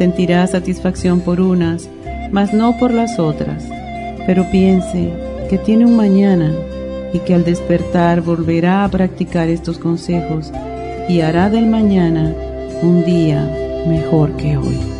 sentirá satisfacción por unas, mas no por las otras. Pero piense que tiene un mañana y que al despertar volverá a practicar estos consejos y hará del mañana un día mejor que hoy.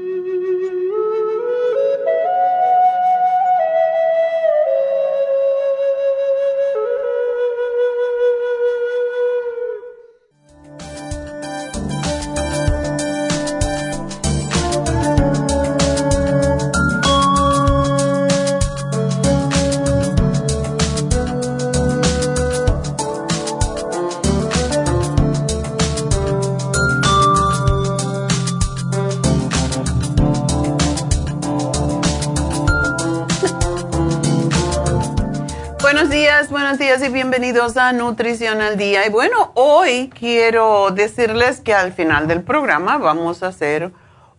818-841-1422. y bienvenidos a Nutrición al Día. Y bueno, hoy quiero decirles que al final del programa vamos a hacer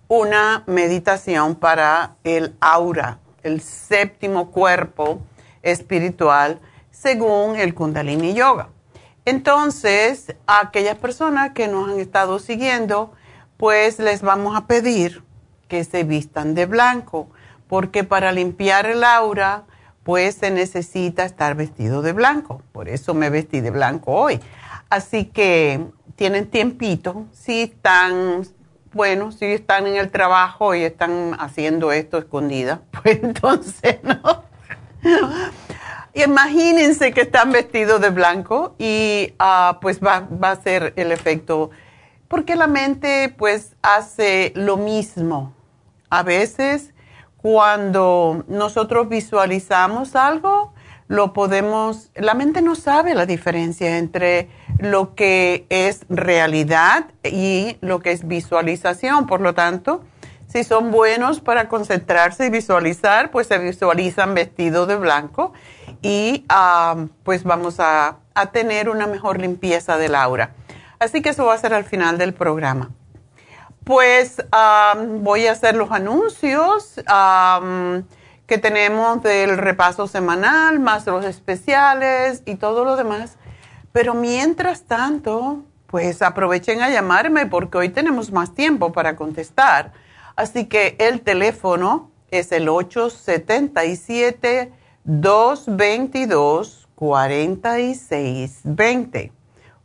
una meditación para el aura, el séptimo cuerpo espiritual según el Kundalini Yoga. Entonces, a aquellas personas que nos han estado siguiendo, pues les vamos a pedir que se vistan de blanco, porque para limpiar el aura, pues se necesita estar vestido de blanco. Por eso me vestí de blanco hoy. Así que tienen tiempito, si están, bueno, si están en el trabajo y están haciendo esto escondida, pues entonces no. Imagínense que están vestidos de blanco y ah, pues va, va a ser el efecto, porque la mente pues hace lo mismo. A veces cuando nosotros visualizamos algo, lo podemos, la mente no sabe la diferencia entre lo que es realidad y lo que es visualización. Por lo tanto, si son buenos para concentrarse y visualizar, pues se visualizan vestidos de blanco y ah, pues vamos a, tener una mejor limpieza del aura. Así que eso va a ser al final del programa. Pues ah, voy a hacer los anuncios que tenemos del repaso semanal, más los especiales y todo lo demás. Pero mientras tanto, pues aprovechen a llamarme porque hoy tenemos más tiempo para contestar. Así que el teléfono es el 877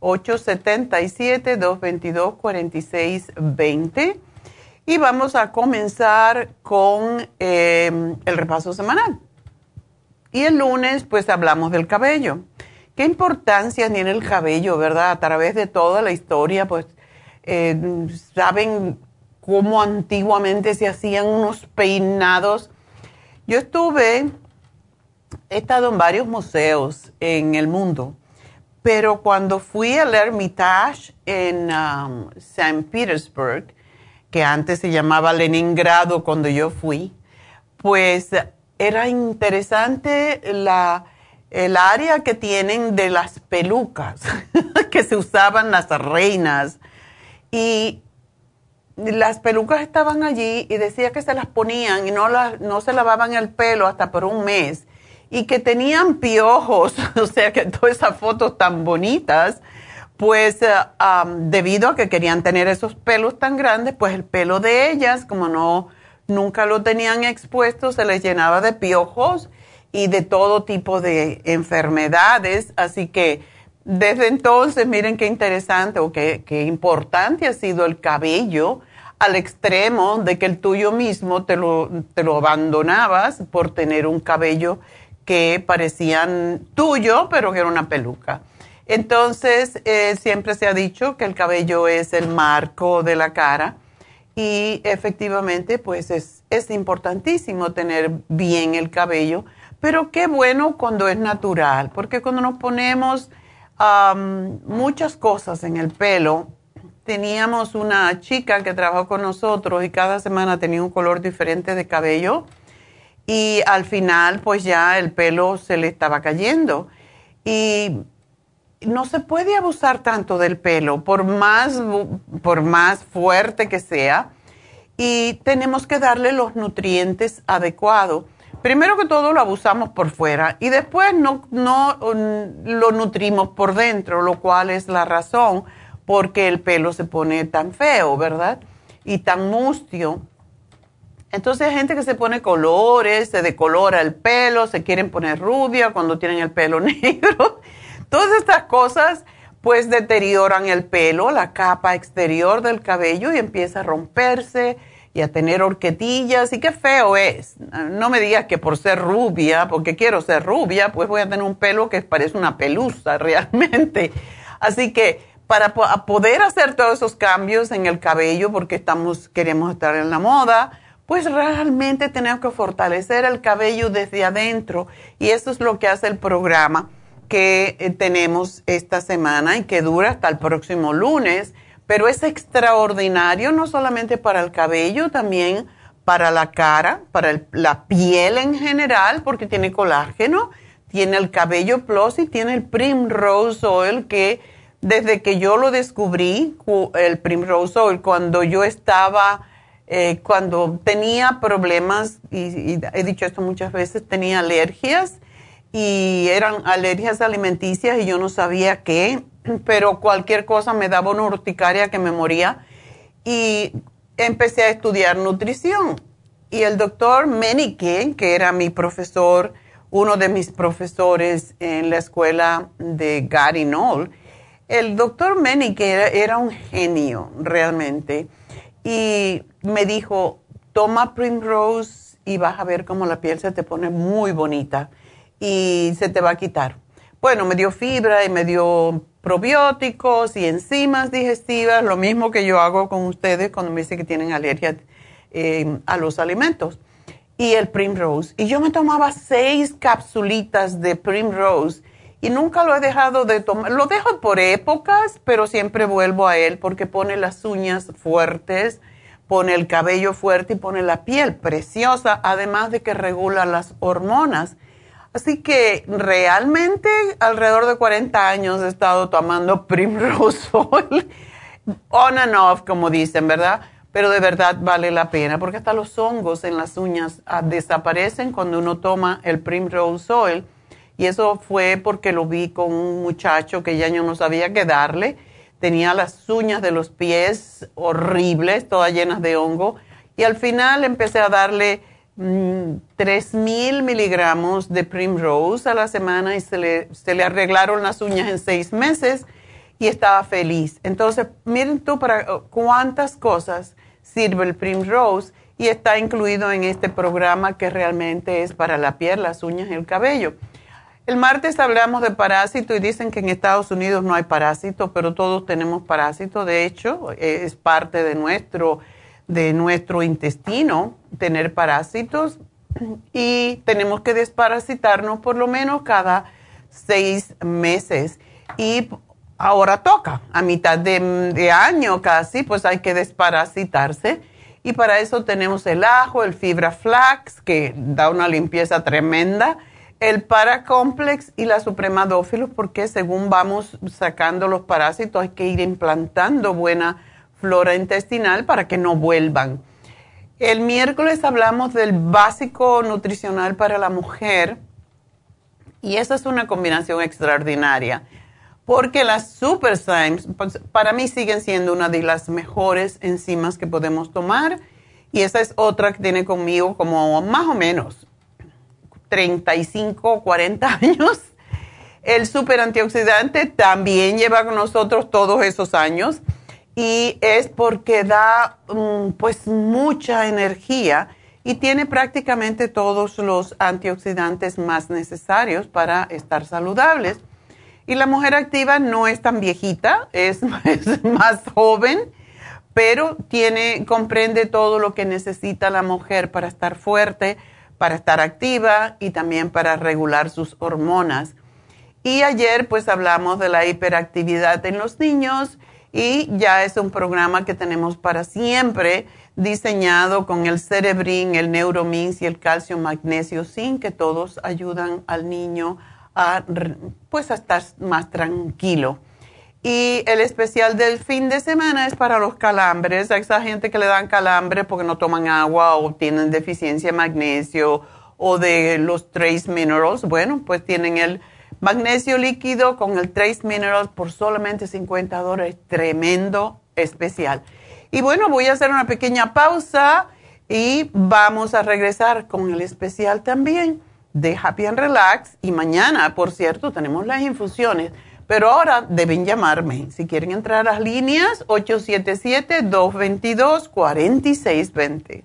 222 4620. 877 222 4620. Y vamos a comenzar con eh, el repaso semanal. Y el lunes, pues hablamos del cabello. ¿Qué importancia tiene el cabello, verdad? A través de toda la historia, pues eh, saben cómo antiguamente se hacían unos peinados. Yo estuve he estado en varios museos en el mundo, pero cuando fui al Hermitage en um, St. Petersburg, que antes se llamaba Leningrado cuando yo fui, pues era interesante la, el área que tienen de las pelucas que se usaban las reinas. Y las pelucas estaban allí y decía que se las ponían y no, no se lavaban el pelo hasta por un mes y que tenían piojos, o sea que todas esas fotos tan bonitas, pues eh, debido a que querían tener esos pelos tan grandes, pues el pelo de ellas, como no, nunca lo tenían expuesto, se les llenaba de piojos y de todo tipo de enfermedades. Así que desde entonces, miren qué interesante o qué, qué importante ha sido el cabello al extremo de que el tuyo mismo te lo, te lo abandonabas por tener un cabello que parecían tuyo, pero que era una peluca. Entonces, eh, siempre se ha dicho que el cabello es el marco de la cara y efectivamente, pues es, es importantísimo tener bien el cabello, pero qué bueno cuando es natural, porque cuando nos ponemos muchas cosas en el pelo, teníamos una chica que trabajó con nosotros y cada semana tenía un color diferente de cabello y al final pues ya el pelo se le estaba cayendo. Y no se puede abusar tanto del pelo, por más, por más fuerte que sea, y tenemos que darle los nutrientes adecuados. Primero que todo lo abusamos por fuera y después no, no mm, lo nutrimos por dentro, lo cual es la razón porque el pelo se pone tan feo, ¿verdad? Y tan mustio. Entonces hay gente que se pone colores, se decolora el pelo, se quieren poner rubia cuando tienen el pelo negro. Todas estas cosas pues deterioran el pelo, la capa exterior del cabello y empieza a romperse y a tener horquetillas y qué feo es. No me digas que por ser rubia, porque quiero ser rubia, pues voy a tener un pelo que parece una pelusa realmente. Así que para poder hacer todos esos cambios en el cabello, porque estamos, queremos estar en la moda, pues realmente tenemos que fortalecer el cabello desde adentro y eso es lo que hace el programa que eh, tenemos esta semana y que dura hasta el próximo lunes, pero es extraordinario no solamente para el cabello, también para la cara, para la piel en general, porque tiene colágeno, tiene el cabello plus y tiene el Primrose Oil que desde que yo lo descubrí, el Primrose Oil, cuando yo estaba eh, cuando tenía problemas, y, he dicho esto muchas veces, tenía alergias y eran alergias alimenticias y yo no sabía qué, pero cualquier cosa me daba una urticaria que me moría y empecé a estudiar nutrición. Y el doctor Menike, que era mi profesor uno de mis profesores en la escuela de Gary Knoll. El doctor Menick era, era un genio realmente y me dijo, toma Primrose y vas a ver cómo la piel se te pone muy bonita y se te va a quitar. Bueno, me dio fibra y me dio probióticos y enzimas digestivas, lo mismo que yo hago con ustedes cuando me dicen que tienen alergia eh, a los alimentos. Y el Primrose. Y yo me tomaba seis capsulitas de Primrose y nunca lo he dejado de tomar. Lo dejo por épocas, pero siempre vuelvo a él porque pone las uñas fuertes, pone el cabello fuerte y pone la piel preciosa, además de que regula las hormonas. Así que realmente alrededor de 40 años he estado tomando Primrose Oil, on and off, como dicen, ¿verdad? Pero de verdad vale la pena, porque hasta los hongos en las uñas ah, desaparecen cuando uno toma el Primrose Oil. Y eso fue porque lo vi con un muchacho que ya yo no sabía qué darle. Tenía las uñas de los pies horribles, todas llenas de hongo. Y al final empecé a darle 3.000 miligramos de Primrose a la semana y se le, se le arreglaron las uñas en seis meses y estaba feliz. Entonces, miren tú para cuántas cosas sirve el Primrose y está incluido en este programa que realmente es para la piel, las uñas y el cabello. El martes hablamos de parásito y dicen que en Estados Unidos no hay parásito, pero todos tenemos parásito. De hecho, es parte de nuestro de nuestro intestino tener parásitos y tenemos que desparasitarnos por lo menos cada seis meses. Y ahora toca, a mitad de, año casi, pues hay que desparasitarse. Y para eso tenemos el ajo, el fibra flax, que da una limpieza tremenda, el paracomplex y la supremadófilos, porque según vamos sacando los parásitos hay que ir implantando buena flora intestinal para que no vuelvan. El miércoles hablamos del básico nutricional para la mujer y esa es una combinación extraordinaria porque las Super pues, para mí siguen siendo una de las mejores enzimas que podemos tomar y esa es otra que tiene conmigo como más o menos 35 o 40 años. El super antioxidante también lleva con nosotros todos esos años y es porque da mm, pues mucha energía y tiene prácticamente todos los antioxidantes más necesarios para estar saludables. Y la mujer activa no es tan viejita, es, es más joven, pero tiene, comprende todo lo que necesita la mujer para estar fuerte, para estar activa y también para regular sus hormonas. Y ayer pues hablamos de la hiperactividad en los niños y ya es un programa que tenemos para siempre diseñado con el Cerebrin, el Neuromins y el calcio magnesio zinc que todos ayudan al niño a pues a estar más tranquilo. Y el especial del fin de semana es para los calambres, a esa gente que le dan calambres porque no toman agua o tienen deficiencia de magnesio o de los trace minerals. Bueno, pues tienen el Magnesio líquido con el Trace Minerals por solamente 50 dólares. Tremendo especial. Y bueno, voy a hacer una pequeña pausa y vamos a regresar con el especial también de Happy and Relax. Y mañana, por cierto, tenemos las infusiones. Pero ahora deben llamarme. Si quieren entrar a las líneas, 877-222-4620.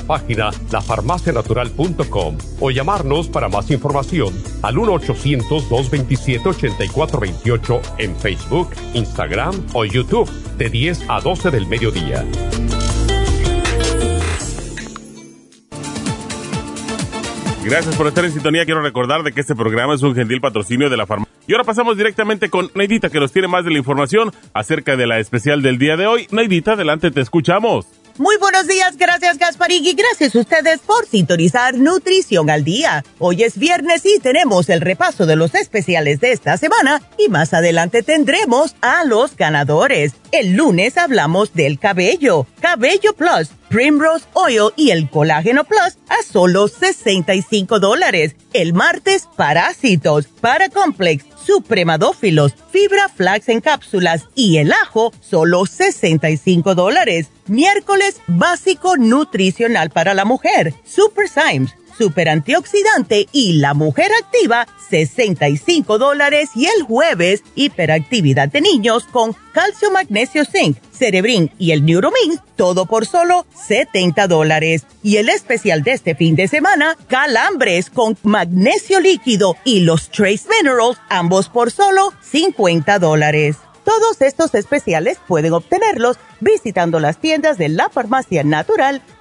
página lafarmacianatural.com o llamarnos para más información al 1-800-227-8428 en Facebook, Instagram o YouTube de 10 a 12 del mediodía. Gracias por estar en sintonía. Quiero recordar de que este programa es un gentil patrocinio de la farmacia. Y ahora pasamos directamente con Neidita, que nos tiene más de la información acerca de la especial del día de hoy. Neidita, adelante, te escuchamos. Muy buenos días, gracias Gasparín y gracias a ustedes por sintonizar Nutrición al Día. Hoy es viernes y tenemos el repaso de los especiales de esta semana y más adelante tendremos a los ganadores. El lunes hablamos del cabello, Cabello Plus, Primrose Oil y el Colágeno Plus a solo 65 dólares. El martes, parásitos, Paracomplex, supremadófilos, fibra flax en cápsulas y el ajo, solo 65 dólares. Miércoles, básico nutricional para la mujer, Super Symes super antioxidante y la mujer activa, 65 dólares y el jueves, hiperactividad de niños con calcio magnesio zinc, cerebrin y el neuromins, todo por solo 70 dólares. Y el especial de este fin de semana, calambres con magnesio líquido y los trace minerals, ambos por solo 50 dólares. Todos estos especiales pueden obtenerlos visitando las tiendas de la farmacia natural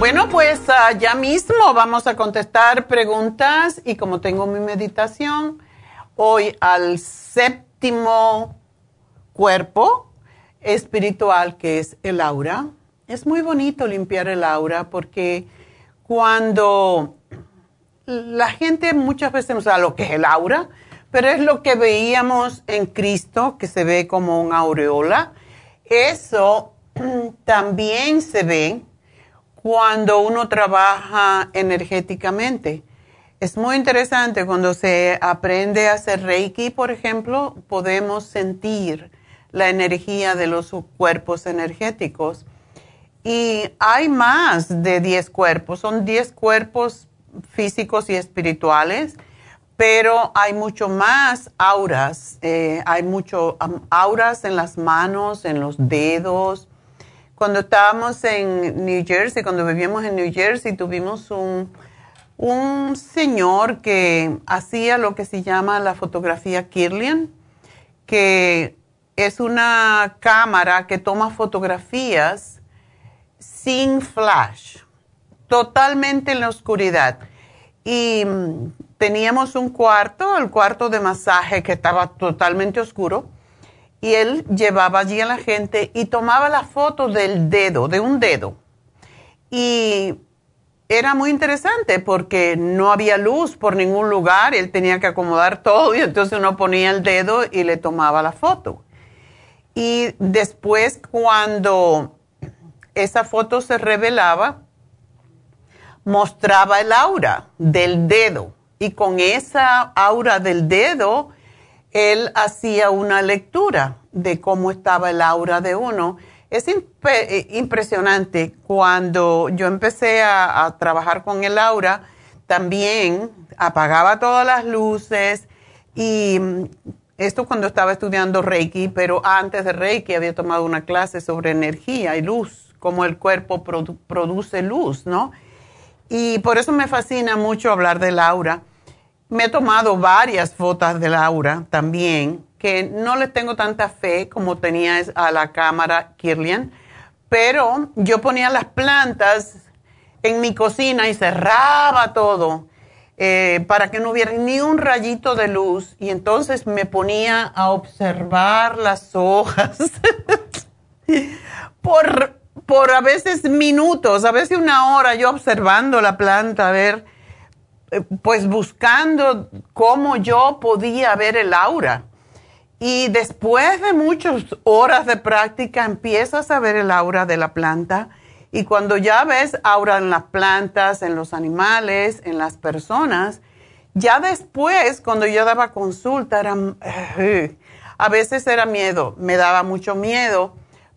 Bueno, pues uh, ya mismo vamos a contestar preguntas y como tengo mi meditación, hoy al séptimo cuerpo espiritual que es el aura. Es muy bonito limpiar el aura porque cuando la gente muchas veces no sabe lo que es el aura, pero es lo que veíamos en Cristo, que se ve como una aureola. Eso también se ve cuando uno trabaja energéticamente. Es muy interesante cuando se aprende a hacer Reiki, por ejemplo, podemos sentir la energía de los cuerpos energéticos. Y hay más de 10 cuerpos, son 10 cuerpos físicos y espirituales, pero hay mucho más auras, eh, hay mucho auras en las manos, en los dedos, cuando estábamos en New Jersey, cuando vivíamos en New Jersey, tuvimos un, un señor que hacía lo que se llama la fotografía Kirlian, que es una cámara que toma fotografías sin flash, totalmente en la oscuridad. Y mm, teníamos un cuarto, el cuarto de masaje que estaba totalmente oscuro y él llevaba allí a la gente y tomaba la foto del dedo, de un dedo. Y era muy interesante porque no había luz por ningún lugar, él tenía que acomodar todo y entonces uno ponía el dedo y le tomaba la foto. Y después cuando esa foto se revelaba, mostraba el aura del dedo y con esa aura del dedo, él hacía una lectura de cómo estaba el aura de uno. Es eh, impresionante cuando yo empecé a, trabajar con el aura, también apagaba todas las luces y mm, esto cuando estaba estudiando Reiki, pero antes de Reiki había tomado una clase sobre energía y luz, cómo el cuerpo produce luz, ¿no? Y por eso me fascina mucho hablar del aura me he tomado varias fotos de Laura también, que no le tengo tanta fe como tenía a la cámara Kirlian, pero yo ponía las plantas en mi cocina y cerraba todo eh, para que no hubiera ni un rayito de luz y entonces me ponía a observar las hojas por, por a veces minutos, a veces una hora yo observando la planta, a ver, pues buscando cómo yo podía ver el aura. Y después de muchas horas de práctica empiezas a ver el aura de la planta. Y cuando ya ves aura en las plantas, en los animales, en las personas, ya después, cuando yo daba consulta, era, eh, a veces era miedo, me daba mucho miedo,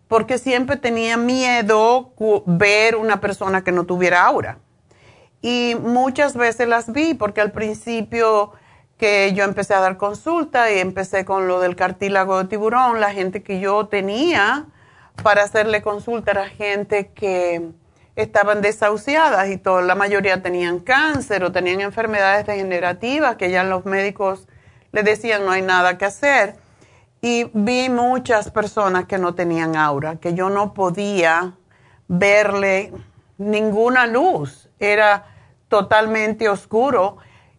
porque siempre tenía miedo ver una persona que no tuviera aura. Y muchas veces las vi, porque al principio que yo empecé a dar consulta y empecé con lo del cartílago de tiburón, la gente que yo tenía para hacerle consulta era gente que estaban desahuciadas y toda la mayoría tenían cáncer o tenían enfermedades degenerativas que ya los médicos le decían no hay nada que hacer. Y vi muchas personas que no tenían aura, que yo no podía verle ninguna luz, era totalmente oscuro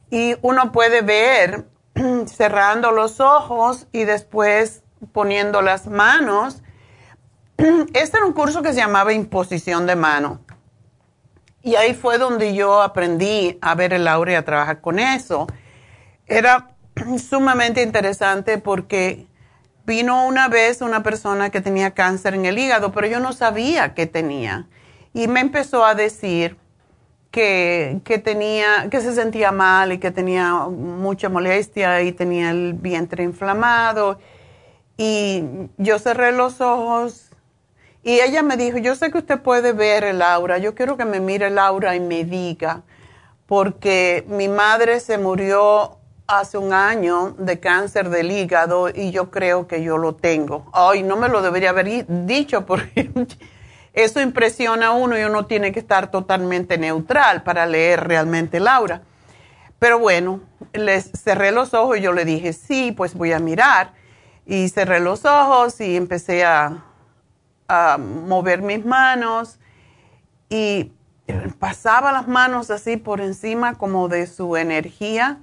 y uno puede ver cerrando los ojos y después poniendo las manos. Este era un curso que se llamaba imposición de mano. Y ahí fue donde yo aprendí a ver el aura y a trabajar con eso. Era sumamente interesante porque vino una vez una persona que tenía cáncer en el hígado, pero yo no sabía que tenía. Y me empezó a decir, que, tenía, que se sentía mal y que tenía mucha molestia y tenía el vientre inflamado. Y yo cerré los ojos y ella me dijo, yo sé que usted puede ver el aura, yo quiero que me mire el aura y me diga, porque mi madre se murió hace un año de cáncer del hígado y yo creo que yo lo tengo. Ay, no me lo debería haber dicho porque eso impresiona a uno y uno tiene que estar totalmente neutral para leer realmente Laura. Pero bueno, les cerré los ojos y yo le dije, sí, pues voy a mirar. Y cerré los ojos y empecé a, mover mis manos y pasaba las manos así por encima como de su energía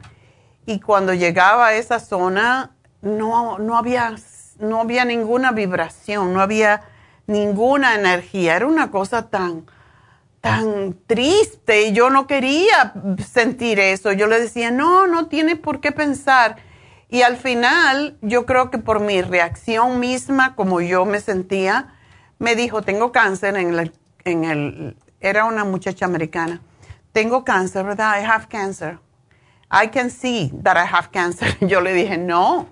y cuando llegaba a esa zona no, no, había, no había ninguna vibración, no había ninguna energía. Era una cosa tan, tan triste y yo no quería sentir eso. Yo le decía, no, no tiene por qué pensar. Y al final, yo creo que por mi reacción misma, como yo me sentía, me dijo, tengo cáncer en el, en el era una muchacha americana. Tengo cáncer, ¿verdad? I have cancer. I can see that I have cancer. Yo le dije, no,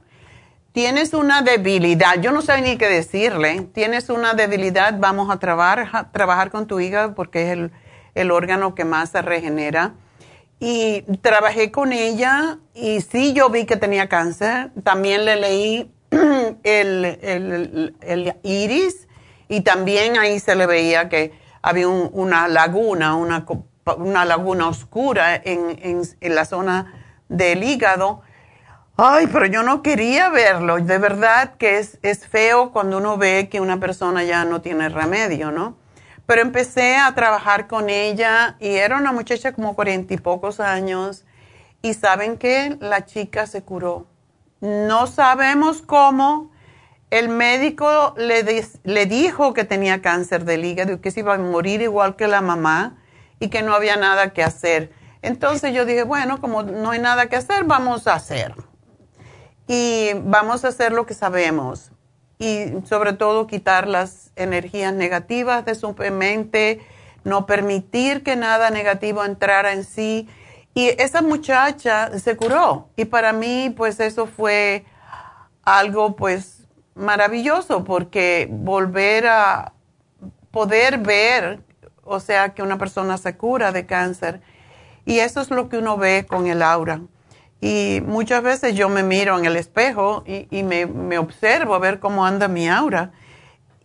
tienes una debilidad, yo no sé ni qué decirle, tienes una debilidad, vamos a trabajar, trabajar con tu hígado porque es el, el, órgano que más se regenera. Y trabajé con ella y sí, yo vi que tenía cáncer. También le leí el, el, iris y también ahí se le veía que había una laguna, una, una laguna oscura en, en la zona del hígado Ay, pero yo no quería verlo. De verdad que es, feo cuando uno ve que una persona ya no tiene remedio, ¿no? Pero empecé a trabajar con ella y era una muchacha como cuarenta y pocos años. Y saben que la chica se curó. No sabemos cómo. El médico le, dijo que tenía cáncer del hígado que se iba a morir igual que la mamá y que no había nada que hacer. Entonces yo dije, bueno, como no hay nada que hacer, vamos a hacer y vamos a hacer lo que sabemos y sobre todo quitar las energías negativas de su mente, no permitir que nada negativo entrara en sí. Y esa muchacha se curó y para mí pues eso fue algo pues maravilloso porque volver a poder ver, o sea, que una persona se cura de cáncer y eso es lo que uno ve con el aura. Y muchas veces yo me miro en el espejo y, me, observo a ver cómo anda mi aura.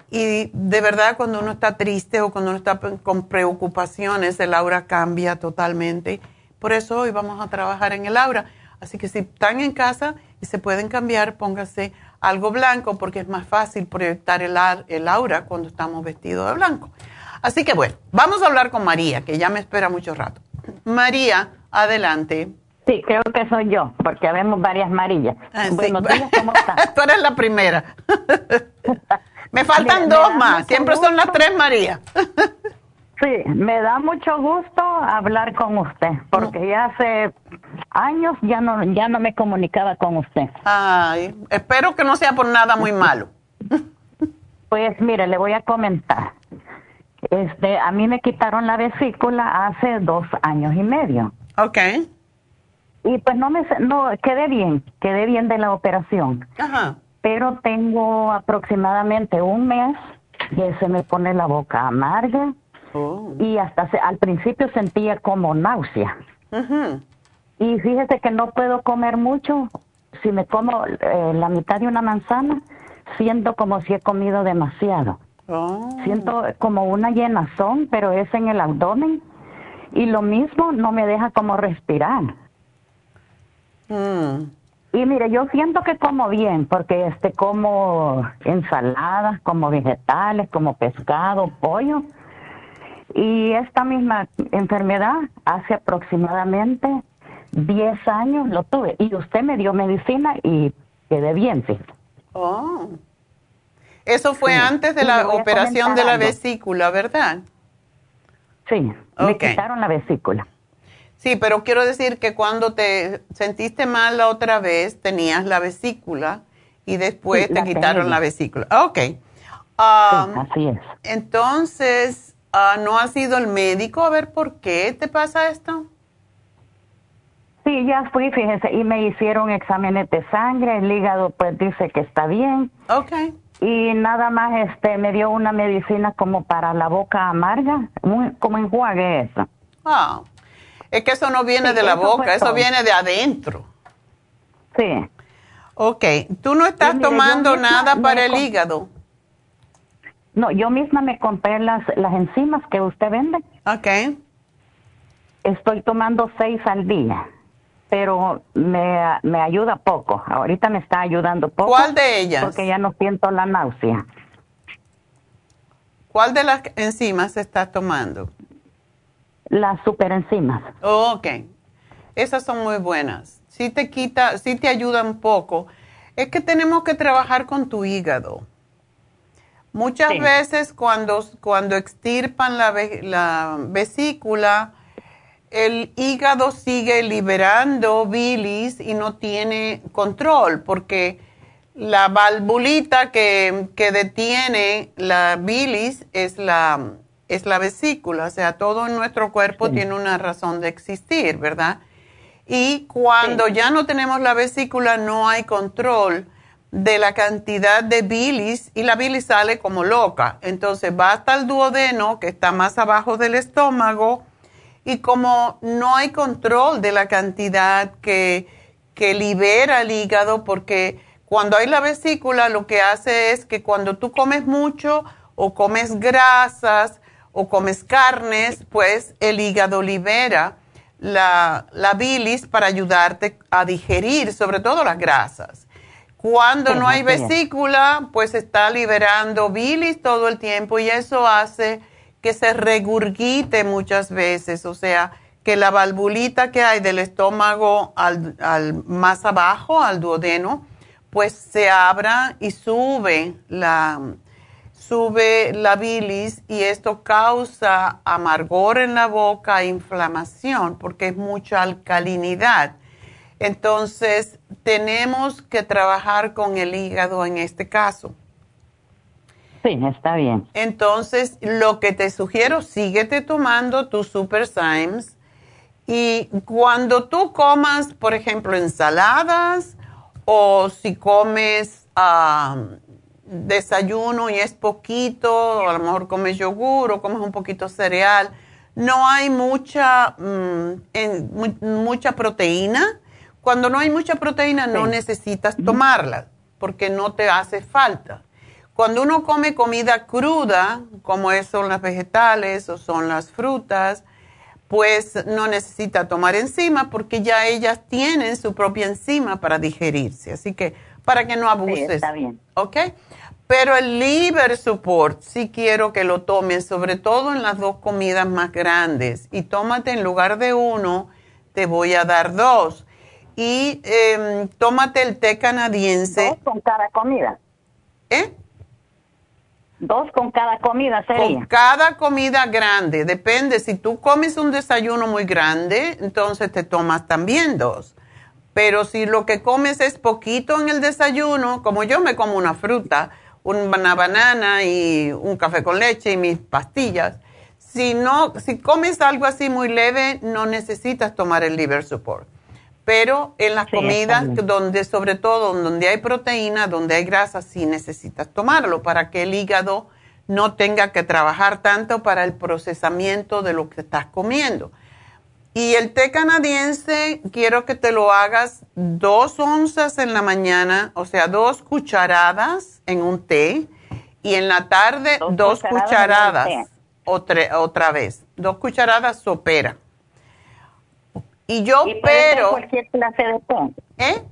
Y de verdad cuando uno está triste o cuando uno está con preocupaciones, el aura cambia totalmente. Por eso hoy vamos a trabajar en el aura. Así que si están en casa y se pueden cambiar, póngase algo blanco porque es más fácil proyectar el, el aura cuando estamos vestidos de blanco. Así que bueno, vamos a hablar con María, que ya me espera mucho rato. María, adelante. Sí, creo que soy yo, porque vemos varias amarillas. Ah, bueno, ¿cómo estás? Tú eres la primera. Me faltan dos más, siempre son las tres María. sí, me da mucho gusto hablar con usted, porque ya hace años ya no, ya no me comunicaba con usted. Ay, espero que no sea por nada muy malo. Pues mire, le voy a comentar. Este, a mí me quitaron la vesícula hace dos años y medio. Ok. Y pues no me, no, quedé bien, quedé bien de la operación. Ajá. Pero tengo aproximadamente un mes que se me pone la boca amarga oh. y hasta al principio sentía como náusea. Y fíjese que no puedo comer mucho. Si me como eh, la mitad de una manzana, siento como si he comido demasiado. Oh. Siento como una llenazón, pero es en el abdomen. Y lo mismo no me deja como respirar. Mm. Y mire, yo siento que como bien, porque este como ensaladas, como vegetales, como pescado, pollo. Y esta misma enfermedad hace aproximadamente 10 años lo tuve. Y usted me dio medicina y quedé bien, sí. Oh. Eso fue antes de la operación de la vesícula, ¿verdad? Sí, me quitaron la vesícula. Sí, pero quiero decir que cuando te sentiste mal la otra vez, tenías la vesícula y después te quitaron la vesícula. Ok. Um, así es. Entonces, uh, ¿no ha sido el médico a ver por qué te pasa esto? Sí, ya fui, fíjese, y me hicieron exámenes de sangre, el hígado pues dice que está bien. Ok. Y nada más este me dio una medicina como para la boca amarga, como enjuague eso. Ah. Es que eso no viene de la boca, eso viene de adentro. Sí. Ok, ¿tú no estás tomando nada para el hígado? No, yo misma me compré las, las enzimas que usted vende. Ok. Estoy tomando seis al día, pero me, me ayuda poco. Ahorita me está ayudando poco. ¿Cuál de ellas? Porque ya no siento la náusea. ¿Cuál de las enzimas estás tomando? Las superenzimas. ok, esas son muy buenas. Si te quita, si te ayudan un poco. Es que tenemos que trabajar con tu hígado. Muchas veces cuando, cuando extirpan la, la vesícula, el hígado sigue liberando bilis y no tiene control porque la valvulita que, que detiene la bilis es la es la vesícula, o sea, todo en nuestro cuerpo tiene una razón de existir, ¿verdad? Y cuando ya no tenemos la vesícula, no hay control de la cantidad de bilis y la bilis sale como loca. Entonces va hasta el duodeno, que está más abajo del estómago, y como no hay control de la cantidad que, que libera el hígado, porque cuando hay la vesícula, lo que hace es que cuando tú comes mucho o comes grasas, o comes carnes, pues el hígado libera la, bilis para ayudarte a digerir, sobre todo las grasas. Cuando no hay vesícula, pues está liberando bilis todo el tiempo y eso hace que se regurgite muchas veces, o sea, que la valvulita que hay del estómago al, al más abajo, al duodeno, pues se abra y sube la, sube la bilis y esto causa amargor en la boca, inflamación, porque es mucha alcalinidad. Entonces, tenemos que trabajar con el hígado en este caso. Sí, está bien. Entonces, lo que te sugiero, síguete tomando tus Super Symes y cuando tú comas, por ejemplo, ensaladas o si comes desayuno y es poquito, a lo mejor comes yogur o comes un poquito cereal, no hay mucha, mm, mucha proteína. Cuando no hay mucha proteína no necesitas tomarla porque no te hace falta. Cuando uno come comida cruda, como son las vegetales o son las frutas, pues no necesita tomar enzima porque ya ellas tienen su propia enzima para digerirse. Así que para que no abuses. está bien. ¿Ok? Pero el liver support sí quiero que lo tomes, sobre todo en las dos comidas más grandes. Y tómate en lugar de uno, te voy a dar dos. Y eh, tómate el té canadiense. Dos con cada comida. ¿Eh? Dos con cada comida sería. Con cada comida grande. Depende, si tú comes un desayuno muy grande, entonces te tomas también dos. Pero si lo que comes es poquito en el desayuno, como yo me como una fruta, una banana y un café con leche y mis pastillas, si no, si comes algo así muy leve, no necesitas tomar el liver support. Pero en las comidas donde, sobre todo donde hay proteína, donde hay grasa, sí necesitas tomarlo para que el hígado no tenga que trabajar tanto para el procesamiento de lo que estás comiendo. Y el té canadiense, quiero que te lo hagas dos onzas en la mañana, o sea, dos cucharadas en un té, y en la tarde dos, cucharadas, otra, vez, dos cucharadas sopera. Y yo, pero... Cualquier clase de té. ¿Eh?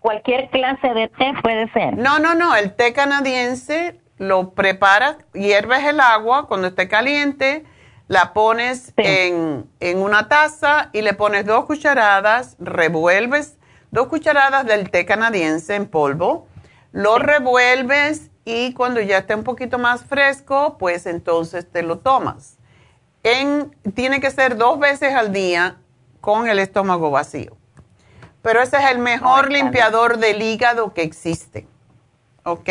Cualquier clase de té puede ser. No, no, no, el té canadiense lo preparas, hierves el agua cuando esté caliente la pones en, una taza y le pones dos cucharadas, revuelves dos cucharadas del té canadiense en polvo, lo revuelves y cuando ya esté un poquito más fresco, pues entonces te lo tomas. En, tiene que ser dos veces al día con el estómago vacío. Pero ese es el mejor limpiador del hígado que existe. ¿Ok?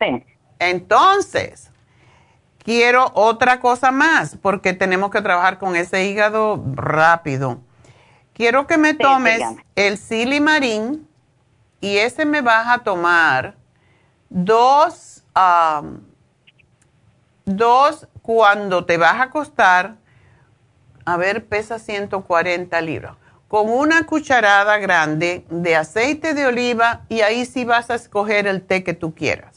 Sí. Entonces, quiero otra cosa más porque tenemos que trabajar con ese hígado rápido. Quiero que me tomes el silimarín y ese me vas a tomar dos, dos cuando te vas a acostar, a ver, pesa 140 libras, con una cucharada grande de aceite de oliva y ahí sí vas a escoger el té que tú quieras.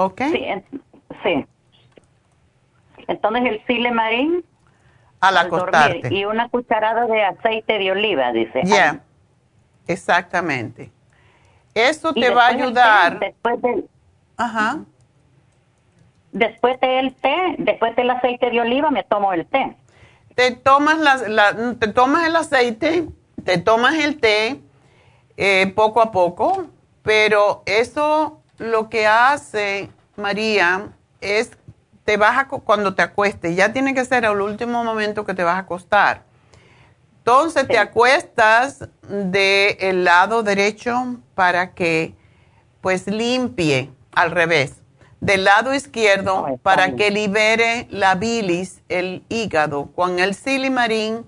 ¿Ok? Sí, sí. Entonces el chile marín. Al, acostarte. y una cucharada de aceite de oliva, dice. Ya, exactamente. Eso te va a ayudar. después del. Ajá. Después del té, después del aceite de oliva, me tomo el té. Te tomas, la, te tomas el aceite, te tomas el té eh, poco a poco, pero eso lo que hace María es te vas cuando te acuestes, ya tiene que ser al último momento que te vas a acostar. Entonces te acuestas del lado derecho para que pues limpie al revés. Del lado izquierdo para que libere la bilis, el hígado, con el silimarín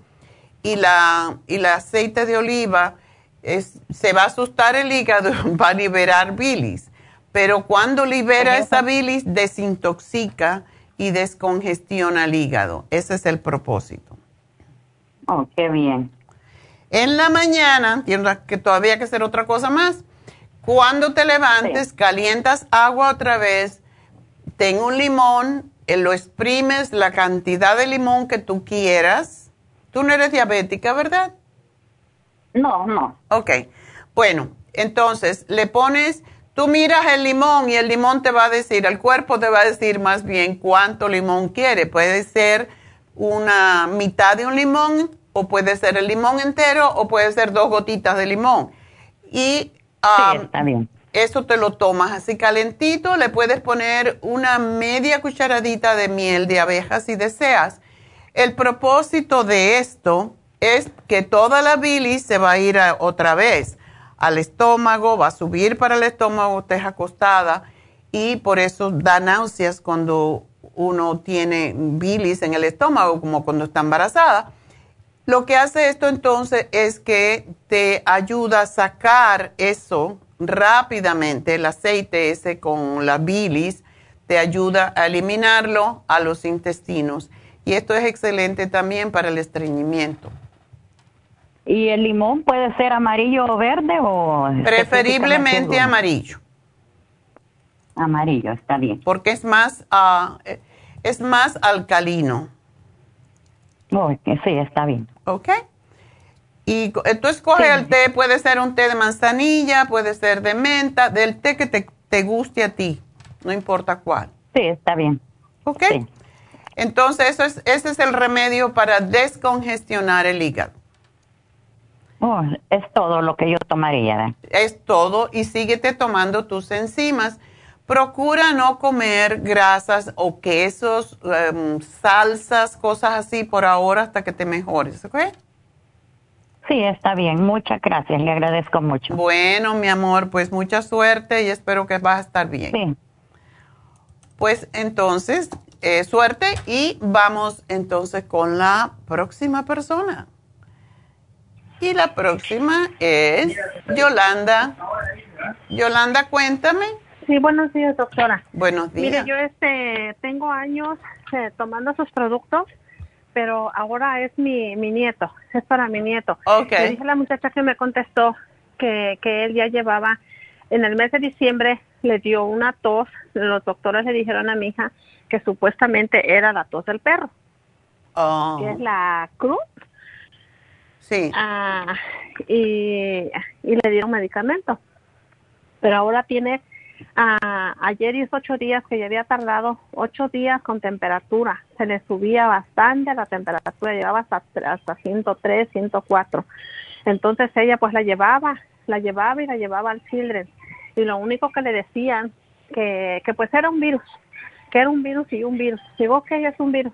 y la y el aceite de oliva se va a asustar el hígado, va a liberar bilis. Pero cuando libera esa bilis, desintoxica y descongestiona el hígado. Ese es el propósito. Oh, qué bien. En la mañana, que todavía hay que hacer otra cosa más. Cuando te levantes, calientas agua otra vez, ten un limón, eh, lo exprimes la cantidad de limón que tú quieras. Tú no eres diabética, ¿verdad? No, no. Ok. Bueno, entonces le pones Tú miras el limón y el limón te va a decir, el cuerpo te va a decir más bien cuánto limón quiere. Puede ser una mitad de un limón o puede ser el limón entero o puede ser dos gotitas de limón. Y um, eso te lo tomas así calentito. Le puedes poner una media cucharadita de miel de abejas si deseas. El propósito de esto es que toda la bilis se va a ir otra vez al estómago, va a subir para el estómago, estés acostada y por eso da náuseas cuando uno tiene bilis en el estómago, como cuando está embarazada. Lo que hace esto entonces es que te ayuda a sacar eso rápidamente, el aceite ese con la bilis, te ayuda a eliminarlo a los intestinos. Y esto es excelente también para el estreñimiento. ¿Y el limón puede ser amarillo o verde o...? Preferiblemente amarillo. Amarillo, está bien. Porque es más, uh, es más alcalino. Oh, sí, está bien. Ok. Y tú escoges el té, puede ser un té de manzanilla, puede ser de menta, del té que te, te guste a ti, no importa cuál. Sí, está bien. Ok. Entonces, eso es, ese es el remedio para descongestionar el hígado. Oh, es todo lo que yo tomaría. Es todo y síguete tomando tus enzimas. Procura no comer grasas o quesos, em, salsas, cosas así por ahora hasta que te mejores, ¿ok? Sí, está bien. Muchas gracias. Le agradezco mucho. Bueno, mi amor, pues mucha suerte y espero que vas a estar bien. Sí. Pues entonces, eh, suerte y vamos entonces con la próxima persona. Y la próxima es Yolanda. Yolanda, cuéntame. Sí, buenos días, doctora. Buenos días. Mire, yo este, tengo años eh, tomando sus productos, pero ahora es mi, mi nieto, es para mi nieto. Ok. Le dije a la muchacha que me contestó que, que él ya llevaba, en el mes de diciembre le dio una tos, los doctores le dijeron a mi hija que supuestamente era la tos del perro, Oh. que es la cruz. Sí. Ah, y, le dieron medicamento. Pero ahora tiene, ah, ayer hizo ocho días que ya había tardado ocho días con temperatura. Se le subía bastante la temperatura, llegaba hasta, hasta 103, 104. Entonces ella pues la llevaba, la llevaba y la llevaba al Children. Y lo único que le decían que, que pues era un virus, que era un virus y un virus. Digo que ella es un virus.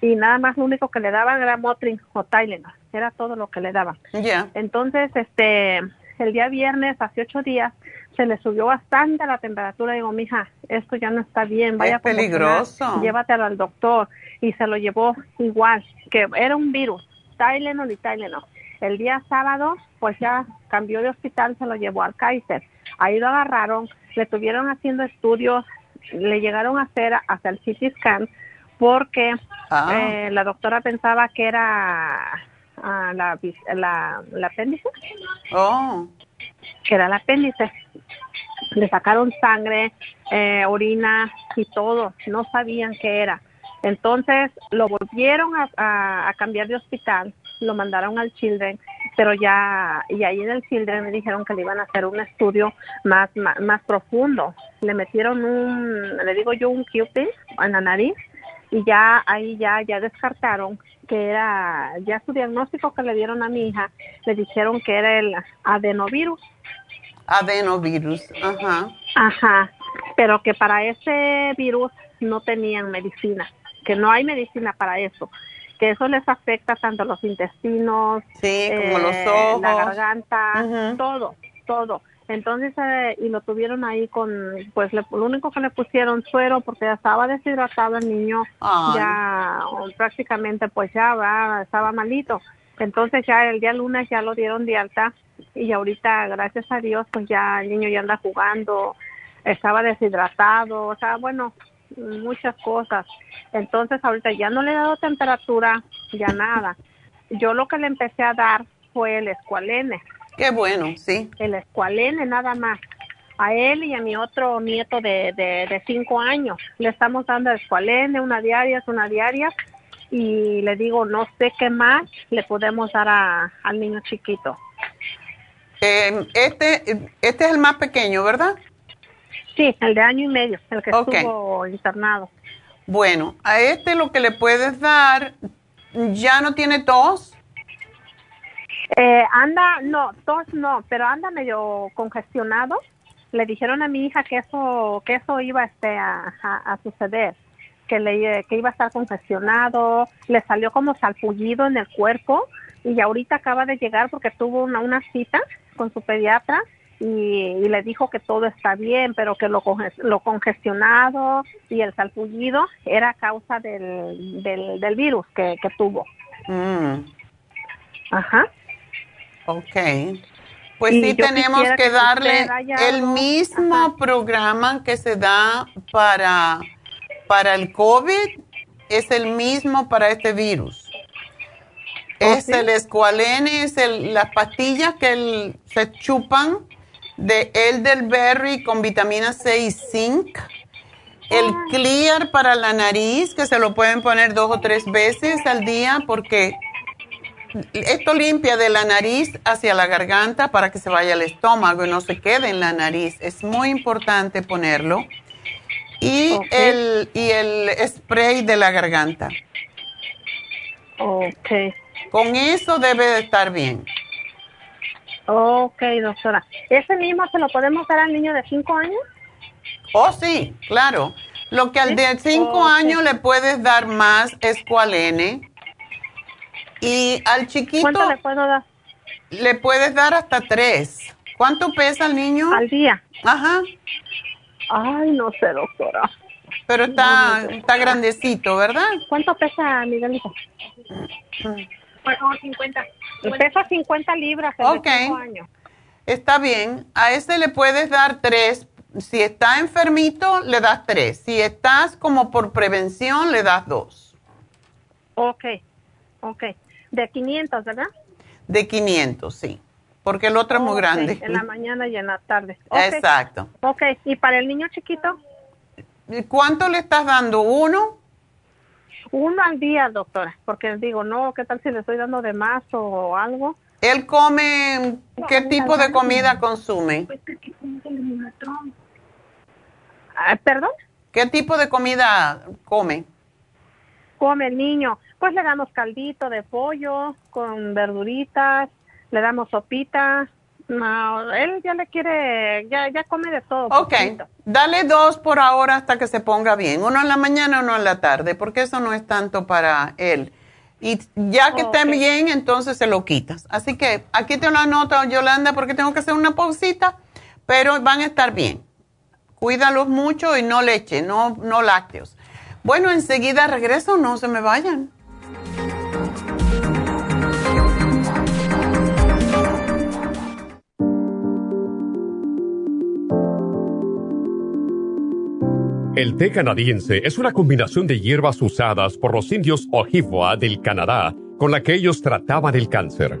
Y nada más lo único que le daban era Motrin o Tylenol. Era todo lo que le daban. Ya. Entonces, este, el día viernes, hace ocho días, se le subió bastante la temperatura. Digo, mija, esto ya no está bien. Vaya Es peligroso. Llévatelo al doctor. Y se lo llevó igual, que era un virus, Tylenol y Tylenol. El día sábado, pues ya cambió de hospital, se lo llevó al Kaiser. Ahí lo agarraron, le estuvieron haciendo estudios, le llegaron a hacer hasta el CT scan porque Ah. eh, la doctora pensaba que era ah, la, la, la apéndice, Oh. que era el apéndice. Le sacaron sangre, eh, orina y todo, no sabían qué era. Entonces lo volvieron a, a- a cambiar de hospital, lo mandaron al Children, pero ya, y ahí en el Children me dijeron que le iban a hacer un estudio más, más, más profundo. Le metieron un, le digo yo, un Q-tip en la nariz y ya ahí ya ya descartaron que era ya su diagnóstico que le dieron a mi hija le dijeron que era el adenovirus Adenovirus. Ajá. ajá pero que para ese virus no tenían medicina que no hay medicina para eso que eso les afecta tanto los intestinos Sí, como los eh, ojos. la garganta todo todo entonces eh, y lo tuvieron ahí con pues le- lo único que le pusieron suero porque ya estaba deshidratado el niño Ay. ya o prácticamente pues ya va, estaba malito. Entonces ya el día lunes ya lo dieron de alta y ahorita gracias a Dios pues ya el niño ya anda jugando, estaba deshidratado, o sea, bueno, muchas cosas. Entonces ahorita ya no le he dado temperatura, ya nada. Yo lo que le empecé a dar fue el escualene, Qué bueno, sí. el escualene nada más. A él y a mi otro nieto de, de, de cinco años. Le estamos dando escualene, una diaria, una diaria. Y le digo, no sé qué más le podemos dar a, al niño chiquito. Eh, este, este es el más pequeño, ¿verdad? Sí, el de año y medio, el que estuvo internado. Bueno, a este lo que le puedes dar, ya no tiene tos. Eh, anda, no, tos no, pero anda medio congestionado. Le dijeron a mi hija que eso, que eso iba este, a, a- a suceder, que, le, que iba a estar congestionado, le salió como salpullido en el cuerpo y ahorita acaba de llegar porque tuvo una, una cita con su pediatra y, y le dijo que todo está bien, pero que lo, lo congestionado y el salpullido era causa del, del, del virus que, que tuvo. Mm, Ajá. Ok. Pues Y sí tenemos que que darle el algo. mismo Ajá. programa que se da para, para el COVID, es el mismo para este virus. es sí? el escualene, es el, las pastillas que el- se chupan de elderberry con vitamina C y zinc. El clear para la nariz, que se lo pueden poner dos o tres veces al día porque esto limpia de la nariz hacia la garganta para que se vaya al estómago y no se quede en la nariz. Es muy importante ponerlo. Y, el, y el spray de la garganta. Ok. Con eso debe de estar bien. Ok, doctora. ¿Ese mismo se lo podemos dar al niño de 5 años? Oh, sí, claro. Lo que al de 5 años le puedes dar más es N. Y al chiquito... ¿Cuánto le puedo dar? Le puedes dar hasta 3. ¿Cuánto pesa el niño? Al día. Ajá. Ay, no sé, doctora. Pero está, está grandecito, ¿verdad? ¿Cuánto pesa Miguelito? Pues 50. Pesa 50 libras. Ok. Está bien. A ese le puedes dar tres. Si está enfermito, le das tres. Si estás como por prevención, le das dos. Ok, ok. De 500, ¿verdad? De 500, sí. Porque el otro es muy grande. En la mañana y en la tarde. Exacto. Ok, ¿y para el niño chiquito? ¿Cuánto le estás dando? ¿Uno? Uno al día, doctora, porque digo, no, ¿qué tal si le estoy dando de más o algo? ¿Él come, qué tipo de comida consume? Ah, ¿Perdón? ¿Qué tipo de comida come? Come el niño. Pues le damos caldito de pollo con verduritas, le damos sopita, no, él ya le quiere, ya, ya come de todo. Ok, dale dos por ahora hasta que se ponga bien, uno en la mañana, uno en la tarde, porque eso no es tanto para él. Y ya que esté bien, entonces se lo quitas. Así que aquí te lo anoto, Yolanda, porque tengo que hacer una pausita, pero van a estar bien. Cuídalos mucho y no leche, no, no lácteos. Bueno, enseguida regreso, no se me vayan. El té canadiense es una combinación de hierbas usadas por los indios Ojibwa del Canadá con la que ellos trataban el cáncer.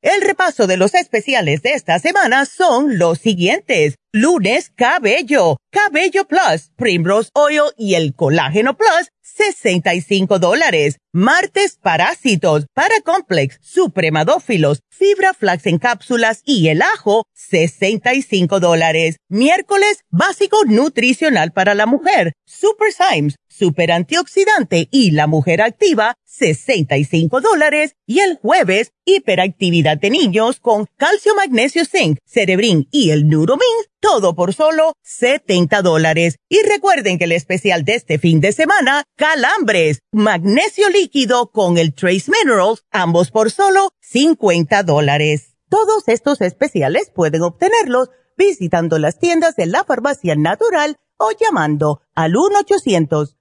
El repaso de los especiales de esta semana son los siguientes. Lunes, cabello, cabello plus, primrose oil y el colágeno plus, 65 dólares. Martes, parásitos, paracomplex, supremadófilos, fibra flax en cápsulas y el ajo, 65 dólares. Miércoles, básico nutricional para la mujer, Super Symes, super antioxidante y la mujer activa, 65 dólares. Y el jueves, hiperactividad de niños con calcio, magnesio, zinc, cerebrin y el Neuromins, todo por solo 70 dólares. Y recuerden que el especial de este fin de semana, calambres, magnesio líquido con el Trace Minerals, ambos por solo 50 dólares. Todos estos especiales pueden obtenerlos visitando las tiendas de la farmacia natural o llamando al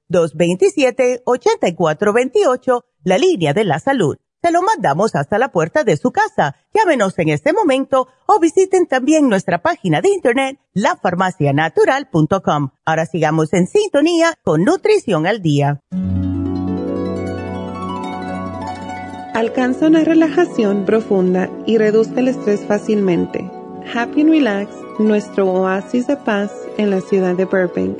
1-800-227-8428, la línea de la salud se lo mandamos hasta la puerta de su casa. Llámenos en este momento o visiten también nuestra página de internet, lafarmacianatural.com. Ahora sigamos en sintonía con Nutrición al Día. Alcanza una relajación profunda y reduzca el estrés fácilmente. Happy and Relax, nuestro oasis de paz en la ciudad de Burbank,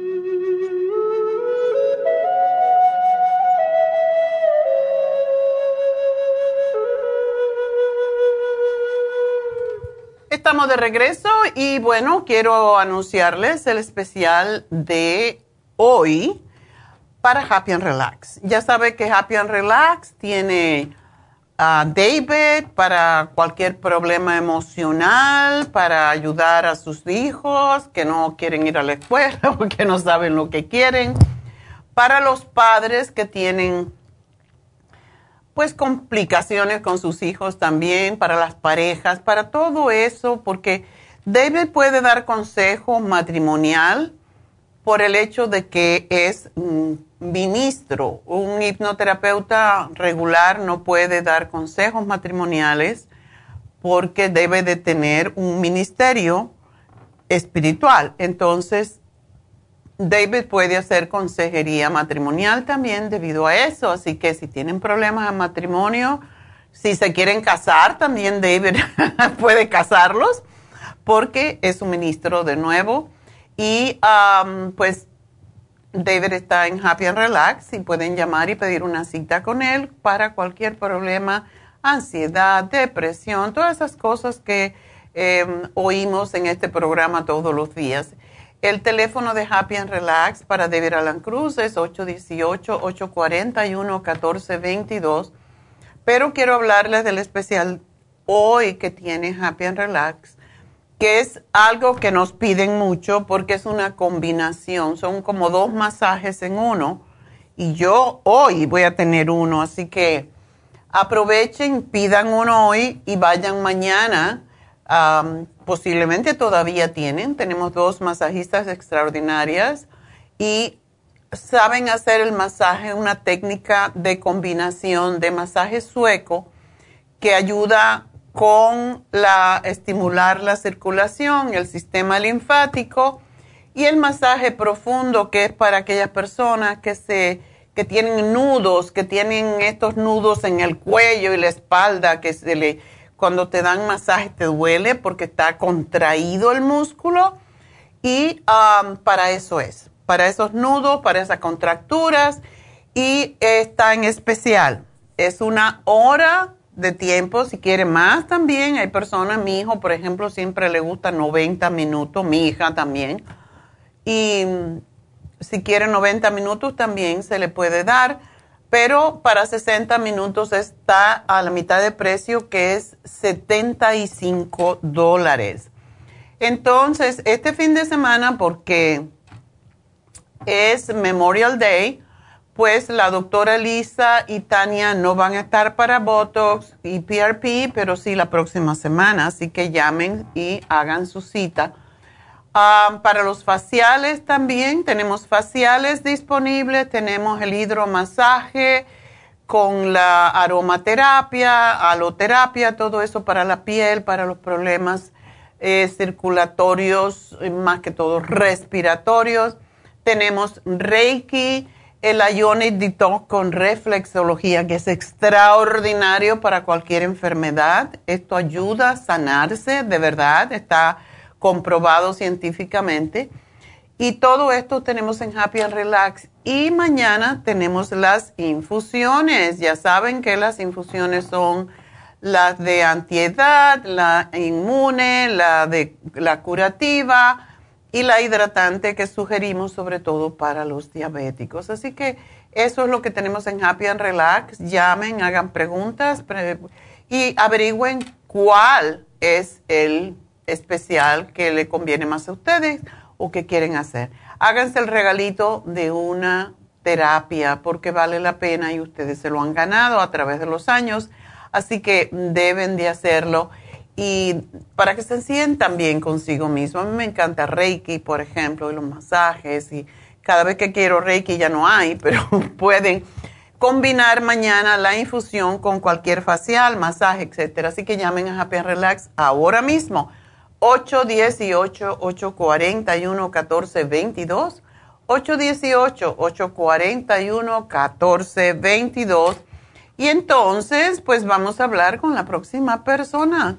Estamos de regreso y bueno, quiero anunciarles el especial de hoy para Happy and Relax. Ya sabe que Happy and Relax tiene a David para cualquier problema emocional, para ayudar a sus hijos que no quieren ir a la escuela o que no saben lo que quieren, para los padres que tienen pues complicaciones con sus hijos también, para las parejas, para todo eso, porque David puede dar consejo matrimonial por el hecho de que es ministro. Un hipnoterapeuta regular no puede dar consejos matrimoniales porque debe de tener un ministerio espiritual. Entonces, David puede hacer consejería matrimonial también debido a eso. Así que si tienen problemas en matrimonio, si se quieren casar, también David puede casarlos porque es un ministro de nuevo. Y pues David está en Happy and Relax y pueden llamar y pedir una cita con él para cualquier problema, ansiedad, depresión, todas esas cosas que em, oímos en este programa todos los días. El teléfono de Happy and Relax para David Alan Cruz es 818-841-1422. Pero quiero hablarles del especial hoy que tiene Happy and Relax que es algo que nos piden mucho porque es una combinación, son como dos masajes en uno y yo hoy voy a tener uno, así que aprovechen, pidan uno hoy y vayan mañana. Posiblemente todavía tienen, tenemos dos masajistas extraordinarias y saben hacer el masaje, una técnica de combinación de masaje sueco que ayuda con la estimular la circulación, el sistema linfático y el masaje profundo que es para aquellas personas que se que tienen nudos, que tienen estos nudos en el cuello y la espalda que se le cuando te dan masaje te duele porque está contraído el músculo y um, para eso es, para esos nudos, para esas contracturas y está en especial. Es una hora de tiempo, si quiere más también. Hay personas, mi hijo, por ejemplo, siempre le gusta 90 minutos, mi hija también. Y si quiere 90 minutos también se le puede dar, pero para 60 minutos está a la mitad de precio que es 75 dólares. Entonces, este fin de semana, porque es Memorial Day, pues la doctora Lisa y Tania no van a estar para Botox y PRP, pero sí la próxima semana, así que llamen y hagan su cita. Ah, para los faciales también tenemos faciales disponibles, tenemos el hidromasaje con la aromaterapia, aloterapia, todo eso para la piel, para los problemas eh, circulatorios, más que todo respiratorios. Tenemos Reiki el Ionic Detox con reflexología, que es extraordinario para cualquier enfermedad. Esto ayuda a sanarse, de verdad, está comprobado científicamente. Y todo esto tenemos en Happy and Relax. Y mañana tenemos las infusiones. Ya saben que las infusiones son las de antiedad, la inmune, la de la curativa y la hidratante que sugerimos sobre todo para los diabéticos. Así que eso es lo que tenemos en Happy and Relax. Llamen, hagan preguntas y averigüen cuál es el especial que le conviene más a ustedes o que quieren hacer. Háganse el regalito de una terapia porque vale la pena y ustedes se lo han ganado a través de los años, así que deben de hacerlo y para que se sientan bien consigo mismo. A mí me encanta Reiki, por ejemplo, y los masajes y cada vez que quiero Reiki ya no hay, pero pueden combinar mañana la infusión con cualquier facial, masaje, etcétera. Así que llamen a Happy Relax ahora mismo. 818-841-1422. 818-841-1422. Y entonces, pues vamos a hablar con la próxima persona,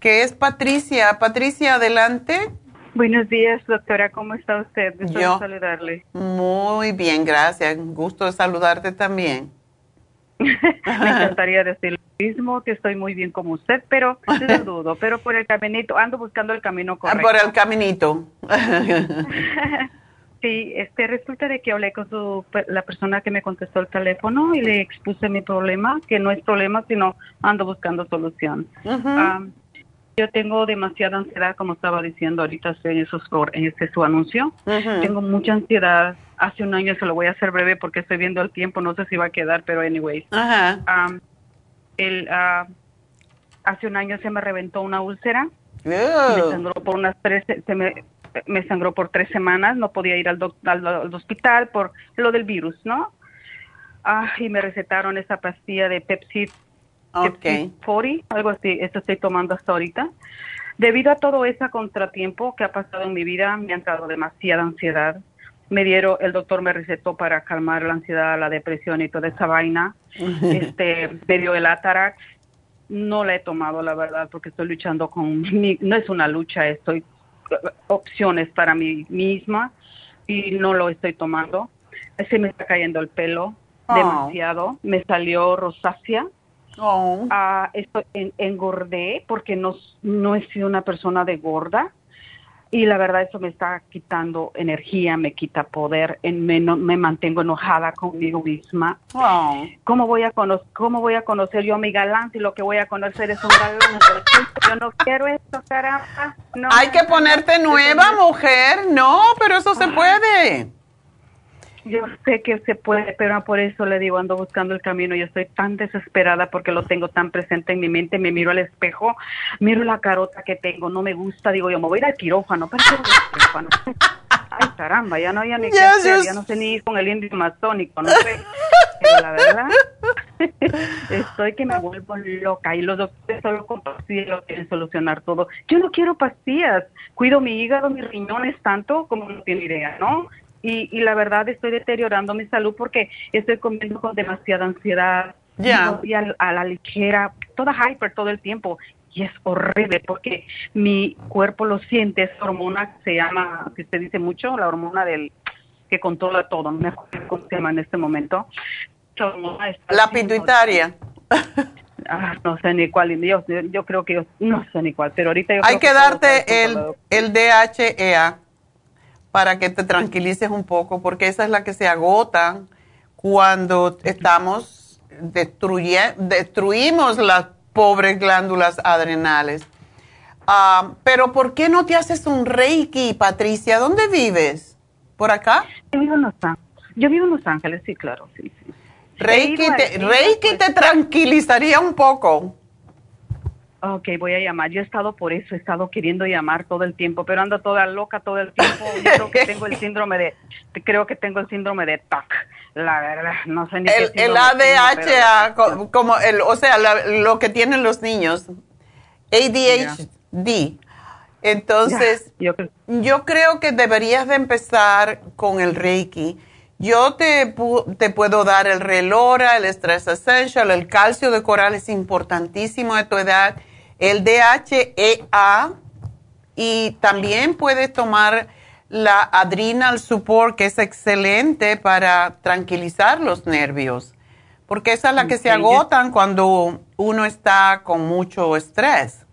que es Patricia. Patricia, adelante. Buenos días, doctora. ¿Cómo está usted? Gusto Yo, saludarle. Muy bien, gracias. Gusto de saludarte también. Me encantaría decir lo mismo, que estoy muy bien como usted, pero lo dudo. Pero por el caminito, ando buscando el camino ah, correcto. Por el caminito. sí, este, resulta de que hablé con su, la persona que me contestó el teléfono y le expuse mi problema, que no es problema, sino ando buscando solución. Yo tengo demasiada ansiedad, como estaba diciendo ahorita en, esos, en este su anuncio. Tengo mucha ansiedad. Hace un año se lo voy a hacer breve porque estoy viendo el tiempo, no sé si va a quedar, pero anyways. el, ah, hace un año se me reventó una úlcera. Me sangró por unas tres, se me, me sangró por tres semanas, no podía ir al, al, hospital por lo del virus, ¿no? Ah, y me recetaron esa pastilla de Pepsi Okay. 40, algo así, esto estoy tomando hasta ahorita. Debido a todo ese contratiempo que ha pasado en mi vida, me ha entrado demasiada ansiedad. Me dieron, el doctor me recetó para calmar la ansiedad, la depresión y toda esa vaina. este, me dio el Atarax. No la he tomado, la verdad, porque estoy luchando con mi, no es una lucha, estoy opciones para mí misma y no lo estoy tomando. Se me está cayendo el pelo oh. demasiado. Me salió rosácea Oh. Ah, esto, engordé porque no, no he sido una persona de gorda y la verdad eso me está quitando energía, me quita poder, en, me, me mantengo enojada conmigo misma. Oh. ¿Cómo, voy a ¿Cómo voy a conocer yo a mi galán si lo que voy a conocer es un galán? yo no quiero esto, caramba. No, Hay que ponerte nueva, mujer. No, pero eso se puede. Yo sé que se puede, pero por eso le digo, ando buscando el camino. Yo estoy tan desesperada porque lo tengo tan presente en mi mente. Me miro al espejo, miro la carota que tengo, no me gusta. Digo, yo me voy a ir al quirófano, pero quirófano. Ay, caramba, ya no, ya ni ya no sé ni ir con el indio masónico, no sé. Pero la verdad, estoy que me vuelvo loca y los doctores solo con pastillas lo quieren solucionar todo. Yo no quiero pastillas, cuido mi hígado, mis riñones tanto como no tiene idea, ¿no? Y, y la verdad estoy deteriorando mi salud porque estoy comiendo con demasiada ansiedad. Ya. Y a, la ligera, toda hyper todo el tiempo. Y es horrible porque mi cuerpo lo siente, esa hormona que se llama, que se dice mucho, la hormona del que controla todo, no me acuerdo cómo se llama en este momento. La pituitaria. Ah, no sé ni cuál, yo, yo creo que yo no sé ni cuál, pero ahorita yo Hay que, darte el, el DHEA para que te tranquilices un poco, porque esa es la que se agota cuando estamos destruyendo, destruimos las pobres glándulas adrenales. Ah, pero ¿por qué no te haces un Reiki, Patricia? ¿Dónde vives? ¿Por acá? Yo vivo en Los Ángeles, Yo vivo en Los Ángeles, sí, claro, sí, sí. Reiki, te, Reiki te tranquilizaría un poco. Ok, voy a llamar. Yo he estado por eso, he estado queriendo llamar todo el tiempo, pero ando toda loca todo el tiempo. Yo creo que tengo el síndrome de, creo que tengo el síndrome de TAC. La verdad, no sé ni el, qué El ADHA, como el, o sea, lo que tienen los niños, ADHD. Entonces, yo, yo creo que deberías de empezar con el Reiki. Yo te, te puedo dar el Relora, el Stress Essential, el calcio de coral es importantísimo de tu edad el DHEA y también puedes tomar la Adrenal Support, que es excelente para tranquilizar los nervios, porque esa es la que se agotan cuando uno está con mucho estrés.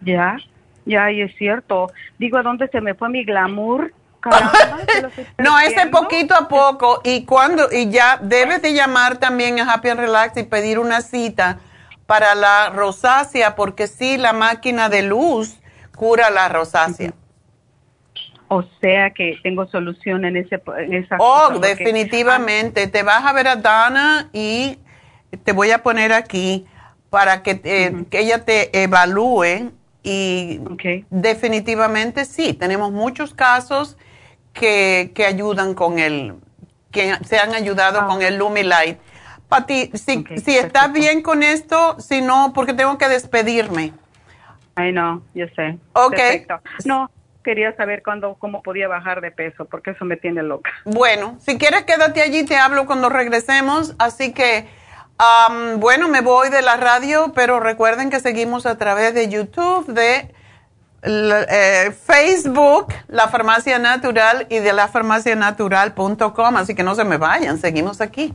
Ya, ya, y es cierto. Digo, ¿a dónde se me fue mi glamour? no, ese poquito a poco y cuando y ya debes de llamar también a Happy and Relax y pedir una cita para la rosácea, porque sí, la máquina de luz cura la rosácea. O sea que tengo solución en, ese, en esa Oh, definitivamente. te vas a ver a Dana y te voy a poner aquí para que, que ella te evalúe y definitivamente sí, tenemos muchos casos que, que ayudan con el, que se han ayudado ah. con el Lumilight. Pati, si, si estás bien con esto, si no, porque tengo que despedirme. Ay, no, yo sé. Ok. No, quería saber cuándo, cómo podía bajar de peso, porque eso me tiene loca. Bueno, si quieres quédate allí, te hablo cuando regresemos. Así que, bueno, me voy de la radio, pero recuerden que seguimos a través de YouTube, de eh, Facebook, La Farmacia Natural y de lafarmacianatural.com. Así que no se me vayan, seguimos aquí.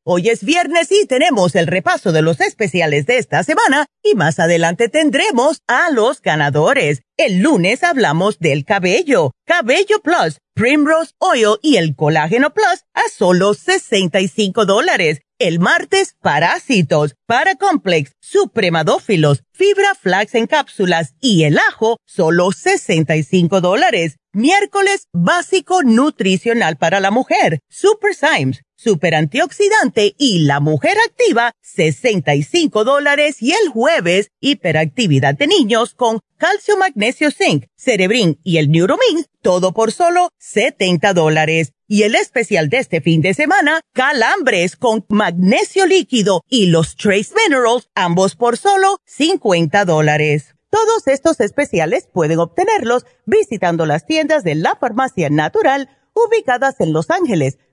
Hoy es viernes y tenemos el repaso de los especiales de esta semana y más adelante tendremos a los ganadores. El lunes hablamos del cabello, Cabello Plus, Primrose Oil y el Colágeno Plus a solo 65 dólares. El martes, parásitos, paracomplex, supremadófilos, fibra flax en cápsulas y el ajo, solo 65 dólares. Miércoles básico nutricional para la mujer, Super Symes, super antioxidante y la mujer activa, 65 dólares. Y el jueves, hiperactividad de niños con calcio, magnesio, zinc, cerebrin y el neuromin, todo por solo 70 dólares. Y el especial de este fin de semana, calambres con magnesio líquido y los trace minerals, ambos por solo 50 dólares. Todos estos especiales pueden obtenerlos visitando las tiendas de la farmacia natural ubicadas en Los Ángeles,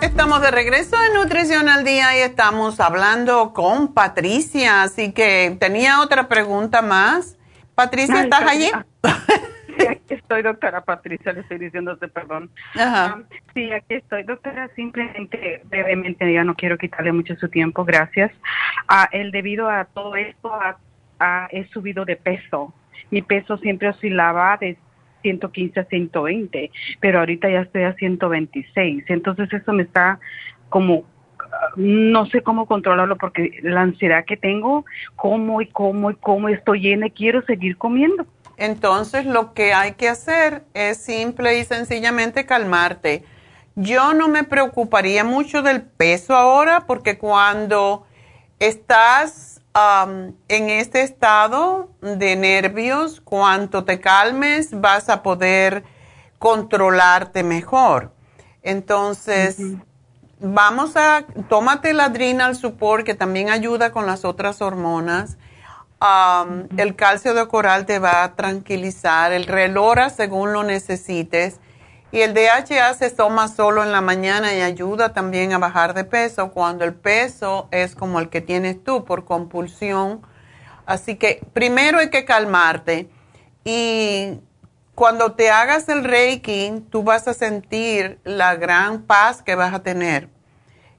Estamos de regreso en Nutrición al Día y estamos hablando con Patricia, así que tenía otra pregunta más. Patricia, ¿estás allí? Sí, aquí estoy, doctora Patricia, le estoy diciendo perdón. Ajá. sí, aquí estoy, doctora. Simplemente, brevemente, ya no quiero quitarle mucho su tiempo, gracias. Ah, el debido a todo esto, he subido de peso. Mi peso siempre oscilaba de 115 a 120, pero ahorita ya estoy a 126. Entonces eso me está como no sé cómo controlarlo porque la ansiedad que tengo, como y cómo y cómo estoy llena y quiero seguir comiendo. Entonces lo que hay que hacer es simple y sencillamente calmarte. Yo no me preocuparía mucho del peso ahora porque cuando estás en este estado de nervios, cuanto te calmes vas a poder controlarte mejor. Entonces, vamos a, tómate la adrenal support que también ayuda con las otras hormonas. El calcio de coral te va a tranquilizar, el relora según lo necesites. Y el DHA se toma solo en la mañana y ayuda también a bajar de peso cuando el peso es como el que tienes tú por compulsión. Así que primero hay que calmarte y cuando te hagas el Reiki, tú vas a sentir la gran paz que vas a tener.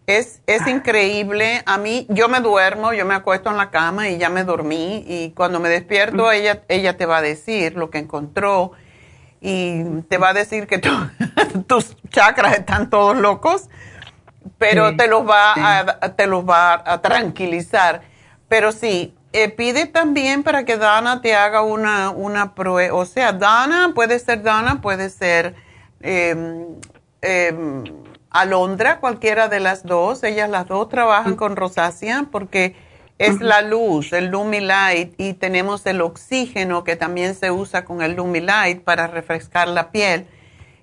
Es, es ah. increíble. A mí, yo me duermo, yo me acuesto en la cama y ya me dormí. Y cuando me despierto, ella, ella te va a decir lo que encontró y te va a decir que tus chakras están todos locos, pero te los va a, te los va a tranquilizar. Pero sí, eh, pide también para que Dana te haga una, una prueba. O sea, Dana puede ser Dana, puede ser em, Alondra, cualquiera de las dos. Ellas las dos trabajan con rosácea porque es la luz, el Lumilight, y tenemos el oxígeno que también se usa con el Lumilight para refrescar la piel.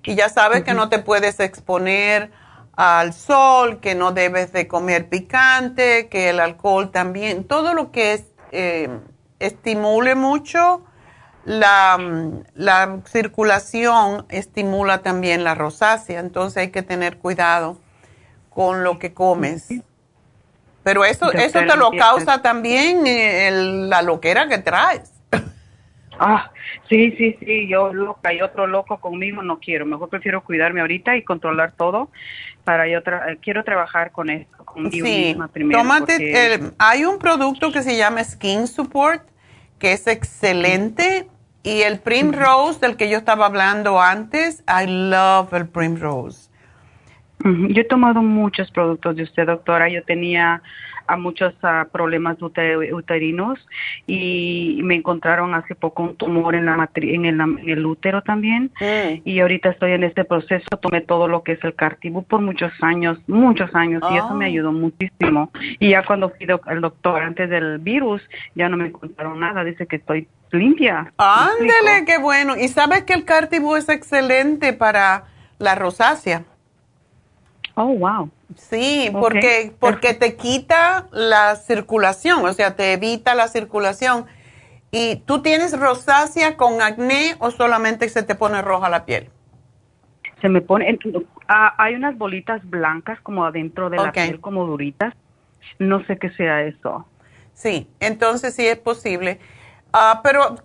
Y ya sabes que no te puedes exponer al sol, que no debes de comer picante, que el alcohol también, todo lo que es eh, estimule mucho la, la, circulación, estimula también la rosácea, entonces hay que tener cuidado con lo que comes. Pero eso, eso te lo causa también eh, la loquera que traes. Ah, sí, sí, sí, yo loca y otro loco conmigo no quiero. Mejor prefiero cuidarme ahorita y controlar todo para yo eh, quiero trabajar con esto, conmigo sí. primero. Tómate, hay un producto que se llama Skin Support que es excelente y el Primrose del que yo estaba hablando antes, I love el Primrose. Yo he tomado muchos productos de usted, doctora. Yo tenía a muchos ah, problemas uterinos y me encontraron hace poco un tumor en la en el, útero también. Mm. y ahorita estoy en este proceso. Tomé todo lo que es el cartibu por muchos años muchos años y eso me oh. ayudó muchísimo. Y ya cuando fui al doctor antes del virus ya no me encontraron nada. Dice que estoy limpia ándele qué bueno. Y sabes que el cartibu es excelente para la rosácea Oh, wow. Sí, porque, porque te quita la circulación, o sea, te evita la circulación. ¿Y tú tienes rosácea con acné o solamente se te pone roja la piel? Se me pone, hay unas bolitas blancas como adentro de la piel, como duritas. No sé qué sea eso. Sí, entonces sí es posible. Ah, pero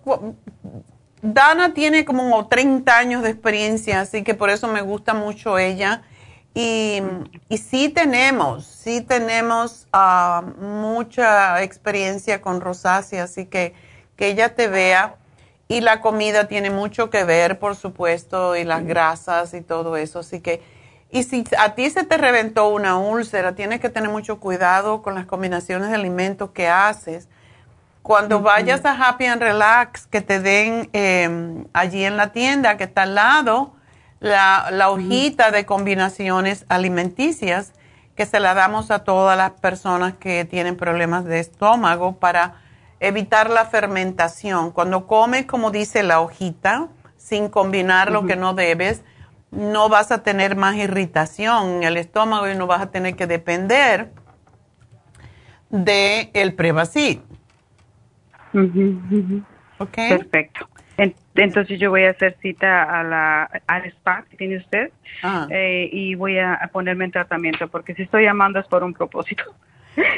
Dana tiene como 30 años de experiencia, así que por eso me gusta mucho ella. Y, y sí tenemos, sí tenemos ah, mucha experiencia con rosácea, así que que ella te vea. Y la comida tiene mucho que ver, por supuesto, y las grasas y todo eso. Así que, y si a ti se te reventó una úlcera, tienes que tener mucho cuidado con las combinaciones de alimentos que haces. Cuando vayas a Happy and Relax, que te den em, allí en la tienda que está al lado, la, hojita de combinaciones alimenticias que se la damos a todas las personas que tienen problemas de estómago para evitar la fermentación. Cuando comes, como dice la hojita, sin combinar lo que no debes, no vas a tener más irritación en el estómago y no vas a tener que depender de el Prevacid. Perfecto. Entonces yo voy a hacer cita a la, al spa que tiene usted ah. eh, y voy a, ponerme en tratamiento porque si estoy llamando es por un propósito.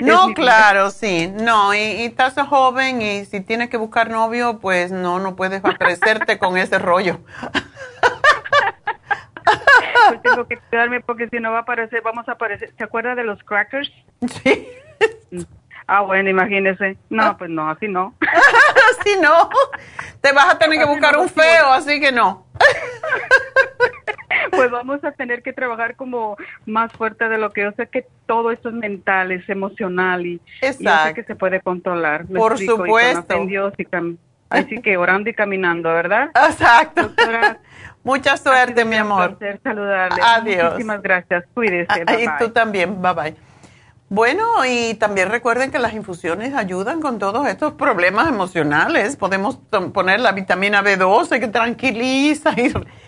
No, claro, sí. No, y, y, estás joven y si tienes que buscar novio, pues no, no puedes aparecerte con ese rollo. Pues tengo que cuidarme porque si no va a aparecer, vamos a aparecer. ¿Se acuerda de los crackers? Sí. Ah, bueno, imagínese. No, pues no, así no. así no. Te vas a tener que buscar un feo, así que no. pues vamos a tener que trabajar como más fuerte de lo que yo sé que todo esto es mental, es emocional y, yo sé que se puede controlar. Por supuesto. Y Dios y Así que orando y caminando, ¿verdad? Exacto. Mucha suerte, mi amor. Un placer saludarle. Adiós. Muchísimas gracias. Cuídese. y tú también. Bye bye. Bueno, y también recuerden que las infusiones ayudan con todos estos problemas emocionales. Podemos poner la vitamina B12 que tranquiliza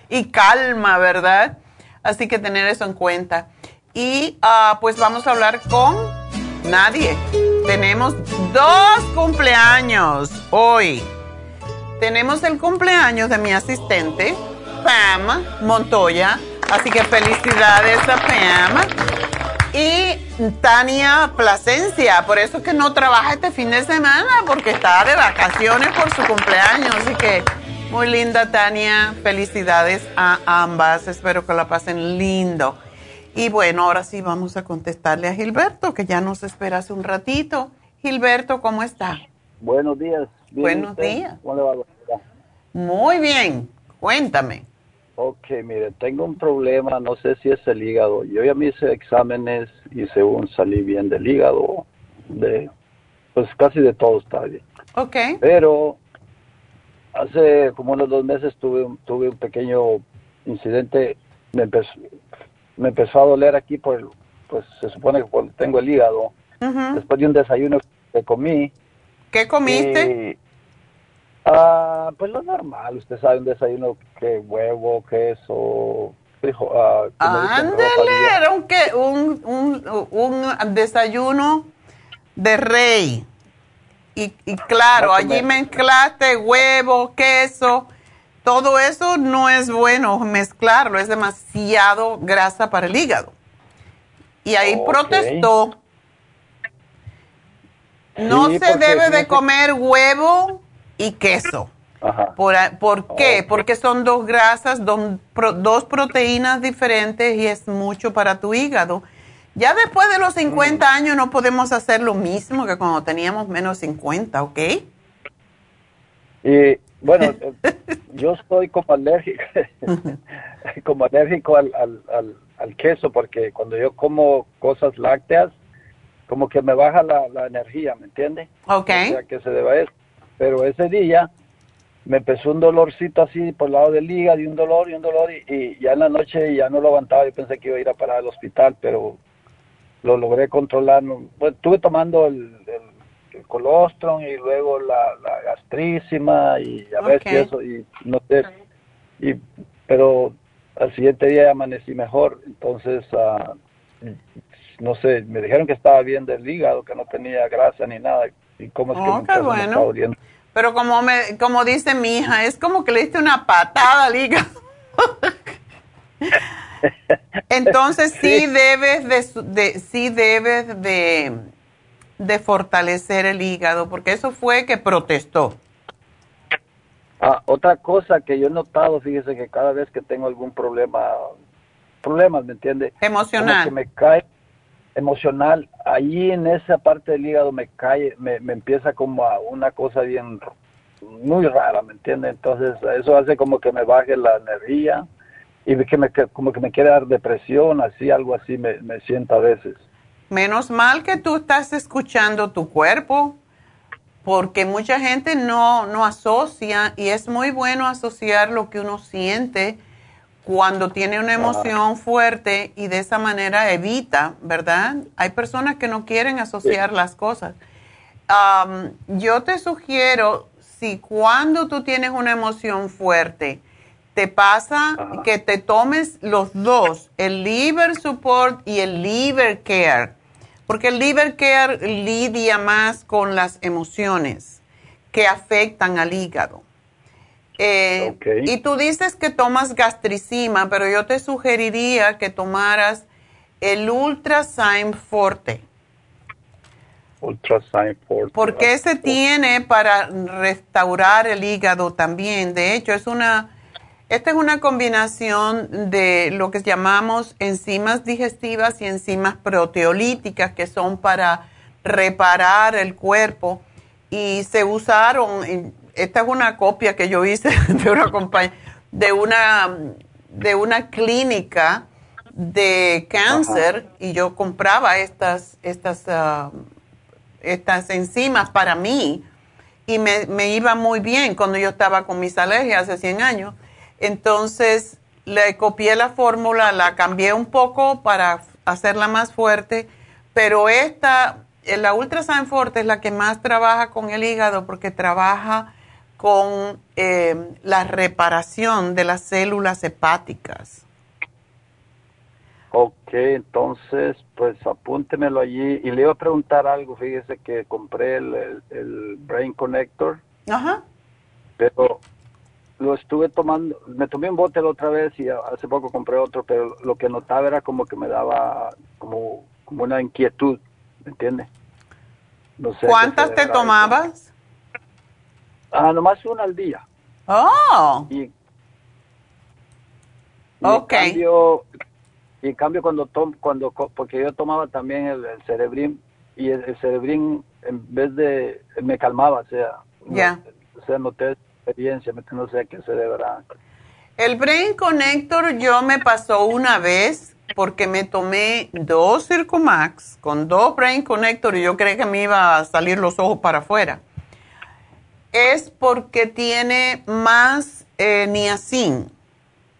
y, calma, ¿verdad? Así que tener eso en cuenta. Y uh, pues vamos a hablar con nadie. Tenemos dos cumpleaños hoy. Tenemos el cumpleaños de mi asistente, Pam Montoya. Así que felicidades a Pam. Y Tania Plasencia, por eso es que no trabaja este fin de semana, porque está de vacaciones por su cumpleaños. Así que muy linda Tania, felicidades a ambas, espero que la pasen lindo. Y bueno, ahora sí vamos a contestarle a Gilberto, que ya nos espera hace un ratito. Gilberto, ¿cómo está? Buenos días. Buenos días. ¿Cómo le va? Muy bien, cuéntame. Ok, mire, tengo un problema, no sé si es el hígado. Yo ya me hice exámenes y según salí bien del hígado, de, pues casi de todo está bien. Ok. Pero hace como unos dos meses tuve, tuve un pequeño incidente, me empezó, me empezó a doler aquí, por, pues se supone que cuando tengo el hígado, después de un desayuno que comí. ¿Qué comiste? Ah, pues lo normal, usted sabe, un desayuno que huevo, queso, frijo, ah, era un, que, un, un, un, desayuno de rey. Y, y claro, allí mezclaste huevo, queso, todo eso no es bueno mezclarlo, es demasiado grasa para el hígado. Y ahí protestó. No se debe de comer huevo y queso. ¿Por, qué? Porque son dos grasas, dos, proteínas diferentes y es mucho para tu hígado. Ya después de los 50 mm. años no podemos hacer lo mismo que cuando teníamos menos 50, ¿ok? Y bueno, yo estoy como alérgico, como alérgico al, al, queso porque cuando yo como cosas lácteas, como que me baja la, energía, ¿me entiende? Ok. O sea, que se deba a eso pero ese día me empezó un dolorcito así por el lado del hígado y un dolor y un dolor y, ya en la noche ya no lo aguantaba, yo pensé que iba a ir a parar al hospital, pero lo logré controlar. Bueno, estuve tomando el, el, colostrum y luego la, la gastrísima y a ver si eso y no sé, y, pero al siguiente día amanecí mejor, entonces uh, no sé, me dijeron que estaba bien del hígado, que no tenía grasa ni nada, y cómo es que oh, bueno. Pero como me, como dice mi hija, es como que le diste una patada al hígado. Entonces sí, debes de, de, sí debes de, de fortalecer el hígado, porque eso fue que protestó. Ah, otra cosa que yo he notado, fíjese que cada vez que tengo algún problema, problemas, ¿me entiende? Emocional. que me cae emocional, ahí en esa parte del hígado me cae, me, me empieza como a una cosa bien muy rara, ¿me entiende? Entonces eso hace como que me baje la energía y que me, como que me dar depresión, así, algo así me, me siento a veces. Menos mal que tú estás escuchando tu cuerpo, porque mucha gente no, no asocia y es muy bueno asociar lo que uno siente cuando tiene una emoción fuerte y de esa manera evita, ¿verdad? Hay personas que no quieren asociar las cosas. yo te sugiero, si cuando tú tienes una emoción fuerte, te pasa que te tomes los dos, el liver support y el liver care, porque el liver care lidia más con las emociones que afectan al hígado. Eh, y tú dices que tomas gastricima, pero yo te sugeriría que tomaras el Ultrasign Forte. Ultrasign Forte. Porque ese tiene para restaurar el hígado también. De hecho, es una, esta es una combinación de lo que llamamos enzimas digestivas y enzimas proteolíticas que son para reparar el cuerpo y se usaron, esta es una copia que yo hice de una de una, de una clínica de cáncer y yo compraba estas, estas, ah, estas enzimas para mí y me, me, iba muy bien cuando yo estaba con mis alergias hace 100 años. Entonces le copié la fórmula, la cambié un poco para hacerla más fuerte, pero esta la Ultra Forte es la que más trabaja con el hígado porque trabaja con eh, la reparación de las células hepáticas. Ok, entonces, pues apúntemelo allí. Y le iba a preguntar algo, fíjese que compré el, el, Brain Connector. Ajá. Pero lo estuve tomando, me tomé un bote la otra vez y hace poco compré otro, pero lo que notaba era como que me daba como, como una inquietud ¿me entiendes? No sé ¿Cuántas te tomabas? Ah, nomás una al día. Oh. Y, ok. En cambio, y en cambio cuando tom, cuando porque yo tomaba también el, cerebrín y el, cerebrín en vez de me calmaba, o sea, ya. o sea, noté experiencia, no sé qué se deberá. El Brain Connector yo me pasó una vez porque me tomé dos Circumax con dos Brain Connector y yo creí que me iba a salir los ojos para afuera. Es porque tiene más eh, niacin.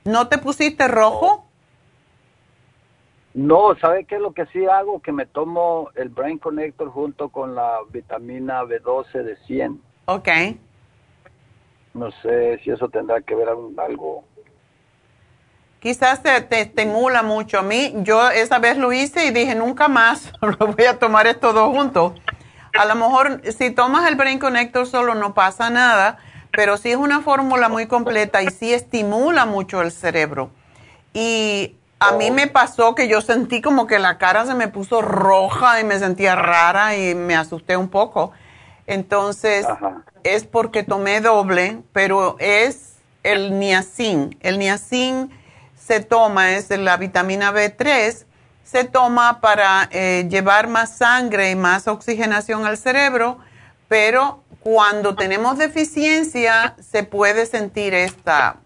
¿No te pusiste rojo? No, ¿sabe qué es lo que sí hago? Que me tomo el Brain Connector junto con la vitamina B12 de 100. Ok. No sé si eso tendrá que ver algo quizás te, estimula mucho. A mí, yo esa vez lo hice y dije, nunca más lo voy a tomar estos dos juntos. A lo mejor si tomas el Brain Connector solo no pasa nada, pero sí es una fórmula muy completa y sí estimula mucho el cerebro. Y a mí me pasó que yo sentí como que la cara se me puso roja y me sentía rara y me asusté un poco. Entonces, es porque tomé doble, pero es el niacin. El niacin se toma es la vitamina B3, se toma para eh, llevar más sangre y más oxigenación al cerebro, pero cuando tenemos deficiencia se puede sentir esta,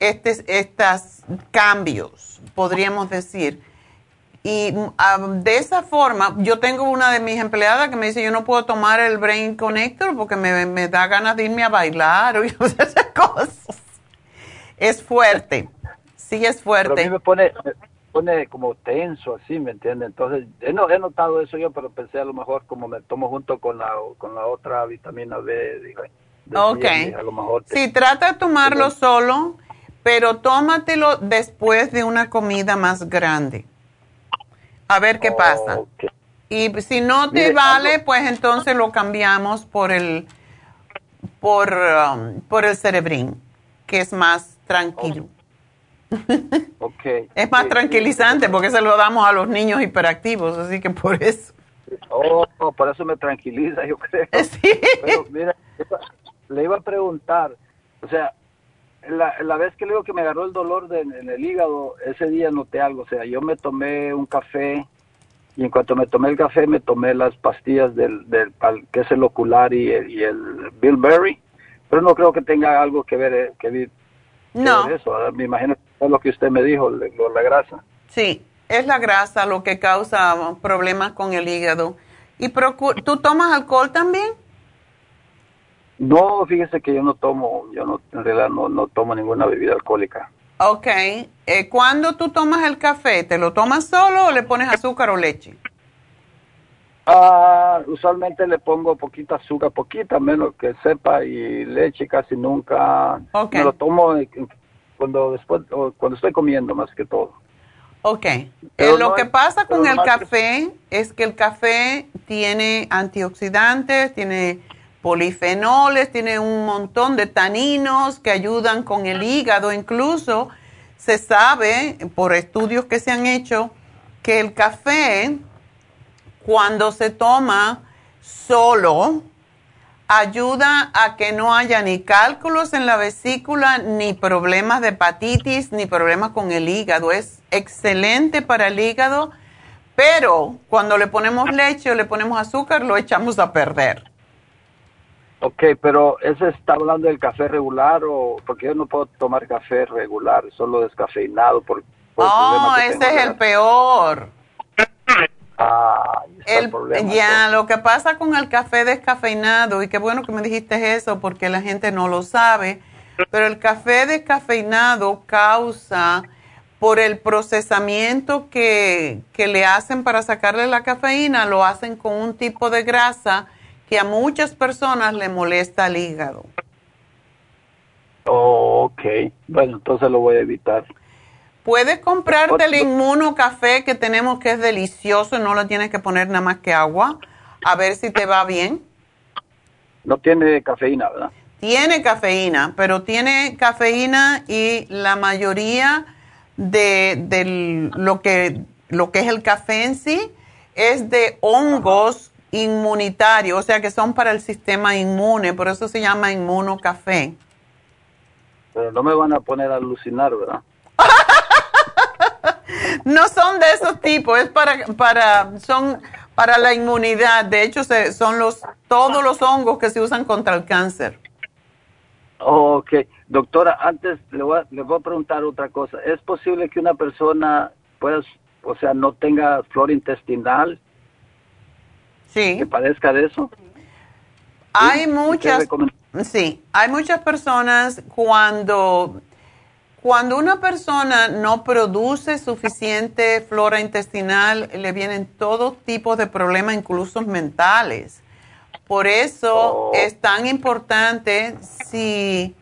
este, estos cambios, podríamos decir. Y ah, de esa forma, yo tengo una de mis empleadas que me dice, yo no puedo tomar el Brain Connector porque me, me da ganas de irme a bailar o esas cosas. Es fuerte. Sí, es fuerte. Pero a mí me pone, pone como tenso, así, ¿me entiendes? Entonces, he, he, notado eso yo, pero pensé a lo mejor como me tomo junto con la, con la otra vitamina B, digo, ok. a lo mejor sí, trata de tomarlo solo, pero tómatelo después de una comida más grande. A ver qué pasa. Y si no te vale, pues entonces lo cambiamos por el por, um, por el cerebrín, que es más tranquilo. Okay. es más tranquilizante porque se lo damos a los niños hiperactivos, así que por eso. Oh, por eso me tranquiliza, yo creo. Sí. Pero mira, le iba a preguntar, o sea, la, la vez que le digo que me agarró el dolor de, en el hígado, ese día noté algo, o sea, yo me tomé un café y en cuanto me tomé el café me tomé las pastillas del, del que es el ocular y el, y el Bilberry, pero no creo que tenga algo que ver, eh, que, no. eso, me imagino es lo que usted me dijo, la grasa. Sí, es la grasa lo que causa problemas con el hígado. ¿Y tú tomas alcohol también? No, fíjese que yo no tomo, yo no, en realidad no, no tomo ninguna bebida alcohólica. Ok. Eh, ¿Cuándo tú tomas el café? ¿Te lo tomas solo o le pones azúcar o leche? Ah, usualmente le pongo poquita azúcar, poquita, menos que sepa, y leche casi nunca. Okay. Me lo tomo cuando después cuando estoy comiendo más que todo. Ok. Eh, lo que pasa con el café es que el café tiene antioxidantes, tiene polifenoles, tiene un montón de taninos que ayudan con el hígado. Incluso se sabe por estudios que se han hecho que el café, cuando se toma solo, ayuda a que no haya ni cálculos en la vesícula, ni problemas de hepatitis, ni problemas con el hígado. Es excelente para el hígado, pero cuando le ponemos leche o le ponemos azúcar, lo echamos a perder. Ok, pero ¿ese está hablando del café regular o porque yo no puedo tomar café regular, solo descafeinado por, por oh, ese es el peor. Ah, el, ya, lo que pasa con el café descafeinado, y qué bueno que me dijiste eso porque la gente no lo sabe, pero el café descafeinado causa por el procesamiento que, que le hacen para sacarle la cafeína, lo hacen con un tipo de grasa que a muchas personas le molesta el hígado. Oh, ok, bueno, entonces lo voy a evitar. Puedes comprarte el inmuno café que tenemos que es delicioso no lo tienes que poner nada más que agua. A ver si te va bien. No tiene cafeína, ¿verdad? Tiene cafeína, pero tiene cafeína y la mayoría de, lo, que, lo que es el café en sí es de hongos inmunitarios, o sea que son para el sistema inmune, por eso se llama inmunocafé. Pero no me van a poner a alucinar, ¿verdad? no son de esos tipos, es para, para, son para la inmunidad. De hecho, son los, todos los hongos que se usan contra el cáncer. ok, doctora, antes le voy, a, le voy a preguntar otra cosa. ¿Es posible que una persona pueda, o sea, no tenga flora intestinal? Sí. ¿Que padezca de eso? Hay muchas, sí, hay muchas personas cuando cuando una persona no produce suficiente flora intestinal, le vienen todo tipo de problemas, incluso mentales. Por eso oh. es tan importante si,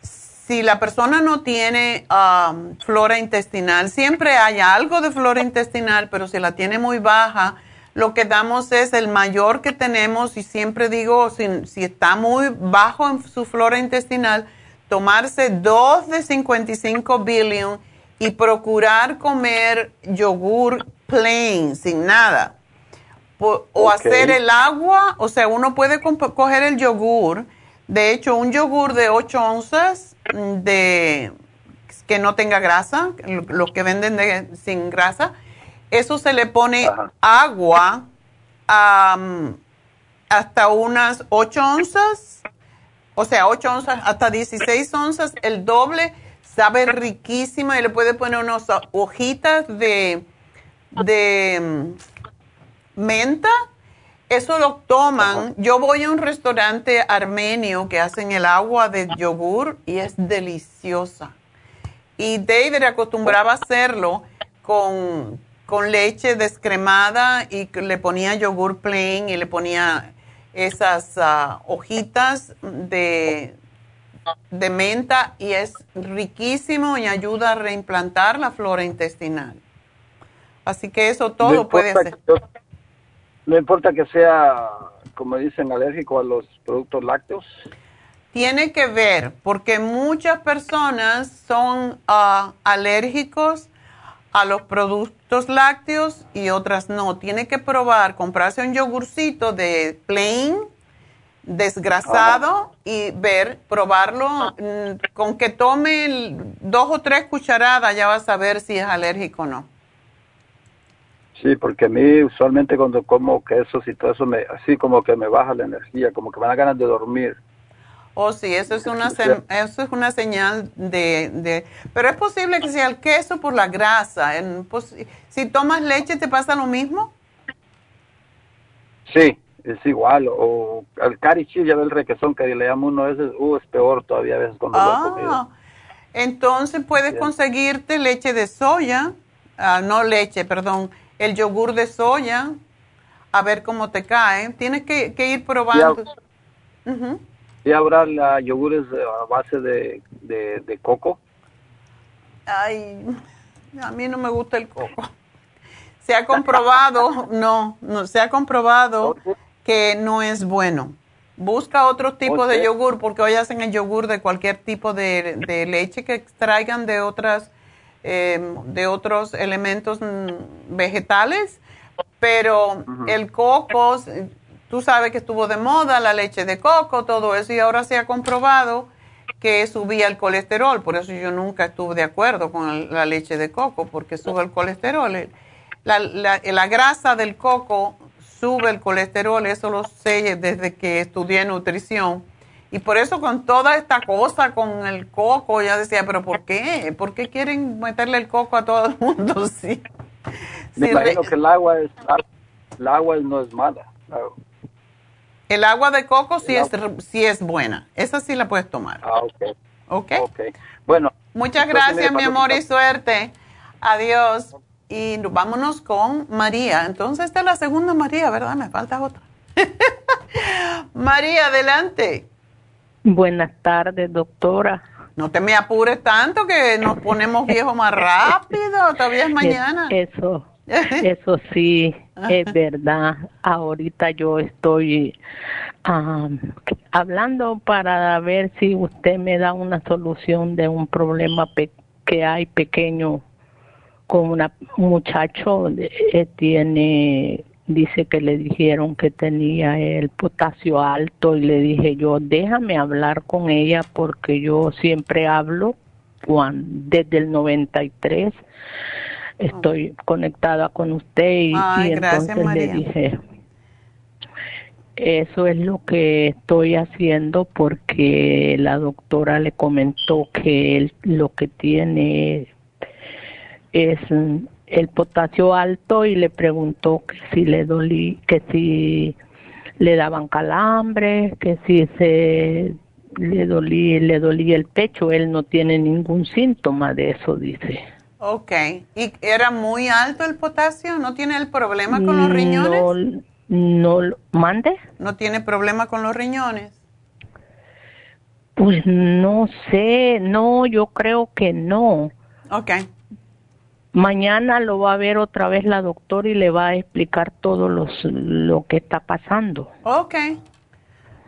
si la persona no tiene um, flora intestinal, siempre hay algo de flora intestinal, pero si la tiene muy baja, lo que damos es el mayor que tenemos y siempre digo, si, si está muy bajo en su flora intestinal, tomarse dos de 55 billion y procurar comer yogur plain, sin nada. O hacer el agua, o sea, uno puede coger el yogur. De hecho, un yogur de 8 onzas de que no tenga grasa, los que venden de, sin grasa, eso se le pone agua hasta unas 8 onzas o sea, 8 onzas hasta 16 onzas, el doble, sabe riquísima y le puede poner unas hojitas de, de mm, menta. Eso lo toman. Yo voy a un restaurante armenio que hacen el agua de yogur y es deliciosa. Y David acostumbraba a hacerlo con, con leche descremada y le ponía yogur plain y le ponía esas ah, hojitas de, de menta y es riquísimo y ayuda a reimplantar la flora intestinal. Así que eso todo puede ser. no importa que sea, como dicen, alérgico a los productos lácteos. Tiene que ver, porque muchas personas son ah, alérgicos a los productos lácteos y otras no. Tiene que probar, comprarse un yogurcito de plain, desgrasado y ver, probarlo. Mm, con que tome dos o tres cucharadas ya vas a ver si es alérgico o no. Sí, porque a mí usualmente cuando como quesos y todo eso, me, así como que me baja la energía, como que me da ganas de dormir. Oh, sí, eso es una, eso es una señal de, de, Pero es posible que sea el queso por la grasa. En, si tomas leche, ¿te pasa lo mismo? Sí, es igual. O el carichi, ya ve el requesón que le llamo uno, ese, uh, es peor todavía a veces cuando ah, Entonces puedes conseguirte leche de soya, ah, no leche, perdón, el yogur de soya, a ver cómo te cae. Tienes que, ir probando. ¿Y habrá la yogures a base de, de, coco? Ay, a mí no me gusta el coco. Se ha comprobado, no, no, se ha comprobado que no es bueno. Busca otro tipo de yogur, porque hoy hacen el yogur de cualquier tipo de, de leche que extraigan de otras, em, de otros elementos mm, vegetales, Pero el coco, tú sabes que estuvo de moda la leche de coco, todo eso, y ahora se ha comprobado que subía el colesterol. Por eso yo nunca estuve de acuerdo con la leche de coco, porque sube el colesterol. La, la, grasa del coco sube el colesterol, eso lo sé desde que estudié nutrición. Y por eso con toda esta cosa con el coco, ya decía, pero ¿por qué? ¿Por qué quieren meterle el coco a todo el mundo? Sí. Me imagino que el agua, es, el agua no es mala. El agua de coco sí es, sí es buena. Esa sí la puedes tomar. Ah, ok. Ok. okay. Bueno. Muchas gracias, mi amor, y suerte. Adiós. Y vámonos con María. Entonces, esta es la segunda María, ¿verdad? Me falta otra. María, adelante. Buenas tardes, doctora. No te me apures tanto que nos ponemos viejos más rápido. Todavía es mañana. Eso, eso sí, es verdad. Ahorita yo estoy hablando para ver si usted me da una solución de un problema que hay pequeño con un muchacho eh, tiene dice que le dijeron que tenía el potasio alto y le dije yo déjame hablar con ella porque yo siempre hablo cuando, desde el 93 estoy conectada con usted y, entonces le dije eso es lo que estoy haciendo porque la doctora le comentó que él lo que tiene es el potasio alto y le preguntó que si le dolí, que si le daban calambre, que si se le dolía, le dolía el pecho, él no tiene ningún síntoma de eso, dice. Ok, ¿y era muy alto el potasio? ¿No tiene el problema con los riñones? No, no, mande. ¿No tiene problema con los riñones? Pues no sé, no, yo creo que no. Ok. Mañana lo va a ver otra vez la doctora y le va a explicar todo los, lo que está pasando. Ok,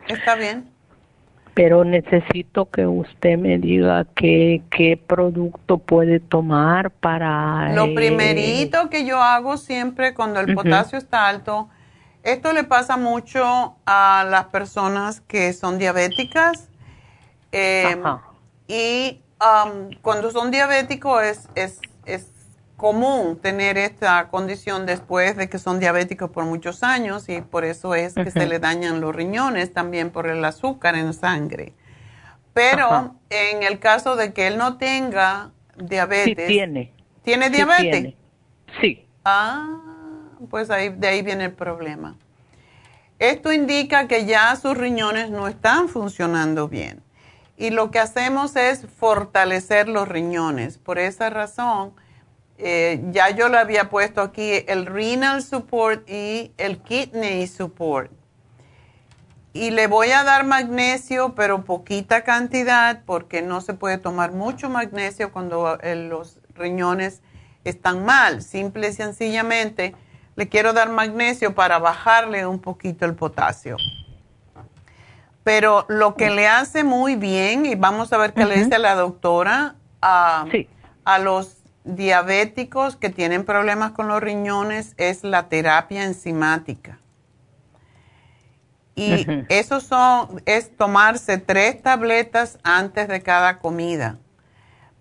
está bien. Pero necesito que usted me diga qué, qué producto puede tomar para... Lo eh, primerito que yo hago siempre cuando el potasio está alto, esto le pasa mucho a las personas que son diabéticas. Eh, y um, cuando son diabéticos es, es, es común tener esta condición después de que son diabéticos por muchos años y por eso es que se le dañan los riñones también por el azúcar en sangre. Pero en el caso de que él no tenga diabetes. Sí tiene. ¿Tiene diabetes? Sí. Ah, pues ahí, de ahí viene el problema. Esto indica que ya sus riñones no están funcionando bien. Y lo que hacemos es fortalecer los riñones. Por esa razón eh, ya yo le había puesto aquí el renal support y el kidney support. Y le voy a dar magnesio, pero poquita cantidad, porque no se puede tomar mucho magnesio cuando eh, los riñones están mal. Simple y sencillamente le quiero dar magnesio para bajarle un poquito el potasio. Pero lo que le hace muy bien, y vamos a ver qué le dice la doctora, a, a los diabéticos que tienen problemas con los riñones es la terapia enzimática. Y eso son, es tomarse tres tabletas antes de cada comida,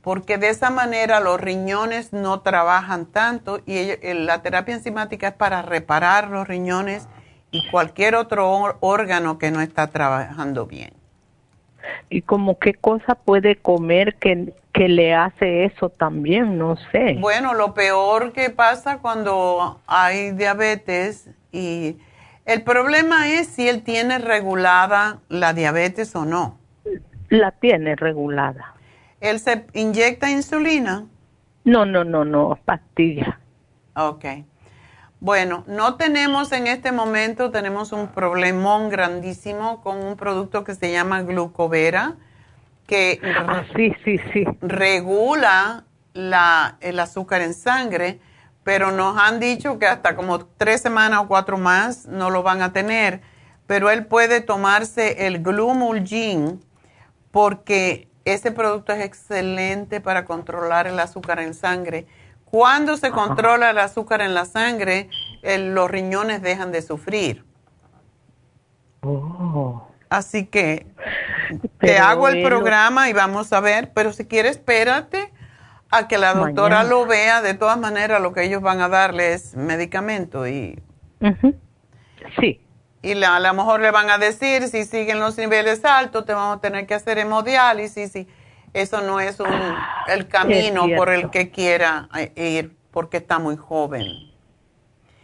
porque de esa manera los riñones no trabajan tanto y la terapia enzimática es para reparar los riñones y cualquier otro órgano que no está trabajando bien. ¿Y como qué cosa puede comer que que le hace eso también, no sé. Bueno, lo peor que pasa cuando hay diabetes y el problema es si él tiene regulada la diabetes o no. La tiene regulada. ¿Él se inyecta insulina? No, no, no, no, pastilla. Ok. Bueno, no tenemos en este momento, tenemos un problemón grandísimo con un producto que se llama glucovera que ah, sí, sí, sí. regula la, el azúcar en sangre, pero nos han dicho que hasta como tres semanas o cuatro más no lo van a tener. Pero él puede tomarse el Glumulgin porque ese producto es excelente para controlar el azúcar en sangre. Cuando se controla el azúcar en la sangre, los riñones dejan de sufrir. Oh. Así que te hago el programa y vamos a ver, pero si quieres espérate a que la doctora lo vea, de todas maneras lo que ellos van a darle es medicamento y... Sí. Y a lo mejor le van a decir, si siguen los niveles altos, te vamos a tener que hacer hemodiálisis y eso no es un, ah, el camino por el que quiera eh, ir porque está muy joven.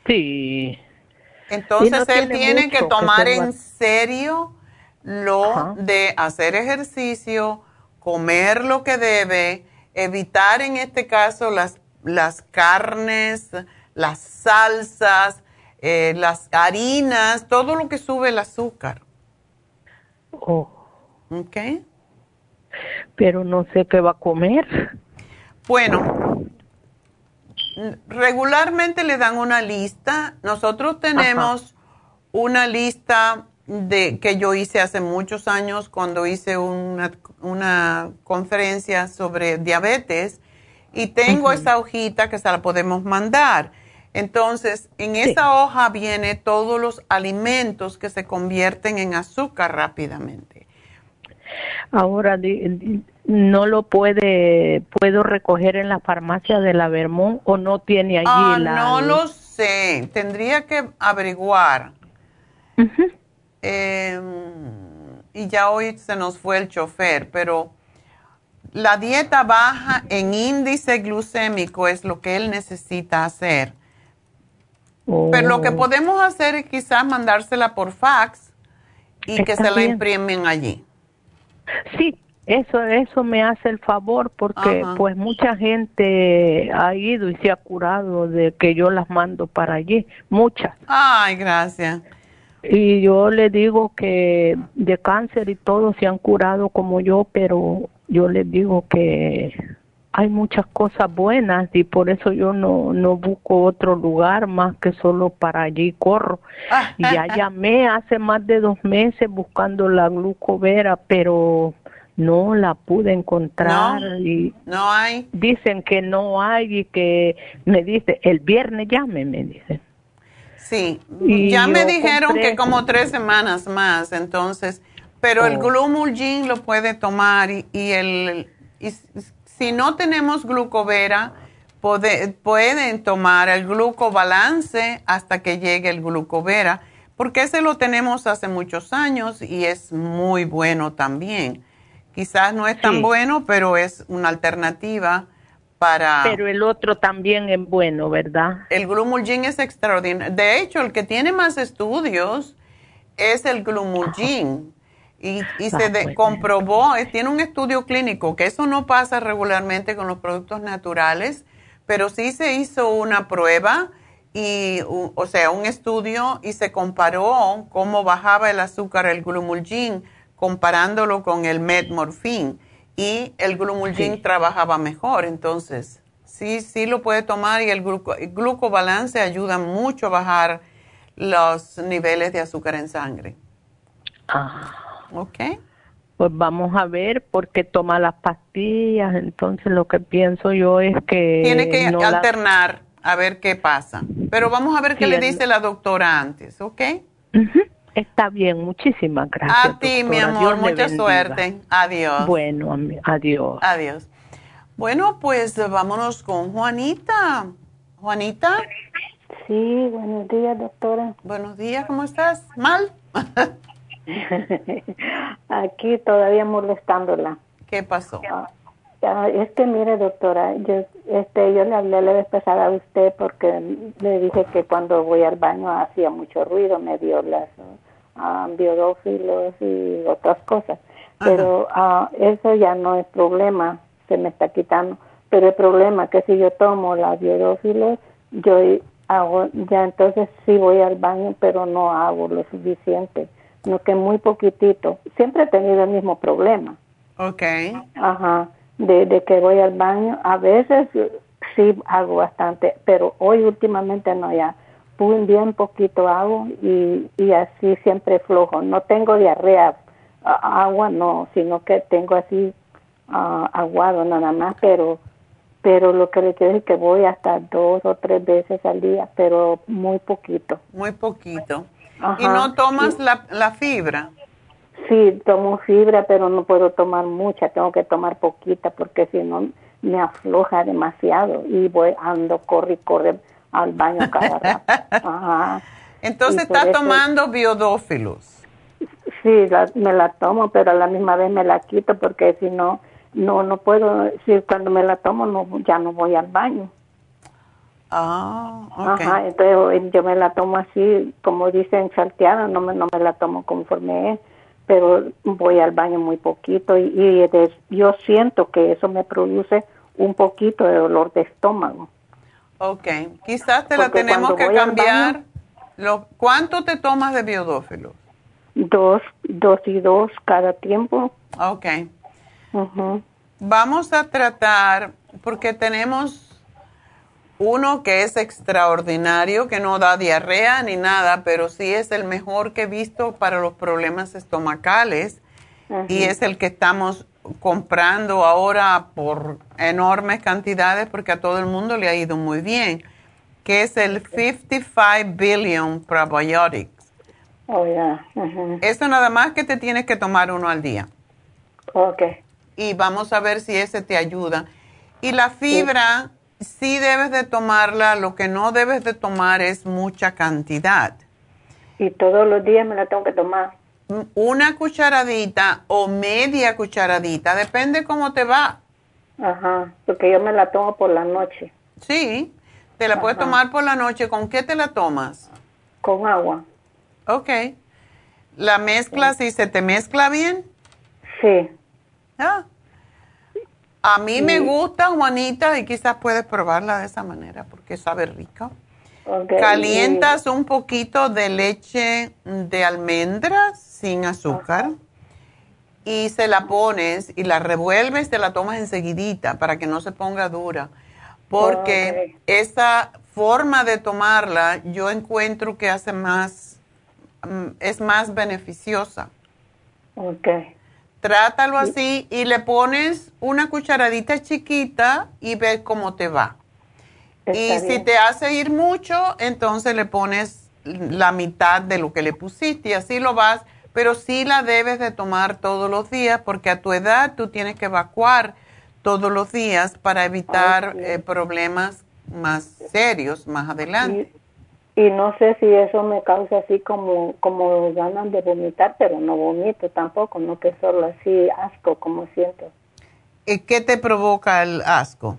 Sí. Entonces él tiene que tomar en serio lo de hacer ejercicio, comer lo que debe, evitar en este caso las, las carnes, las salsas, eh, las harinas, todo lo que sube el azúcar. Oh. ¿Ok? Pero no sé qué va a comer. Bueno, regularmente le dan una lista. Nosotros tenemos una lista de que yo hice hace muchos años cuando hice una, una conferencia sobre diabetes y tengo esa hojita que se la podemos mandar. Entonces, en esa hoja viene todos los alimentos que se convierten en azúcar rápidamente. Ahora, ¿no lo puede, puedo recoger en la farmacia de la Vermont o no tiene allí ah, la... No lo sé, tendría que averiguar. Em, y ya hoy se nos fue el chofer, pero la dieta baja en índice glucémico es lo que él necesita hacer. Pero lo que oh. podemos hacer es quizás mandársela por fax y que se la imprimen allí. Sí, eso eso me hace el favor porque pues mucha gente ha ido y se ha curado de que yo las mando para allí, muchas. Ay, gracias. Y yo le digo que de cáncer y todo se han curado como yo, pero yo les digo que hay muchas cosas buenas y por eso yo no, no busco otro lugar más que solo para allí corro. Y ya llamé hace más de dos meses buscando la glucovera, pero no la pude encontrar y no hay. Dicen que no hay y que me dice, el viernes llame, me dicen. Sí, ya me dijeron que como tres semanas más, entonces, pero el oh. glumulgin lo puede tomar y, el, si no tenemos glucovera, pueden tomar el glucobalance hasta que llegue el glucovera, porque ese lo tenemos hace muchos años y es muy bueno también. Quizás no es tan bueno, pero es una alternativa pero el otro también es bueno, ¿verdad? El glumulgin es extraordinario. De hecho, el que tiene más estudios es el glumulgin. Y, y se ah, comprobó, tiene un estudio clínico, que eso no pasa regularmente con los productos naturales, pero sí se hizo una prueba, y, o sea, un estudio, y se comparó cómo bajaba el azúcar el glumulgin comparándolo con el metmorfin y el glumulgin trabajaba mejor. Entonces, sí, sí lo puede tomar y el, glucobalance ayuda mucho a bajar los niveles de azúcar en sangre. Ah. Ok. Pues vamos a ver por qué toma las pastillas. Entonces, lo que pienso yo es que. Tiene que alternar a ver qué pasa. Pero vamos a ver qué le dice la doctora antes, ¿ok? Está bien, muchísimas gracias. A ti, mi amor, mucha suerte. Adiós. Bueno, adiós. Adiós. Bueno, pues vámonos con Juanita. Juanita. Sí, buenos días, doctora. Buenos días, ¿cómo estás? ¿Mal? Aquí todavía molestándola. ¿Qué pasó? Ah, es que mire, doctora, yo, este, yo le hablé la vez pasada a usted porque le dije que cuando voy al baño hacía mucho ruido, me dio las biodófilos y otras cosas. Pero uh, eso ya no es problema, se me está quitando. Pero el problema es que si yo tomo la biodófilos, yo hago, ya entonces sí voy al baño, pero no hago lo suficiente, no que muy poquitito. Siempre he tenido el mismo problema. Ok. Ajá, de, de que voy al baño, a veces sí hago bastante, pero hoy últimamente no ya bien poquito agua y, y así siempre flojo. No tengo diarrea, agua no, sino que tengo así aguado nada más, pero pero lo que le quiero decir es que voy hasta dos o tres veces al día, pero muy poquito. Muy poquito. ¿Y no tomas la, la fibra? Sí, tomo fibra, pero no puedo tomar mucha, tengo que tomar poquita porque si no me afloja demasiado y voy ando corre y corre al baño cada rato. Ajá. Entonces está tomando biodófilos. Sí, me la tomo, pero a la misma vez me la quito porque si no no no puedo, si cuando me la tomo no ya no voy al baño. Ah, okay. Ajá, entonces yo me la tomo así, como dicen salteada, no me, no me la tomo conforme es pero voy al baño muy poquito y, yo siento que eso me produce un poquito de dolor de estómago. Ok, quizás te la tenemos que cambiar. Lo, ¿Cuánto te tomas de biodófilos? Dos, dos y dos cada tiempo. Ok. Vamos a tratar, porque tenemos uno que es extraordinario, que no da diarrea ni nada, pero sí es el mejor que he visto para los problemas estomacales y es el que estamos comprando ahora por enormes cantidades porque a todo el mundo le ha ido muy bien, que es el 55 Billion Probiotics. Oh, yeah. Eso nada más que te tienes que tomar uno al día. Ok. Y vamos a ver si ese te ayuda. Y la fibra sí debes de tomarla, lo que no debes de tomar es mucha cantidad. Y todos los días me la tengo que tomar. Una cucharadita o media cucharadita, depende cómo te va. Ajá, porque yo me la tomo por la noche. Sí, te la puedes tomar por la noche. ¿Con qué te la tomas? Con agua. Ok. ¿La mezclas y se te mezcla bien? Sí. Ah, a mí me gusta, Juanita, y quizás puedes probarla de esa manera porque sabe rica. Calientas un poquito de leche de almendras sin azúcar y se la pones y la revuelves, te la tomas enseguidita para que no se ponga dura. Porque esa forma de tomarla yo encuentro que hace más, mm, es más beneficiosa. Okay. Trátalo así y le pones una cucharadita chiquita y ves cómo te va. y si te hace ir mucho, entonces le pones la mitad de lo que le pusiste y así lo vas, pero sí la debes de tomar todos los días porque a tu edad tú tienes que evacuar todos los días para evitar eh, problemas más serios más adelante. y no sé si eso me causa así como como ganas de vomitar, pero no vomito tampoco, no que solo así asco como siento. ¿Y qué te provoca el asco?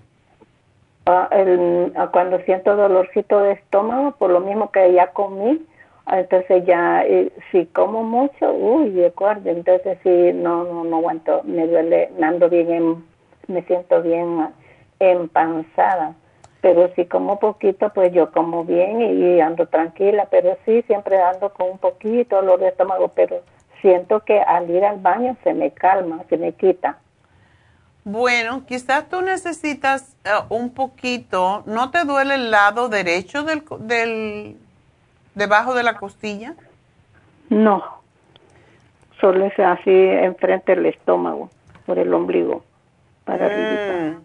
Ah, el, ah, cuando siento dolorcito de estómago, por lo mismo que ya comí, ah, entonces ya eh, si como mucho, uy, acuerdo, entonces si no, no, no aguanto, me duele, me ando bien, me siento bien empanzada pero si como poquito, pues yo como bien y, ando tranquila, pero sí, siempre ando con un poquito dolor de estómago, pero siento que al ir al baño se me calma, se me quita. Bueno, quizás tú necesitas eh, un poquito, ¿no te duele el lado derecho del, del, debajo de la costilla? No, solo es así enfrente del estómago, por el ombligo, para arriba.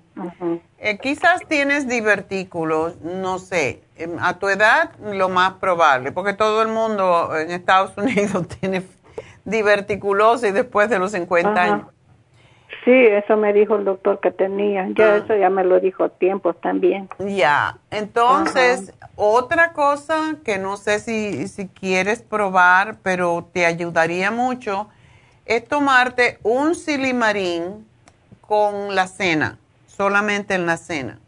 Eh, quizás tienes divertículos, no sé, em, a tu edad lo más probable, porque todo el mundo en Estados Unidos tiene diverticulosis después de los 50 años. Sí, eso me dijo el doctor que tenía, ya ah. eso ya me lo dijo tiempo también. Ya, entonces, otra cosa que no sé si, si quieres probar, pero te ayudaría mucho, es tomarte un silimarín con la cena solamente en la cena.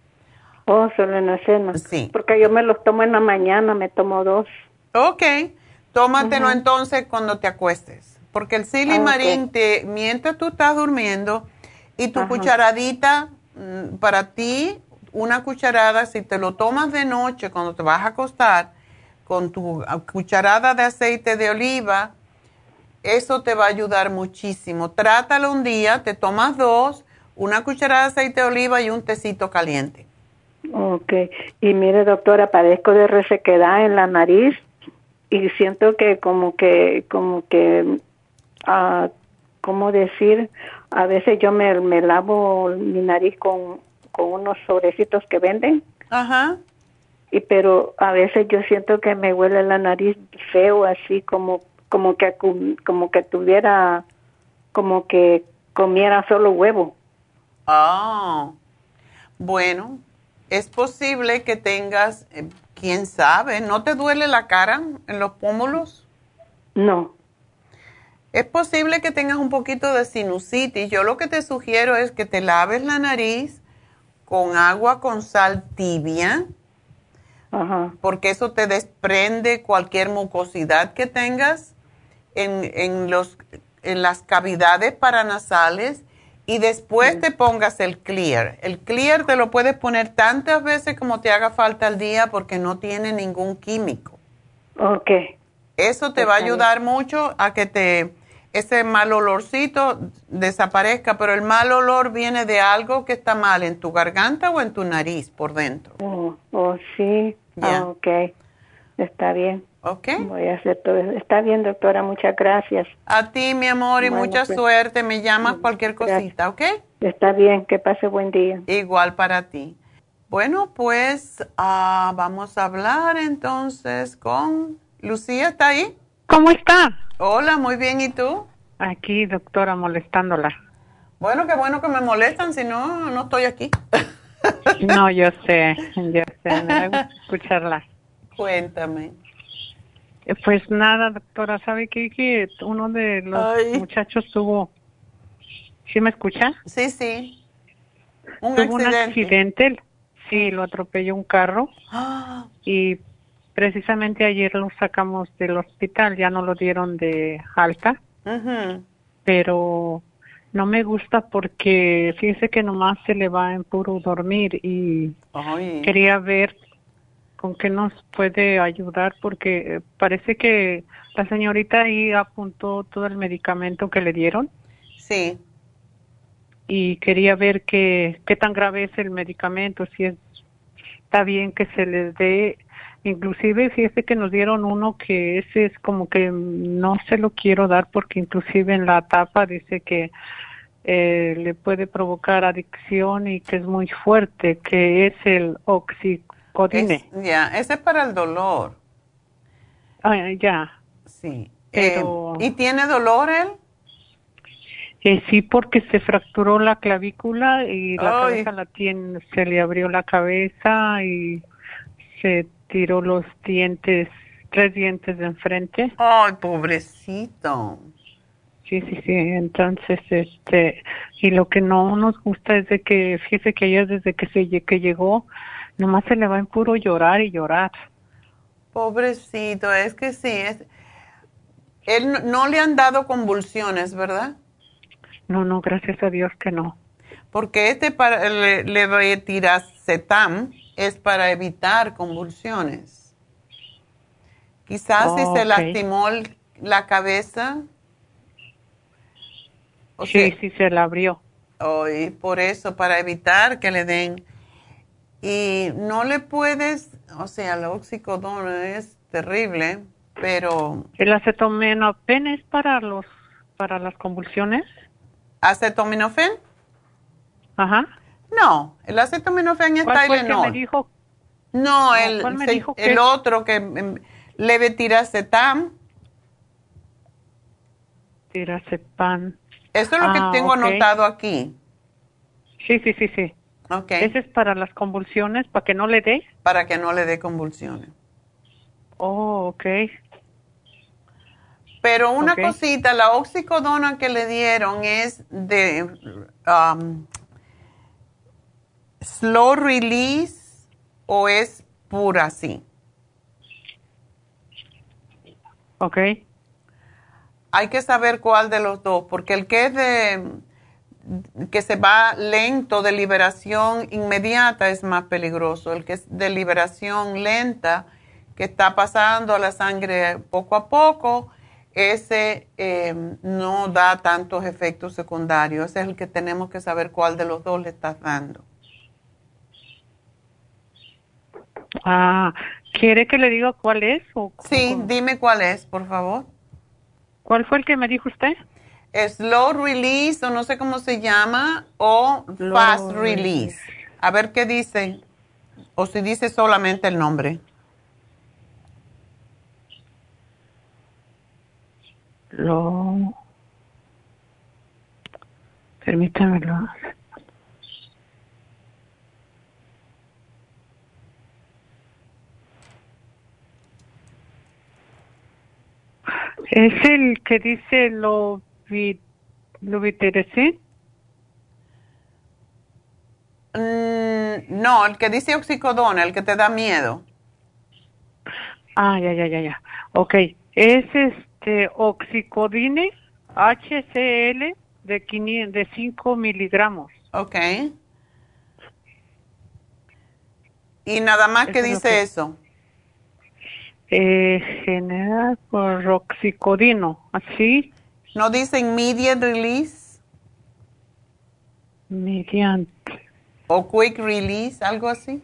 Oh, solo en la cena. Sí. Porque yo me los tomo en la mañana, me tomo dos. Ok, tómatelo entonces cuando te acuestes. Porque el silimarín, ah, te, mientras tú estás durmiendo, y tu cucharadita, mm, para ti, una cucharada, si te lo tomas de noche cuando te vas a acostar, con tu ah, cucharada de aceite de oliva, eso te va a ayudar muchísimo. Trátalo un día, te tomas dos una cucharada de aceite de oliva y un tecito caliente. Ok. Y mire, doctora, padezco de resequedad en la nariz y siento que como que, como que, uh, ¿cómo decir? A veces yo me, me lavo mi nariz con, con unos sobrecitos que venden. Ajá. Y pero a veces yo siento que me huele la nariz feo, así como como que como que tuviera como que comiera solo huevo. Ah, bueno, es posible que tengas, eh, quién sabe, ¿no te duele la cara en los pómulos? No. Es posible que tengas un poquito de sinusitis. Yo lo que te sugiero es que te laves la nariz con agua con sal tibia, Ajá. porque eso te desprende cualquier mucosidad que tengas en, en, los, en las cavidades paranasales y después te pongas el clear. El clear te lo puedes poner tantas veces como te haga falta al día porque no tiene ningún químico. Ok. Eso te va a ayudar mucho a que te ese mal olorcito desaparezca, pero el mal olor viene de algo que está mal en tu garganta o en tu nariz por dentro. Oh, oh sí. Ah, ok. Está bien. Ok. Voy a hacer todo eso. Está bien, doctora. Muchas gracias. A ti, mi amor, y Bueno, mucha pues, suerte. Me llamas cualquier gracias. cosita, ¿ok? Está bien. Que pase buen día. Igual para ti. Bueno, pues ah, vamos a hablar entonces con Lucía. ¿Está ahí? ¿Cómo está? Hola, muy bien. ¿Y tú? Aquí, doctora, molestándola. Bueno, qué bueno que me molestan, si no, no estoy aquí. No, yo sé, yo sé, me da gusto escucharla. Cuéntame. Eh, Pues nada, doctora, ¿sabe qué? Que uno de los Ay. muchachos tuvo... ¿Sí me escucha? Sí, sí. Un tuvo un accidente. sí, lo atropelló un carro Ah, y precisamente ayer lo sacamos del hospital, ya no lo dieron de alta, ujú. pero no me gusta porque fíjese que nomás se le va en puro dormir y Ay. quería ver con qué nos puede ayudar porque eh, parece que la señorita ahí apuntó todo el medicamento que le dieron Sí. y quería ver qué, qué tan grave es el medicamento, si es, está bien que se les dé, inclusive fíjese que nos dieron uno que ese es como que no se lo quiero dar porque inclusive en la tapa dice que eh, le puede provocar adicción y que es muy fuerte, que es el oxicodine. Es- Ya, ese es para el dolor. Ah, ya. Sí. Pero- Eh, ¿Y tiene dolor él? Eh, sí, porque se fracturó la clavícula y la Ay. cabeza la tiene, se le abrió la cabeza y se tiró los dientes, tres dientes de enfrente. Ay, pobrecito. Sí, sí, sí. Entonces, este, y lo que no nos gusta es de que, fíjese que ella desde que se que llegó, nomás se le va en puro llorar y llorar. Pobrecito, es que sí. Es... Él no, no le han dado convulsiones, ¿verdad? No, no, gracias a Dios que no. Porque este para, le, levetiracetam es para evitar convulsiones. Quizás si se lastimó la cabeza. O sí, sea, sí, se la abrió. oh, y por eso, para evitar que le den. Y no le puedes, o sea, la oxicodona es terrible, pero El acetaminofén es para los, para las convulsiones. acetaminofén, Ajá. no, el acetaminofén es ¿Cuál fue el que me dijo? No, No, el, ¿cuál me se- dijo el que- otro que em, levetiracetam, Tiracepan. eso es lo Ah, que tengo ok. anotado aquí. Sí, sí, sí, sí. Ese es para las convulsiones, para que no le dé. Para que no le dé convulsiones. Oh, ok. Pero una cosita, la oxicodona que le dieron es de um, slow release o es pura así. Ok. Hay que saber cuál de los dos, porque el que es de que se va lento de liberación inmediata es más peligroso. El que es de liberación lenta, que está pasando a la sangre poco a poco, ese eh, no da tantos efectos secundarios. Ese es el que tenemos que saber cuál de los dos le estás dando. Ah, ¿quiere que le diga cuál es? O, Sí, dime cuál es, por favor. ¿Cuál fue el que me dijo usted? Slow release o no sé cómo se llama o Slow fast release. release. A ver qué dice, o si dice solamente el nombre. Lo. Permítamelo. ¿Es el que dice lo, vi, lo Mm, no, el que dice oxicodona, el que te da miedo. Ah, ya, ya, ya, ya. Ok, es este oxicodine HCl de, 500, de 5 miligramos. Ok. ¿Y nada más que dice eso? Eh, general por oxicodino, ¿así? ¿No dice immediate release? Mediante. ¿O quick release, algo así?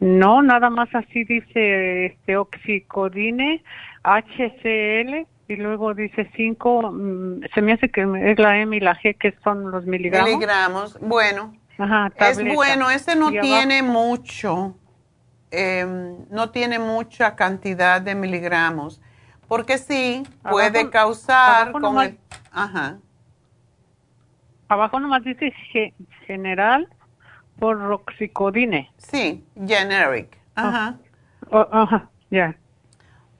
No, nada más así dice este oxicodine, HCl y luego dice 5, mm, se me hace que es la M y la G que son los miligramos. Miligramos, bueno. es bueno, ese no tiene mucho, em, no tiene mucha cantidad de miligramos, porque sí puede causar con el, ajá. Abajo nomás dice general por roxicodine. Sí, generic. Ajá. Oh, ajá, ya.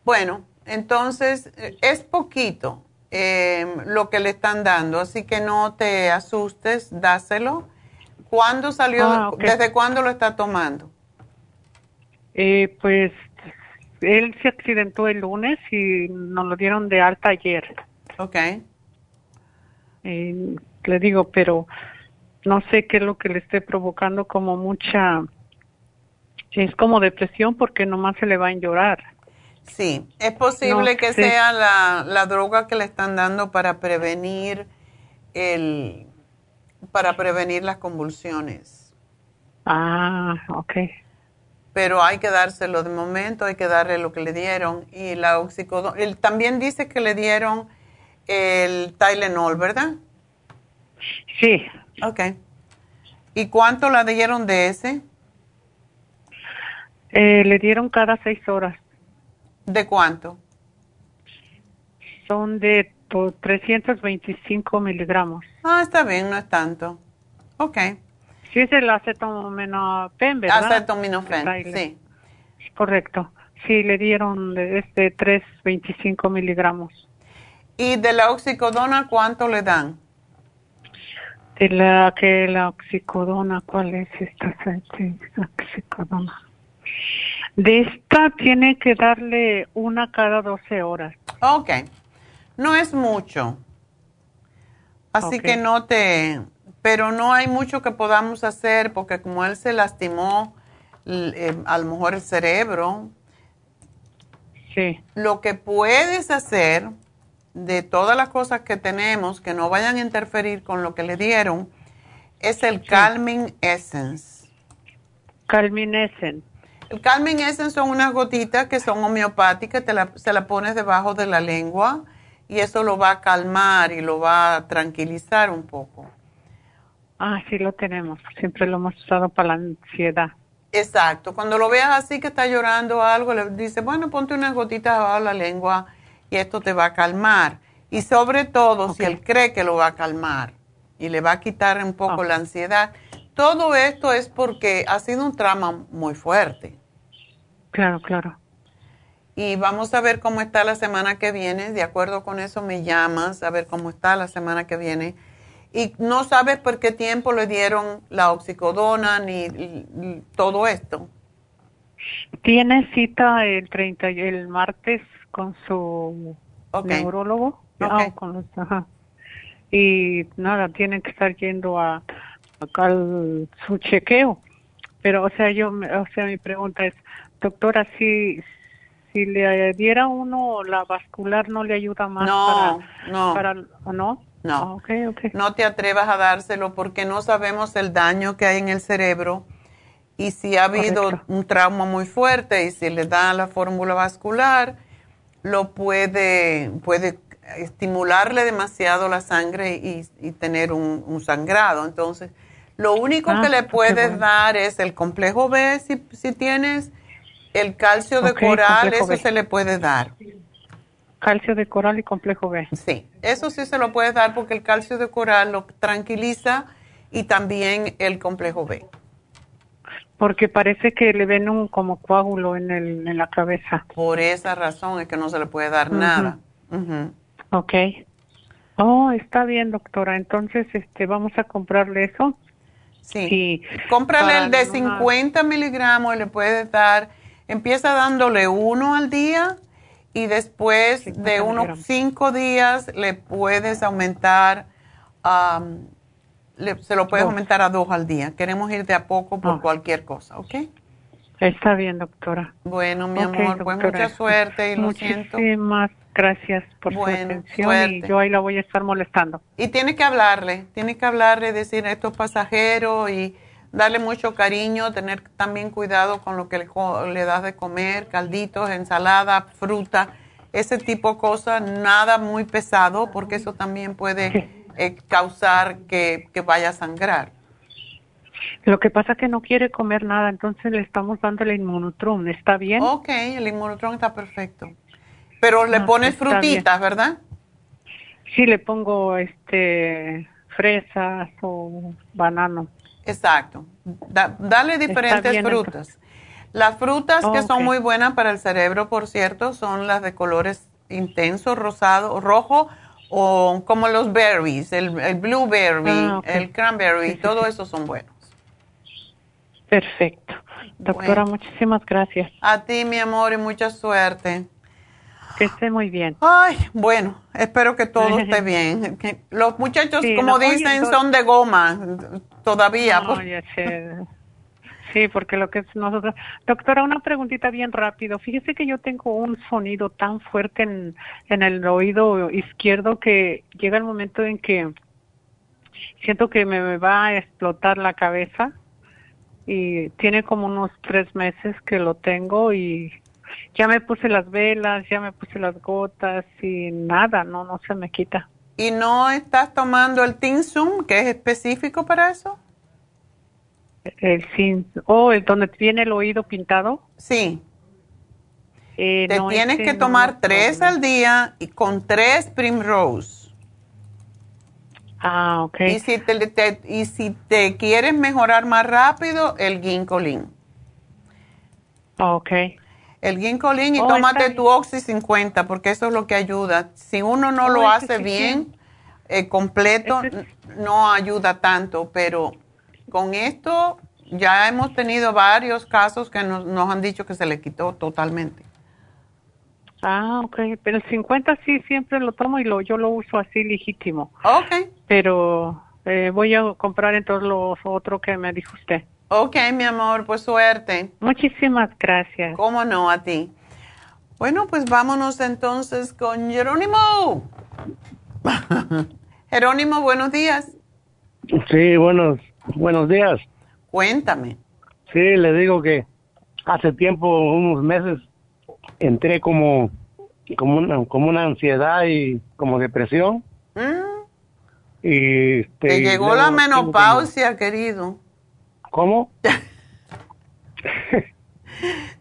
Bueno, entonces eh, es poquito em, lo que le están dando, así que no te asustes, dáselo. ¿Cuándo salió? Ah, ¿Desde cuándo lo está tomando? Eh, pues él se accidentó el lunes y nos lo dieron de alta ayer. Ok. Eh, le digo, pero no sé qué es lo que le esté provocando como mucha, es como depresión porque nomás se le va a llorar. Sí, es posible que sea la, la droga que le están dando para prevenir el, para prevenir las convulsiones. Ah, ok. Pero hay que dárselo de momento, hay que darle lo que le dieron. Y la oxicodona, él también dice que le dieron el Tylenol, ¿verdad? Sí. Ok. ¿Y cuánto le dieron de ese? Eh, le dieron cada seis horas. ¿De cuánto? Son de 325 miligramos. Ah, está bien, no es tanto. Ok. Sí, es el acetaminofén, ¿verdad? Acetaminofén, sí. Correcto. Sí, le dieron este 325 miligramos. ¿Y de la oxicodona cuánto le dan? De la que la oxicodona, ¿cuál es esta oxicodona? De esta tiene que darle una cada 12 horas. Ok. No es mucho. Así que no te... Pero no hay mucho que podamos hacer porque como él se lastimó eh, a lo mejor el cerebro. Sí. Lo que puedes hacer de todas las cosas que tenemos que no vayan a interferir con lo que le dieron es el Calming Essence. Calming Essence. El Calming Essence son unas gotitas que son homeopáticas, te la, se la pones debajo de la lengua y eso lo va a calmar y lo va a tranquilizar un poco. Ah, sí lo tenemos, siempre lo hemos usado para la ansiedad. Exacto, cuando lo veas así que está llorando algo, le dice, bueno, ponte unas gotitas debajo de la lengua y esto te va a calmar. Y sobre todo, si él cree que lo va a calmar y le va a quitar un poco la ansiedad, todo esto es porque ha sido un trauma muy fuerte. Claro, claro. Y vamos a ver cómo está la semana que viene. De acuerdo con eso me llamas a ver cómo está la semana que viene. Y no sabes por qué tiempo le dieron la oxicodona ni todo esto. Tiene cita el 30 el martes con su neurólogo. Ah, y nada, tienen que estar yendo a, a, su chequeo. Pero, o sea, yo, o sea, mi pregunta es, doctora, si, si le diera uno la vascular, ¿no le ayuda más? No, no. Para, ¿No? No. Ah, okay, okay. No te atrevas a dárselo porque no sabemos el daño que hay en el cerebro y si ha habido un trauma muy fuerte y si le da la fórmula vascular, lo puede, puede estimularle demasiado la sangre y, tener un, sangrado. Entonces, lo único que Ah, le puedes bueno. dar es el complejo B si, si tienes el calcio de coral, eso B. se le puede dar. Calcio de coral y complejo B. Sí, eso sí se lo puedes dar porque el calcio de coral lo tranquiliza y también el complejo B. Porque parece que le ven un como coágulo en, el, en la cabeza. Por esa razón es que no se le puede dar nada. Ujú. Ok. Oh, está bien, doctora. Entonces, este, vamos a comprarle eso. Sí. Cómprale para el de no- 50 miligramos y le puedes dar, empieza dándole uno al día y después de unos cinco días le puedes aumentar, am, le- se lo puedes Dos. aumentar a dos al día. Queremos ir de a poco por Ah. cualquier cosa, ¿ok? Está bien, doctora. Bueno, mi Ok, amor, pues doctora. mucha suerte y lo siento. Muchísimas gracias por Bueno, su atención suerte. y yo ahí la voy a estar molestando. Y tiene que hablarle, tiene que hablarle, decir esto es pasajero y darle mucho cariño, tener también cuidado con lo que le, le das de comer, calditos, ensalada, fruta, ese tipo de cosas, nada muy pesado porque eso también puede eh, causar que, que vaya a sangrar. Lo que pasa es que no quiere comer nada, entonces le estamos dando el inmunotrum. ¿Está bien? Ok, el inmunotron está perfecto. Pero le Ah, pones frutitas, ¿verdad? Sí, le pongo este fresas o banano. Exacto. Da- dale diferentes frutas. Las frutas que son muy buenas para el cerebro, por cierto, son las de colores intensos, rosado, rojo, o como los berries, el, el blueberry, Ah, el cranberry, todo eso son buenos. Perfecto. Doctora, Bueno. muchísimas gracias. A ti, mi amor, y mucha suerte. Que esté muy bien. Ay, bueno, espero que todo esté bien. Los muchachos, Sí, como no, dicen, son de goma todavía. No, ya sé. Sí, porque lo que es nosotros. Doctora, una preguntita bien rápido. Fíjese que yo tengo un sonido tan fuerte en, en el oído izquierdo que llega el momento en que siento que me, me va a explotar la cabeza y tiene como unos tres meses que lo tengo y ya me puse las velas, ya me puse las gotas y nada, no, no se me quita. ¿Y no estás tomando el Tinsum, que es específico para eso? El sin, oh, el donde tiene el oído pintado. Sí. Eh, Te no, tienes que tomar tres al día y con tres Primrose. Ah, ok. Y si te, te- y si te quieres mejorar más rápido, el Ginkolin. Ok. El Ginkolin y Oh, tómate tu Oxy 50 porque eso es lo que ayuda. Si uno no Oh, lo ese hace bien, eh, completo, no ayuda tanto, pero con esto ya hemos tenido varios casos que nos, nos han dicho que se le quitó totalmente. Ah, ok. Pero el 50 sí siempre lo tomo y lo yo lo uso así legítimo. Ok. Pero eh, voy a comprar entonces los otro que me dijo usted. Ok, mi amor, pues suerte. Muchísimas gracias. ¿Cómo no a ti? Bueno, pues vámonos entonces con Jerónimo. Jerónimo, buenos días. Sí, buenos, buenos días. Cuéntame. Sí, le digo que hace tiempo, unos meses, entré como, como, una, como una ansiedad y como depresión. Mm, Y, este, Te llegó luego la tengo menopausia, querido. ¿Cómo?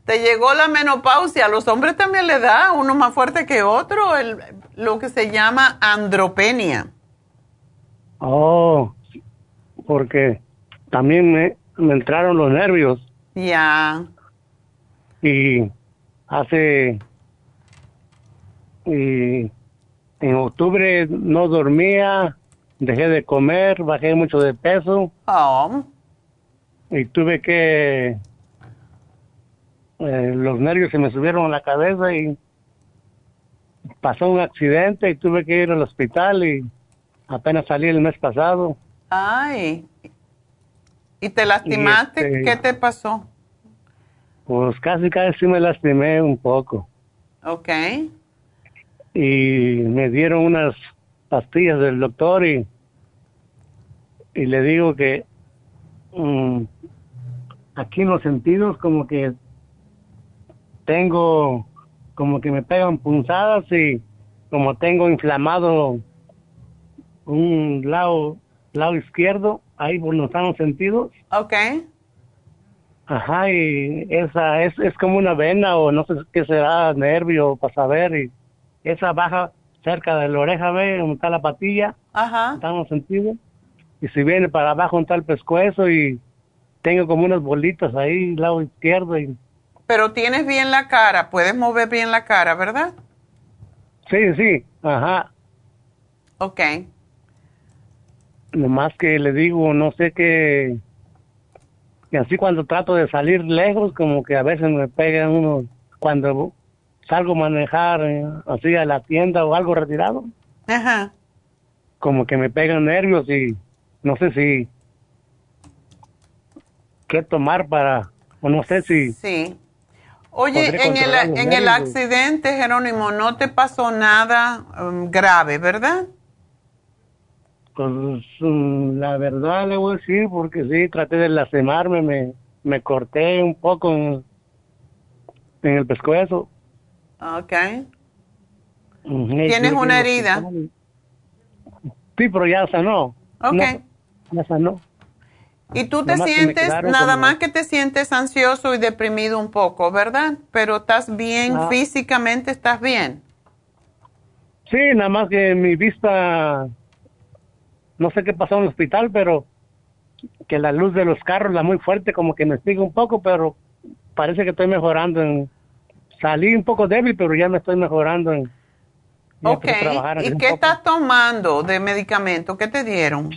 Te llegó la menopausia. A los hombres también le da, uno más fuerte que otro, el- lo que se llama andropenia. Oh, porque también me, me entraron los nervios Ya. y hace y en octubre no dormía, dejé de comer, bajé mucho de peso Oh, y tuve que eh, los nervios se me subieron a la cabeza y pasó un accidente y tuve que ir al hospital y apenas salí el mes pasado. ay. ¿Y te lastimaste? Y este- ¿Qué te pasó? Pues casi casi me lastimé un poco Ok. y me dieron unas pastillas del doctor y, y le digo que mm, aquí en los sentidos como que tengo como que me pegan punzadas y como tengo inflamado un lado lado izquierdo, ahí por los sentidos. Ok. Ajá, y esa es, es como una vena o no sé qué será, nervio, para saber. Y esa baja cerca de la oreja, ve, donde está la patilla. Ajá. Están los sentidos. Y si viene para abajo, está el pescuezo y tengo como unas bolitas ahí, lado izquierdo. Y... Pero tienes bien la cara, puedes mover bien la cara, ¿verdad? Sí, sí, ajá. Ok. Nomás que le digo, no sé qué. Y así cuando trato de salir lejos, como que a veces me pegan uno. Cuando salgo a manejar eh, así a la tienda o algo retirado, Ajá. como que me pegan nervios y no sé si. Qué tomar para. o no sé si. Sí. Oye, en el, en el accidente, Jerónimo, no te pasó nada um, grave, ¿verdad? Pues mm, la verdad le voy a decir, porque sí, traté de lastimarme, me, me corté un poco en, en el pescuezo. Ok. ¿Tienes una herida? Sí, pero ya sanó. Ok. No, ya sanó. Y tú te sientes, nada como- más que te sientes ansioso y deprimido un poco, ¿verdad? Pero estás bien, Ah. físicamente estás bien. Sí, nada más que mi vista, no sé qué pasó en el hospital, pero que la luz de los carros, la muy fuerte, como que me explica un poco, pero parece que estoy mejorando. En, salí un poco débil, pero ya me estoy mejorando. En, Ok. ¿Y qué poco. estás tomando de medicamento? ¿Qué te dieron?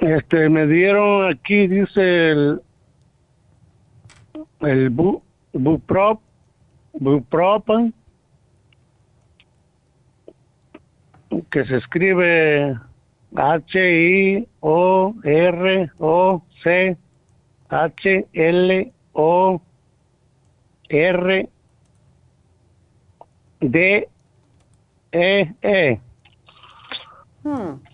Este, me dieron aquí, dice el, el bu, buprop, bupropan, que se escribe H-I-O-R-O-C H-L-O-R-D-E-E. Hmm.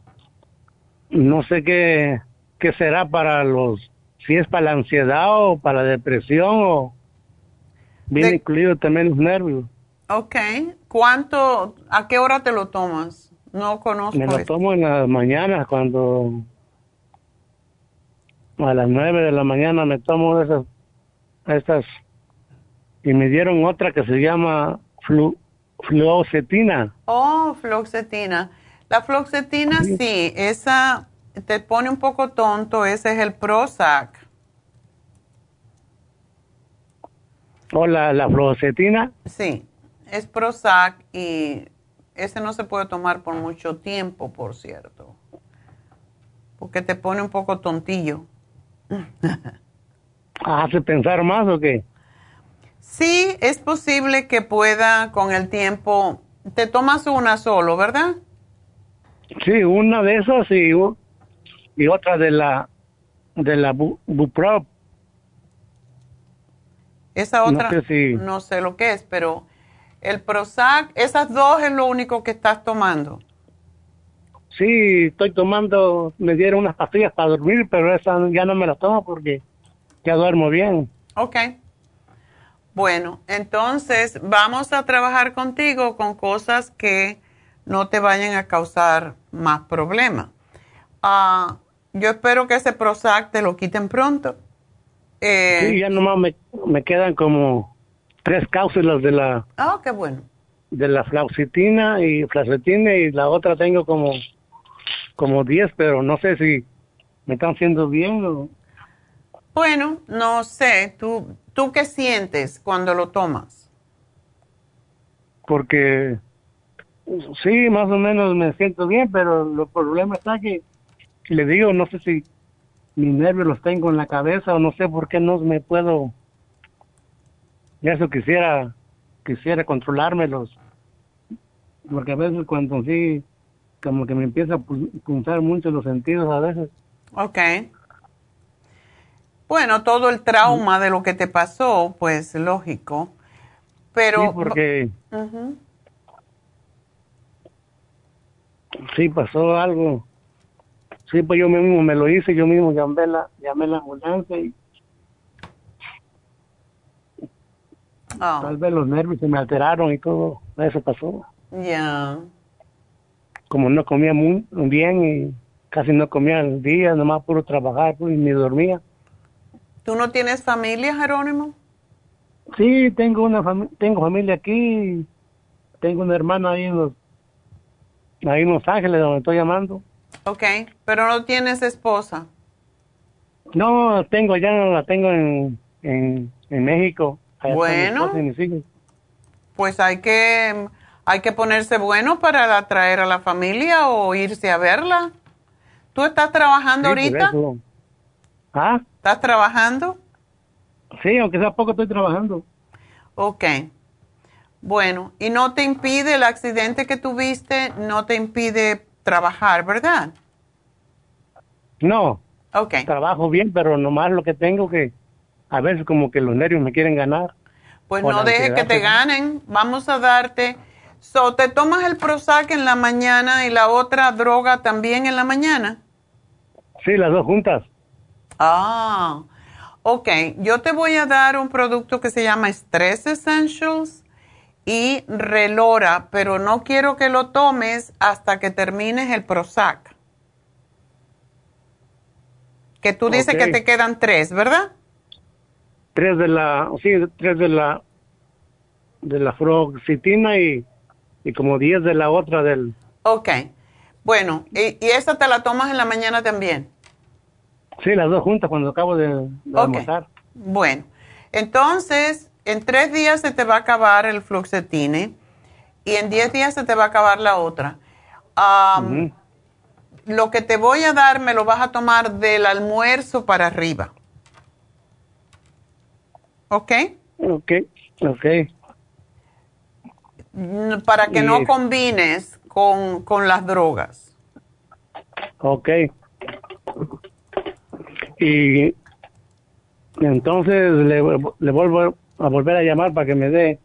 No sé qué, qué será para los, si es para la ansiedad o para la depresión o viene incluido también los nervios. Ok. ¿Cuánto, a qué hora te lo tomas? No conozco Me lo esto. tomo en las mañanas cuando a las nueve de la mañana me tomo esas, estas y me dieron otra que se llama flu, fluoxetina. Oh, floxetina. La floxetina sí, esa te pone un poco tonto, ese es el Prozac. O la, la fluoxetina. Sí, es Prozac y ese no se puede tomar por mucho tiempo, por cierto. Porque te pone un poco tontillo. ¿Hace pensar más o qué? Sí, es posible que pueda con el tiempo. Te tomas una solo, ¿verdad? Sí, una de esas y, y otra de la de la bu, Buprop. Esa No otra, sé si- no sé lo que es, pero el Prozac, esas dos es lo único que estás tomando. Sí, estoy tomando, me dieron unas pastillas para dormir, pero esa ya no me las tomo porque ya duermo bien. Ok. Bueno, entonces vamos a trabajar contigo con cosas que no te vayan a causar más problemas. Ah, yo espero que ese Prozac te lo quiten pronto. Eh, Sí, ya nomás me, me quedan como tres cápsulas de la Ah, qué bueno. de la fluoxetina y flacetina y la otra tengo como como 10, pero no sé si me están haciendo bien o Bueno, no sé, ¿tú, ¿tú qué sientes cuando lo tomas? porque sí, más o menos me siento bien, pero el problema está que le digo, no sé si mis nervios los tengo en la cabeza o no sé por qué no me puedo ya eso quisiera quisiera controlármelos porque a veces cuando sí como que me empieza a pu- punzar mucho los sentidos a veces Ok. Bueno, todo el trauma de lo que te pasó, pues lógico. Pero. sí porque. Sí pasó algo sí pues yo mismo me lo hice yo mismo llamé la llamé la ambulancia y Ah. tal vez los nervios se me alteraron y todo eso pasó Ya. Como no comía muy bien y casi no comía el día, nomás puro trabajar pues, y ni dormía. ¿Tú no tienes familia, Jerónimo? Sí, tengo una fami- tengo familia aquí, tengo una hermana ahí en los, ahí en Los Ángeles donde estoy llamando. Ok, pero no tienes esposa. No, tengo ya, la tengo en, en, en México. Allá Bueno. y mis. Pues hay que, hay que ponerse bueno para atraer a la familia o irse a verla. ¿Tú estás trabajando Sí, ahorita? ¿Ah? ¿Estás trabajando? Sí, aunque sea poco estoy trabajando. Ok. Bueno, y no te impide el accidente que tuviste, no te impide trabajar, ¿verdad? No. Ok. Trabajo bien, pero nomás lo que tengo que a veces como que los nervios me quieren ganar. Pues no dejes que te ganen. Vamos a darte. So, ¿te tomas el Prozac en la mañana y la otra droga también en la mañana? Sí, las dos juntas. Ah, ok. Yo te voy a dar un producto que se llama Stress Essentials y Relora, pero no quiero que lo tomes hasta que termines el Prozac. Que tú dices que te quedan tres, ¿verdad? Tres de la, sí, tres de la, de la fluoxetina y, y como diez de la otra del, Ok. Bueno, y, y esa te la tomas en la mañana también. sí, las dos juntas cuando acabo de, de almorzar. Bueno, entonces en tres días se te va a acabar el fluoxetine y en diez días se te va a acabar la otra. Lo que te voy a dar me lo vas a tomar del almuerzo para arriba. ¿Ok? Ok, ok. Mm, Para que no combines con, con las drogas. Ok. Y entonces le, le vuelvo a volver a llamar para que me dé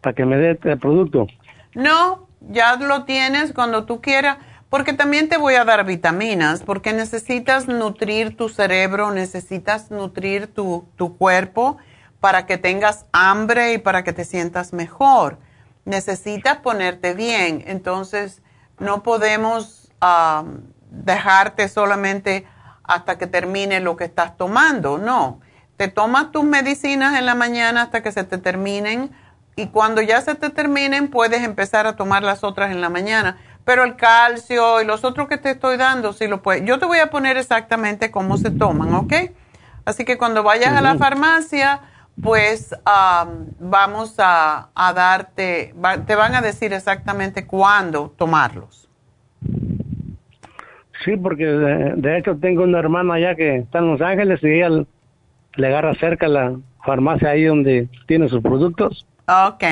para que me dé este producto. No, ya lo tienes cuando tú quieras, porque también te voy a dar vitaminas, porque necesitas nutrir tu cerebro, necesitas nutrir tu, tu cuerpo para que tengas hambre y para que te sientas mejor. Necesitas ponerte bien, entonces no podemos dejarte solamente hasta que termine lo que estás tomando, no. Te tomas tus medicinas en la mañana hasta que se te terminen y cuando ya se te terminen puedes empezar a tomar las otras en la mañana. Pero el calcio y los otros que te estoy dando, sí lo puedes. Yo te voy a poner exactamente cómo se toman, ¿ok? Así que cuando vayas a la farmacia, pues am, vamos a, a darte, va- te van a decir exactamente cuándo tomarlos. Sí, porque de, de hecho tengo una hermana allá que está en Los Ángeles y ella le- agarra cerca la farmacia ahí donde tiene sus productos Ok.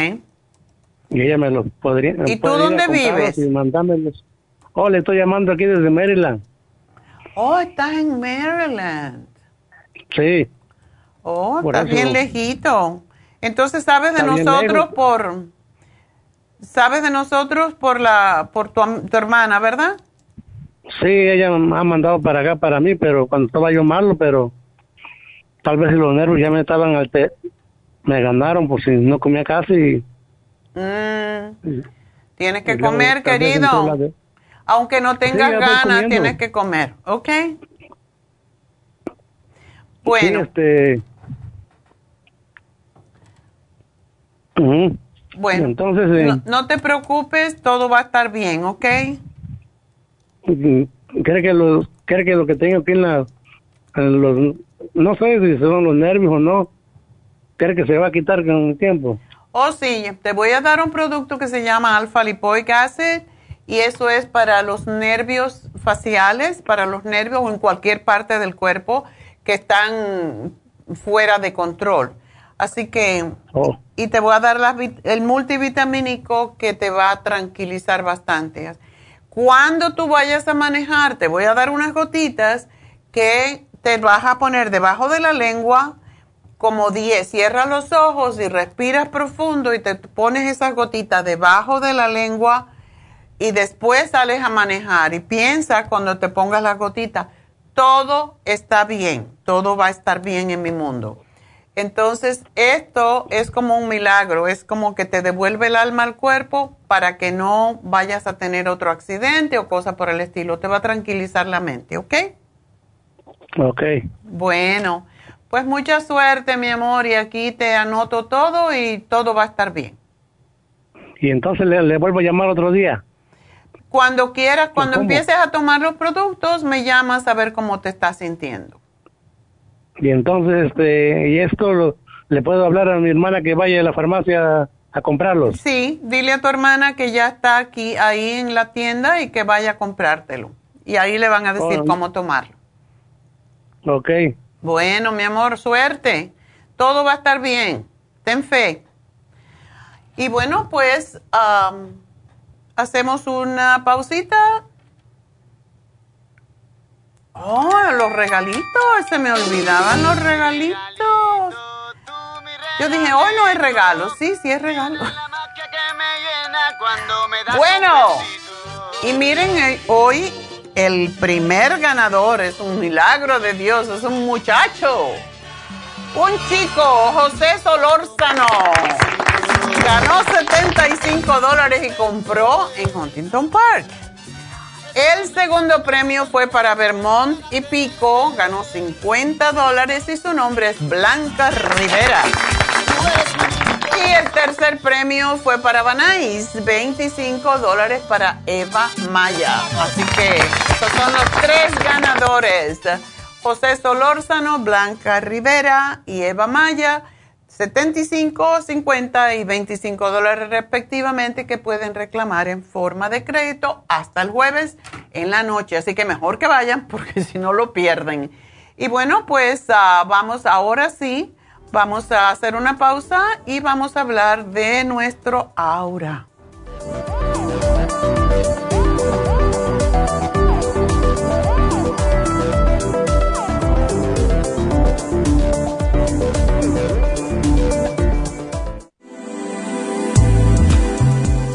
y ella me los podría. ¿Y tú dónde vives? Y mandármelos. Oh, le estoy llamando aquí desde Maryland. Oh, estás en Maryland. Sí. Oh, Por estás eso- bien lejito. Entonces, ¿sabes de Está nosotros por... ¿Sabes de nosotros por la por tu, tu hermana, verdad? Sí, ella me ha mandado para acá para mí, pero cuando estaba yo malo, pero tal vez los nervios ya me estaban alte- me ganaron por si no comía casi. Mm, tienes que comer, querido. de- Aunque no tengas ganas, tienes que comer, ¿ok? Bueno, Sí, este. Bueno. Entonces, eh, no, no te preocupes, todo va a estar bien, ¿ok? ¿cree que lo, cree que lo que tengo aquí en la, en los, no sé si son los nervios o no, cree que se va a quitar con el tiempo? Oh, sí, te voy a dar un producto que se llama alfa lipoic acid y eso es para los nervios faciales, para los nervios en cualquier parte del cuerpo que están fuera de control. Así que, Oh, y te voy a dar vit- el multivitamínico que te va a tranquilizar bastante. Cuando tú vayas a manejar, te voy a dar unas gotitas que te vas a poner debajo de la lengua como 10. Cierra los ojos y respiras profundo y te pones esas gotitas debajo de la lengua y después sales a manejar y piensa cuando te pongas las gotitas, todo está bien, todo va a estar bien en mi mundo. Entonces, esto es como un milagro, es como que te devuelve el alma al cuerpo para que no vayas a tener otro accidente o cosa por el estilo. Te va a tranquilizar la mente, ¿ok? Ok. Bueno, pues mucha suerte, mi amor, y aquí te anoto todo y todo va a estar bien. Y entonces le, vuelvo a llamar otro día. Cuando quieras, cuando empieces a tomar los productos, me llamas a ver cómo te estás sintiendo. Y entonces, este, y esto le puedo hablar a mi hermana que vaya a la farmacia a comprarlos. Sí, dile a tu hermana que ya está aquí, ahí en la tienda y que vaya a comprártelo. Y ahí le van a decir oh. cómo tomarlo. Ok. Bueno, mi amor, suerte. Todo va a estar bien. Ten fe. Y bueno, pues hacemos una pausita Oh, los regalitos, se me olvidaban los regalitos. Yo dije, hoy no es regalo. Sí, sí es regalo. Bueno, y miren, eh, hoy el primer ganador es un milagro de Dios, es un muchacho. Un chico, José Solórzano, ganó 75 dólares y compró en Huntington Park. El segundo premio fue para Vermont y Pico, ganó 50 dólares y su nombre es Blanca Rivera. Y el tercer premio fue para Banais, 25 dólares para Eva Maya. Así que estos son los tres ganadores. José Solórzano, Blanca Rivera y Eva Maya. 75, 50 y 25 dólares respectivamente que pueden reclamar en forma de crédito hasta el jueves en la noche. Así que mejor que vayan porque si no lo pierden. Y bueno, pues ah, vamos ahora sí, vamos a hacer una pausa y vamos a hablar de nuestro aura.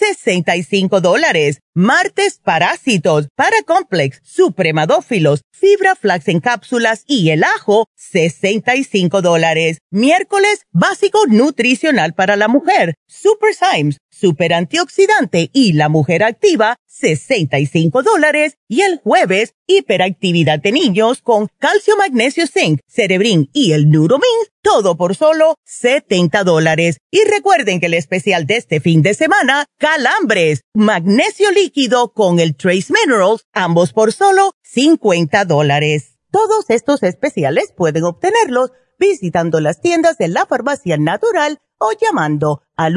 65 dólares. Martes, parásitos, paracomplex, supremadófilos, fibra flax en cápsulas y el ajo, 65 dólares. Miércoles, básico nutricional para la mujer, Super Symes, super antioxidante y la mujer activa, 65 dólares. Y el jueves, hiperactividad de niños con calcio, magnesio, zinc, cerebrin y el Neuromins, todo por solo 70 dólares. Y recuerden que el especial de este fin de semana, calambres, magnesio líquido con el Trace Minerals, ambos por solo 50 dólares. Todos estos especiales pueden obtenerlos visitando las tiendas de la farmacia natural o llamando al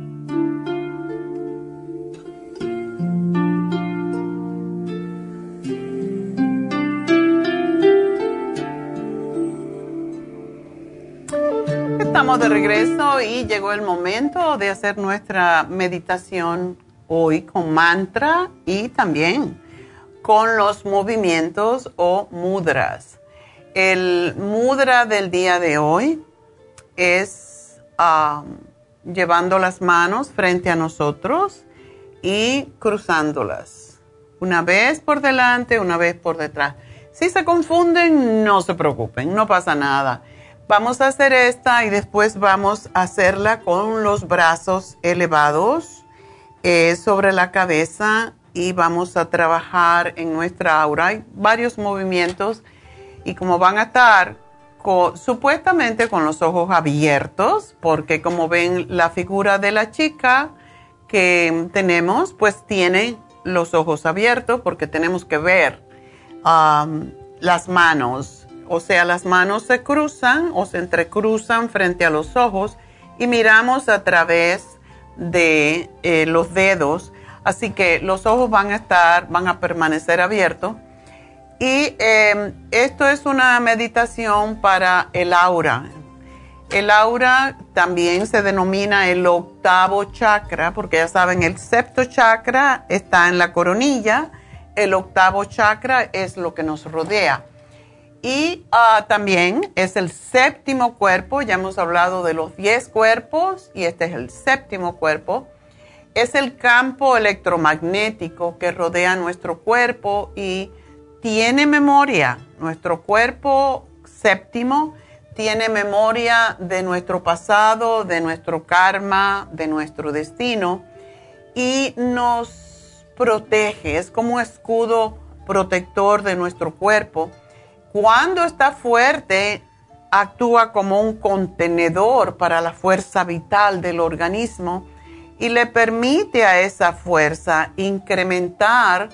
Estamos de regreso y llegó el momento de hacer nuestra meditación hoy con mantra y también con los movimientos o mudras. El mudra del día de hoy es llevando las manos frente a nosotros y cruzándolas. Una vez por delante, una vez por detrás. Si se confunden, no se preocupen, no pasa nada. Vamos a hacer esta y después vamos a hacerla con los brazos elevados eh, sobre la cabeza y vamos a trabajar en nuestra aura. Hay varios movimientos y como van a estar supuestamente con los ojos abiertos, porque como ven la figura de la chica que tenemos, pues tiene los ojos abiertos porque tenemos que ver las manos o sea, las manos se cruzan o se entrecruzan frente a los ojos y miramos a través de eh, los dedos. Así que los ojos van a estar, van a permanecer abiertos. Y em, esto es una meditación para el aura. El aura también se denomina el octavo chakra, porque ya saben, el sexto chakra está en la coronilla, el octavo chakra es lo que nos rodea. Y ah, también es el séptimo cuerpo, ya hemos hablado de los 10 cuerpos y este es el séptimo cuerpo. Es el campo electromagnético que rodea nuestro cuerpo y tiene memoria. Nuestro cuerpo séptimo tiene memoria de nuestro pasado, de nuestro karma, de nuestro destino y nos protege. Es como un escudo protector de nuestro cuerpo cuando está fuerte, actúa como un contenedor para la fuerza vital del organismo y le permite a esa fuerza incrementar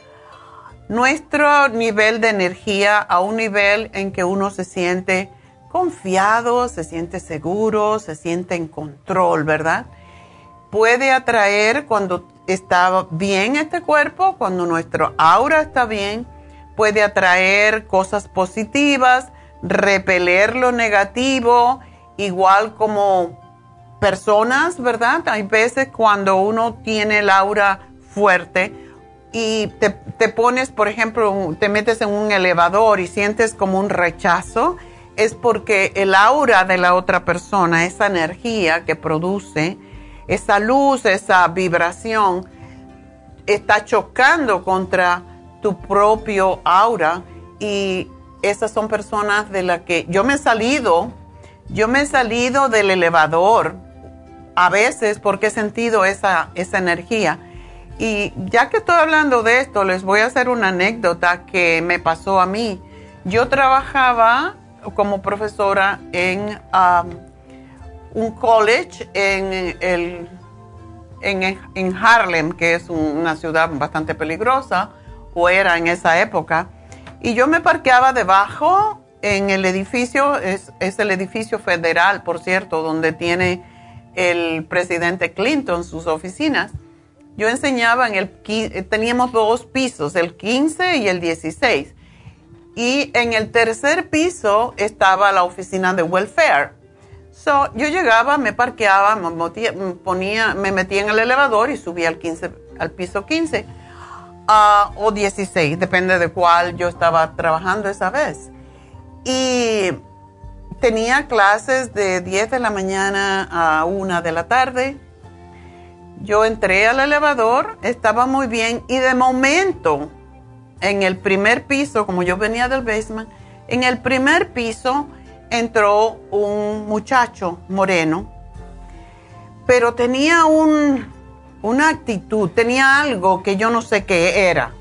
nuestro nivel de energía a un nivel en que uno se siente confiado, se siente seguro, se siente en control, ¿verdad? Puede atraer cuando está bien este cuerpo, cuando nuestro aura está bien, puede atraer cosas positivas, repeler lo negativo, igual como personas, ¿verdad? Hay veces cuando uno tiene el aura fuerte y te, pones, por ejemplo, te metes en un elevador y sientes como un rechazo, es porque el aura de la otra persona, esa energía que produce, esa luz, esa vibración, está chocando contra tu propio aura y esas son personas de las que yo me he salido, yo me he salido del elevador a veces porque he sentido esa, esa energía. Y ya que estoy hablando de esto, les voy a hacer una anécdota que me pasó a mí. Yo trabajaba como profesora en um, un college en, el, en, en Harlem, que es una ciudad bastante peligrosa era en esa época. Y yo me parqueaba debajo en el edificio, es, el edificio federal, por cierto, donde tiene el presidente Clinton sus oficinas. Yo enseñaba en el, teníamos dos pisos, el 15 y el 16. Y en el tercer piso estaba la oficina de welfare. So, yo llegaba, me parqueaba, me, ponía, me metía en el elevador y subía al, 15, al piso 15 o 16, depende de cuál yo estaba trabajando esa vez. Y tenía clases de 10 de la mañana a 1 de la tarde. Yo entré al elevador, estaba muy bien y de momento, en el primer piso, como yo venía del basement, en el primer piso entró un muchacho moreno, pero tenía un, una actitud, tenía algo que yo no sé qué era.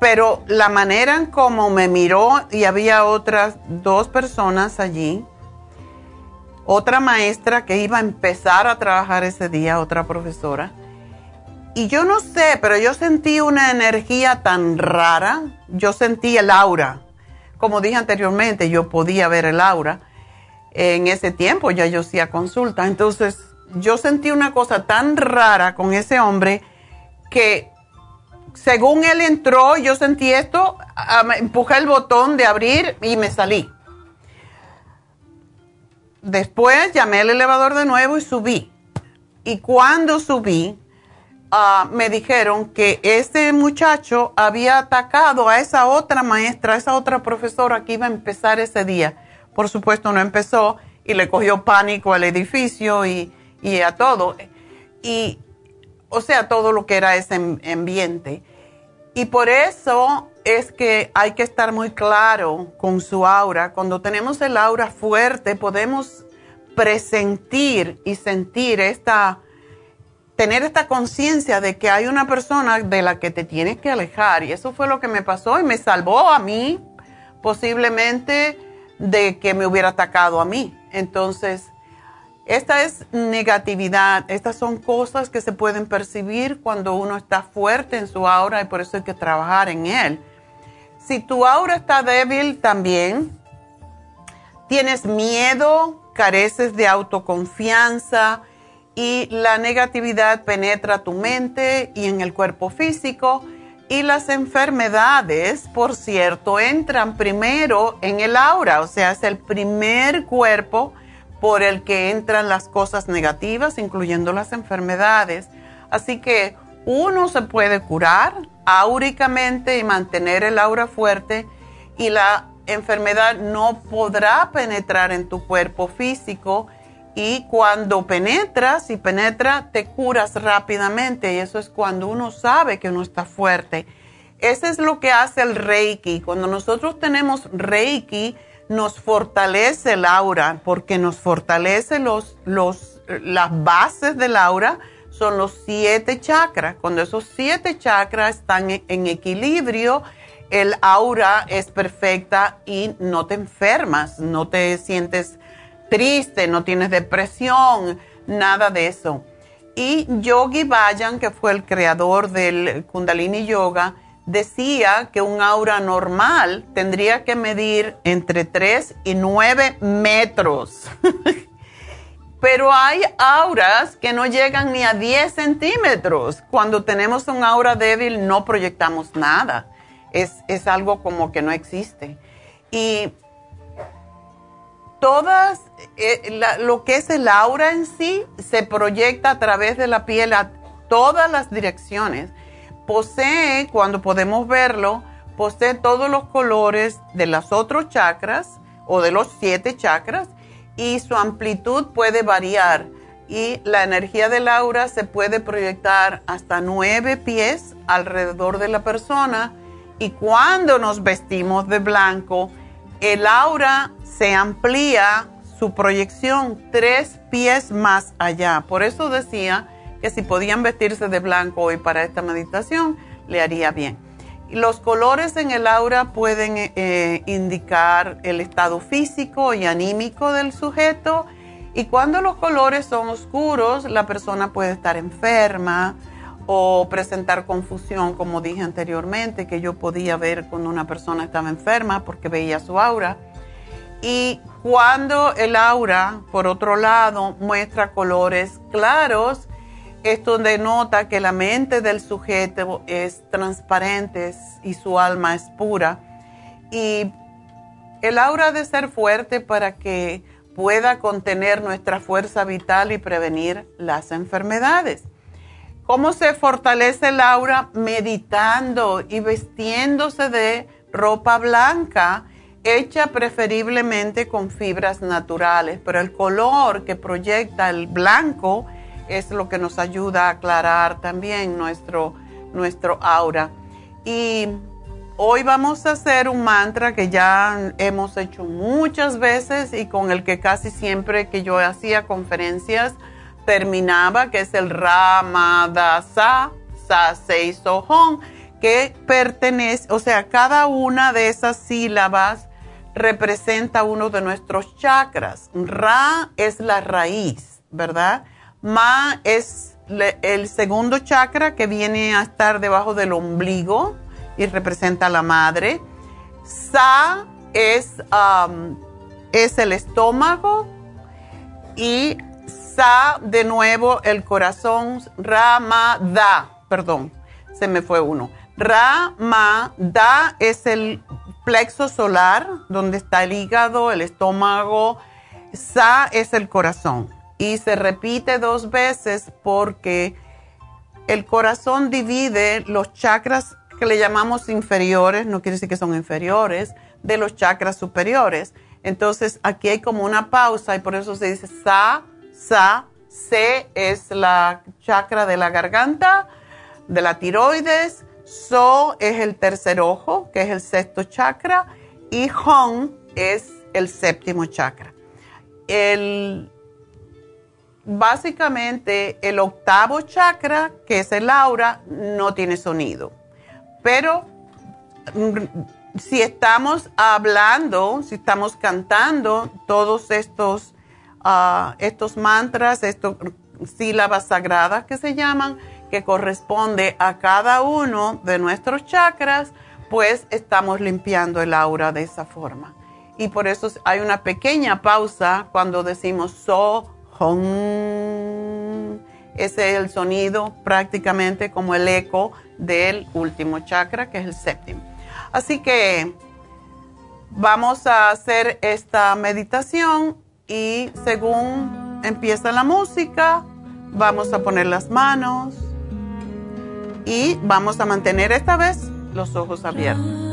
Pero la manera en cómo me miró y había otras dos personas allí, otra maestra que iba a empezar a trabajar ese día, otra profesora. Y yo no sé, pero yo sentí una energía tan rara, yo sentí el aura. Como dije anteriormente, yo podía ver el aura. En ese tiempo ya yo hacía consulta, entonces yo sentí una cosa tan rara con ese hombre que según él entró, yo sentí esto, empujé el botón de abrir y me salí. después llamé al elevador de nuevo y subí. Y cuando subí, ah, me dijeron que ese muchacho había atacado a esa otra maestra, a esa otra profesora que iba a empezar ese día. Por supuesto, no empezó y le cogió pánico al edificio y, y a todo. Y, o sea, todo lo que era ese ambiente. Y por eso es que hay que estar muy claro con su aura. Cuando tenemos el aura fuerte, podemos presentir y sentir esta, tener esta conciencia de que hay una persona de la que te tienes que alejar. Y eso fue lo que me pasó y me salvó a mí, posiblemente, de que me hubiera atacado a mí. Entonces, esta es negatividad, estas son cosas que se pueden percibir cuando uno está fuerte en su aura y por eso hay que trabajar en él. Si tu aura está débil también, tienes miedo, careces de autoconfianza y la negatividad penetra tu mente y en el cuerpo físico y las enfermedades, por cierto, entran primero en el aura, o sea, es el primer cuerpo por el que entran las cosas negativas, incluyendo las enfermedades. Así que uno se puede curar áuricamente y mantener el aura fuerte y la enfermedad no podrá penetrar en tu cuerpo físico y cuando penetra, si penetra, te curas rápidamente y eso es cuando uno sabe que uno está fuerte. Eso es lo que hace el Reiki. Cuando nosotros tenemos Reiki, nos fortalece el aura, porque nos fortalece los, los, las bases del aura, son los siete chakras. Cuando esos siete chakras están en equilibrio, el aura es perfecta y no te enfermas, no te sientes triste, no tienes depresión, nada de eso. Y Yogi Bayan, que fue el creador del Kundalini Yoga, decía que un aura normal tendría que medir entre 3 y 9 metros. Pero hay auras que no llegan ni a 10 centímetros. Cuando tenemos un aura débil no proyectamos nada. Es, es algo como que no existe. Y todas, eh, lo que es el aura en sí se proyecta a través de la piel a todas las direcciones posee, cuando podemos verlo, posee todos los colores de los otros chakras o de los siete chakras y su amplitud puede variar y la energía del aura se puede proyectar hasta nueve pies alrededor de la persona y cuando nos vestimos de blanco, el aura se amplía su proyección tres pies más allá. Por eso decía que si podían vestirse de blanco hoy para esta meditación, le haría bien. Los colores en el aura pueden eh, indicar el estado físico y anímico del sujeto y cuando los colores son oscuros, la persona puede estar enferma o presentar confusión, como dije anteriormente, que yo podía ver cuando una persona estaba enferma porque veía su aura. Y cuando el aura, por otro lado, muestra colores claros, esto denota que la mente del sujeto es transparente y su alma es pura. Y el aura de ser fuerte para que pueda contener nuestra fuerza vital y prevenir las enfermedades. ¿Cómo se fortalece el aura? Meditando y vestiéndose de ropa blanca, hecha preferiblemente con fibras naturales, pero el color que proyecta el blanco es lo que nos ayuda a aclarar también nuestro, nuestro aura. Y hoy vamos a hacer un mantra que ya hemos hecho muchas veces y con el que casi siempre que yo hacía conferencias terminaba, que es el Ramadasa Sa Sohon, que pertenece, o sea, cada una de esas sílabas representa uno de nuestros chakras. Ra es la raíz, ¿verdad? Ma es el segundo chakra que viene a estar debajo del ombligo y representa a la madre. Sa es, es el estómago y Sa de nuevo el corazón. Rama Da, perdón, se me fue uno. Rama Da es el plexo solar donde está el hígado, el estómago, Sa es el corazón y se repite dos veces porque el corazón divide los chakras que le llamamos inferiores, no quiere decir que son inferiores, de los chakras superiores. Entonces aquí hay como una pausa y por eso se dice sa, sa, se es la chakra de la garganta, de la tiroides, so es el tercer ojo, que es el sexto chakra, y hong es el séptimo chakra. El, básicamente el octavo chakra, que es el aura, no tiene sonido. Pero mm, si estamos hablando, si estamos cantando todos estos, ah, estos mantras, estas sílabas sagradas que se llaman, que corresponde a cada uno de nuestros chakras, pues estamos limpiando el aura de esa forma. Y por eso hay una pequeña pausa cuando decimos so, hong. Ese es el sonido prácticamente como el eco del último chakra, que es el séptimo. Así que vamos a hacer esta meditación y según empieza la música, vamos a poner las manos y vamos a mantener esta vez los ojos abiertos.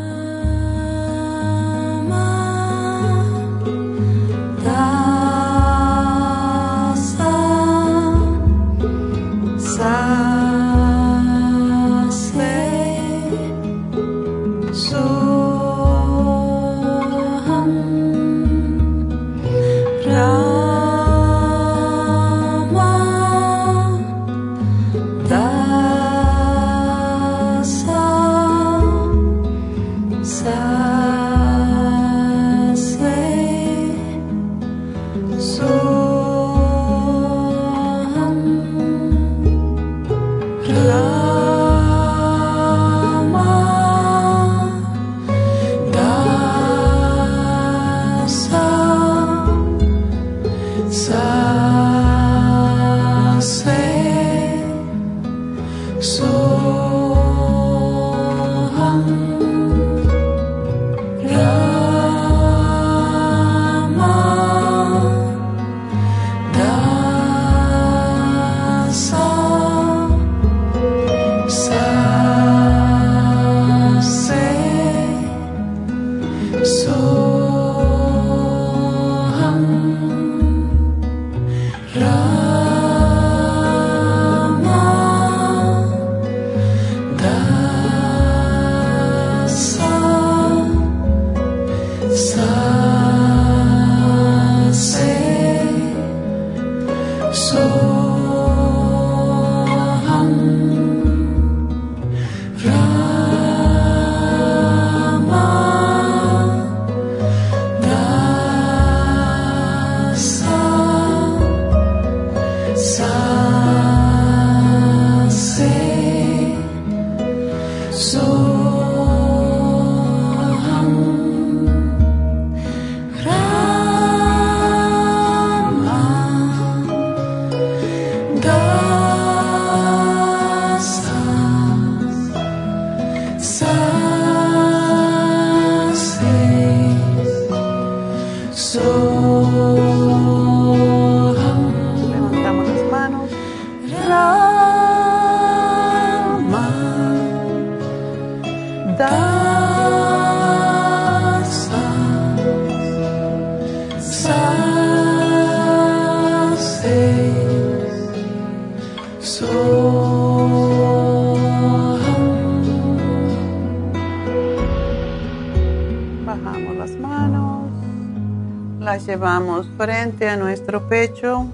Nuestro pecho,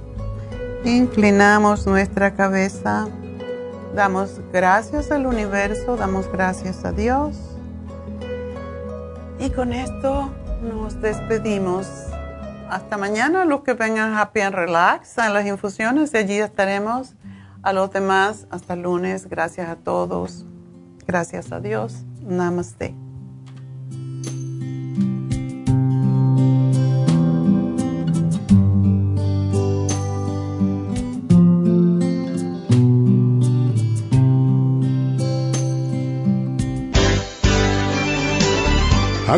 inclinamos nuestra cabeza, damos gracias al universo, damos gracias a Dios. Y con esto nos despedimos. Hasta mañana, los que vengan Happy and Relax a las infusiones, allí estaremos. A los demás, hasta lunes. Gracias a todos. Gracias a Dios. Namaste.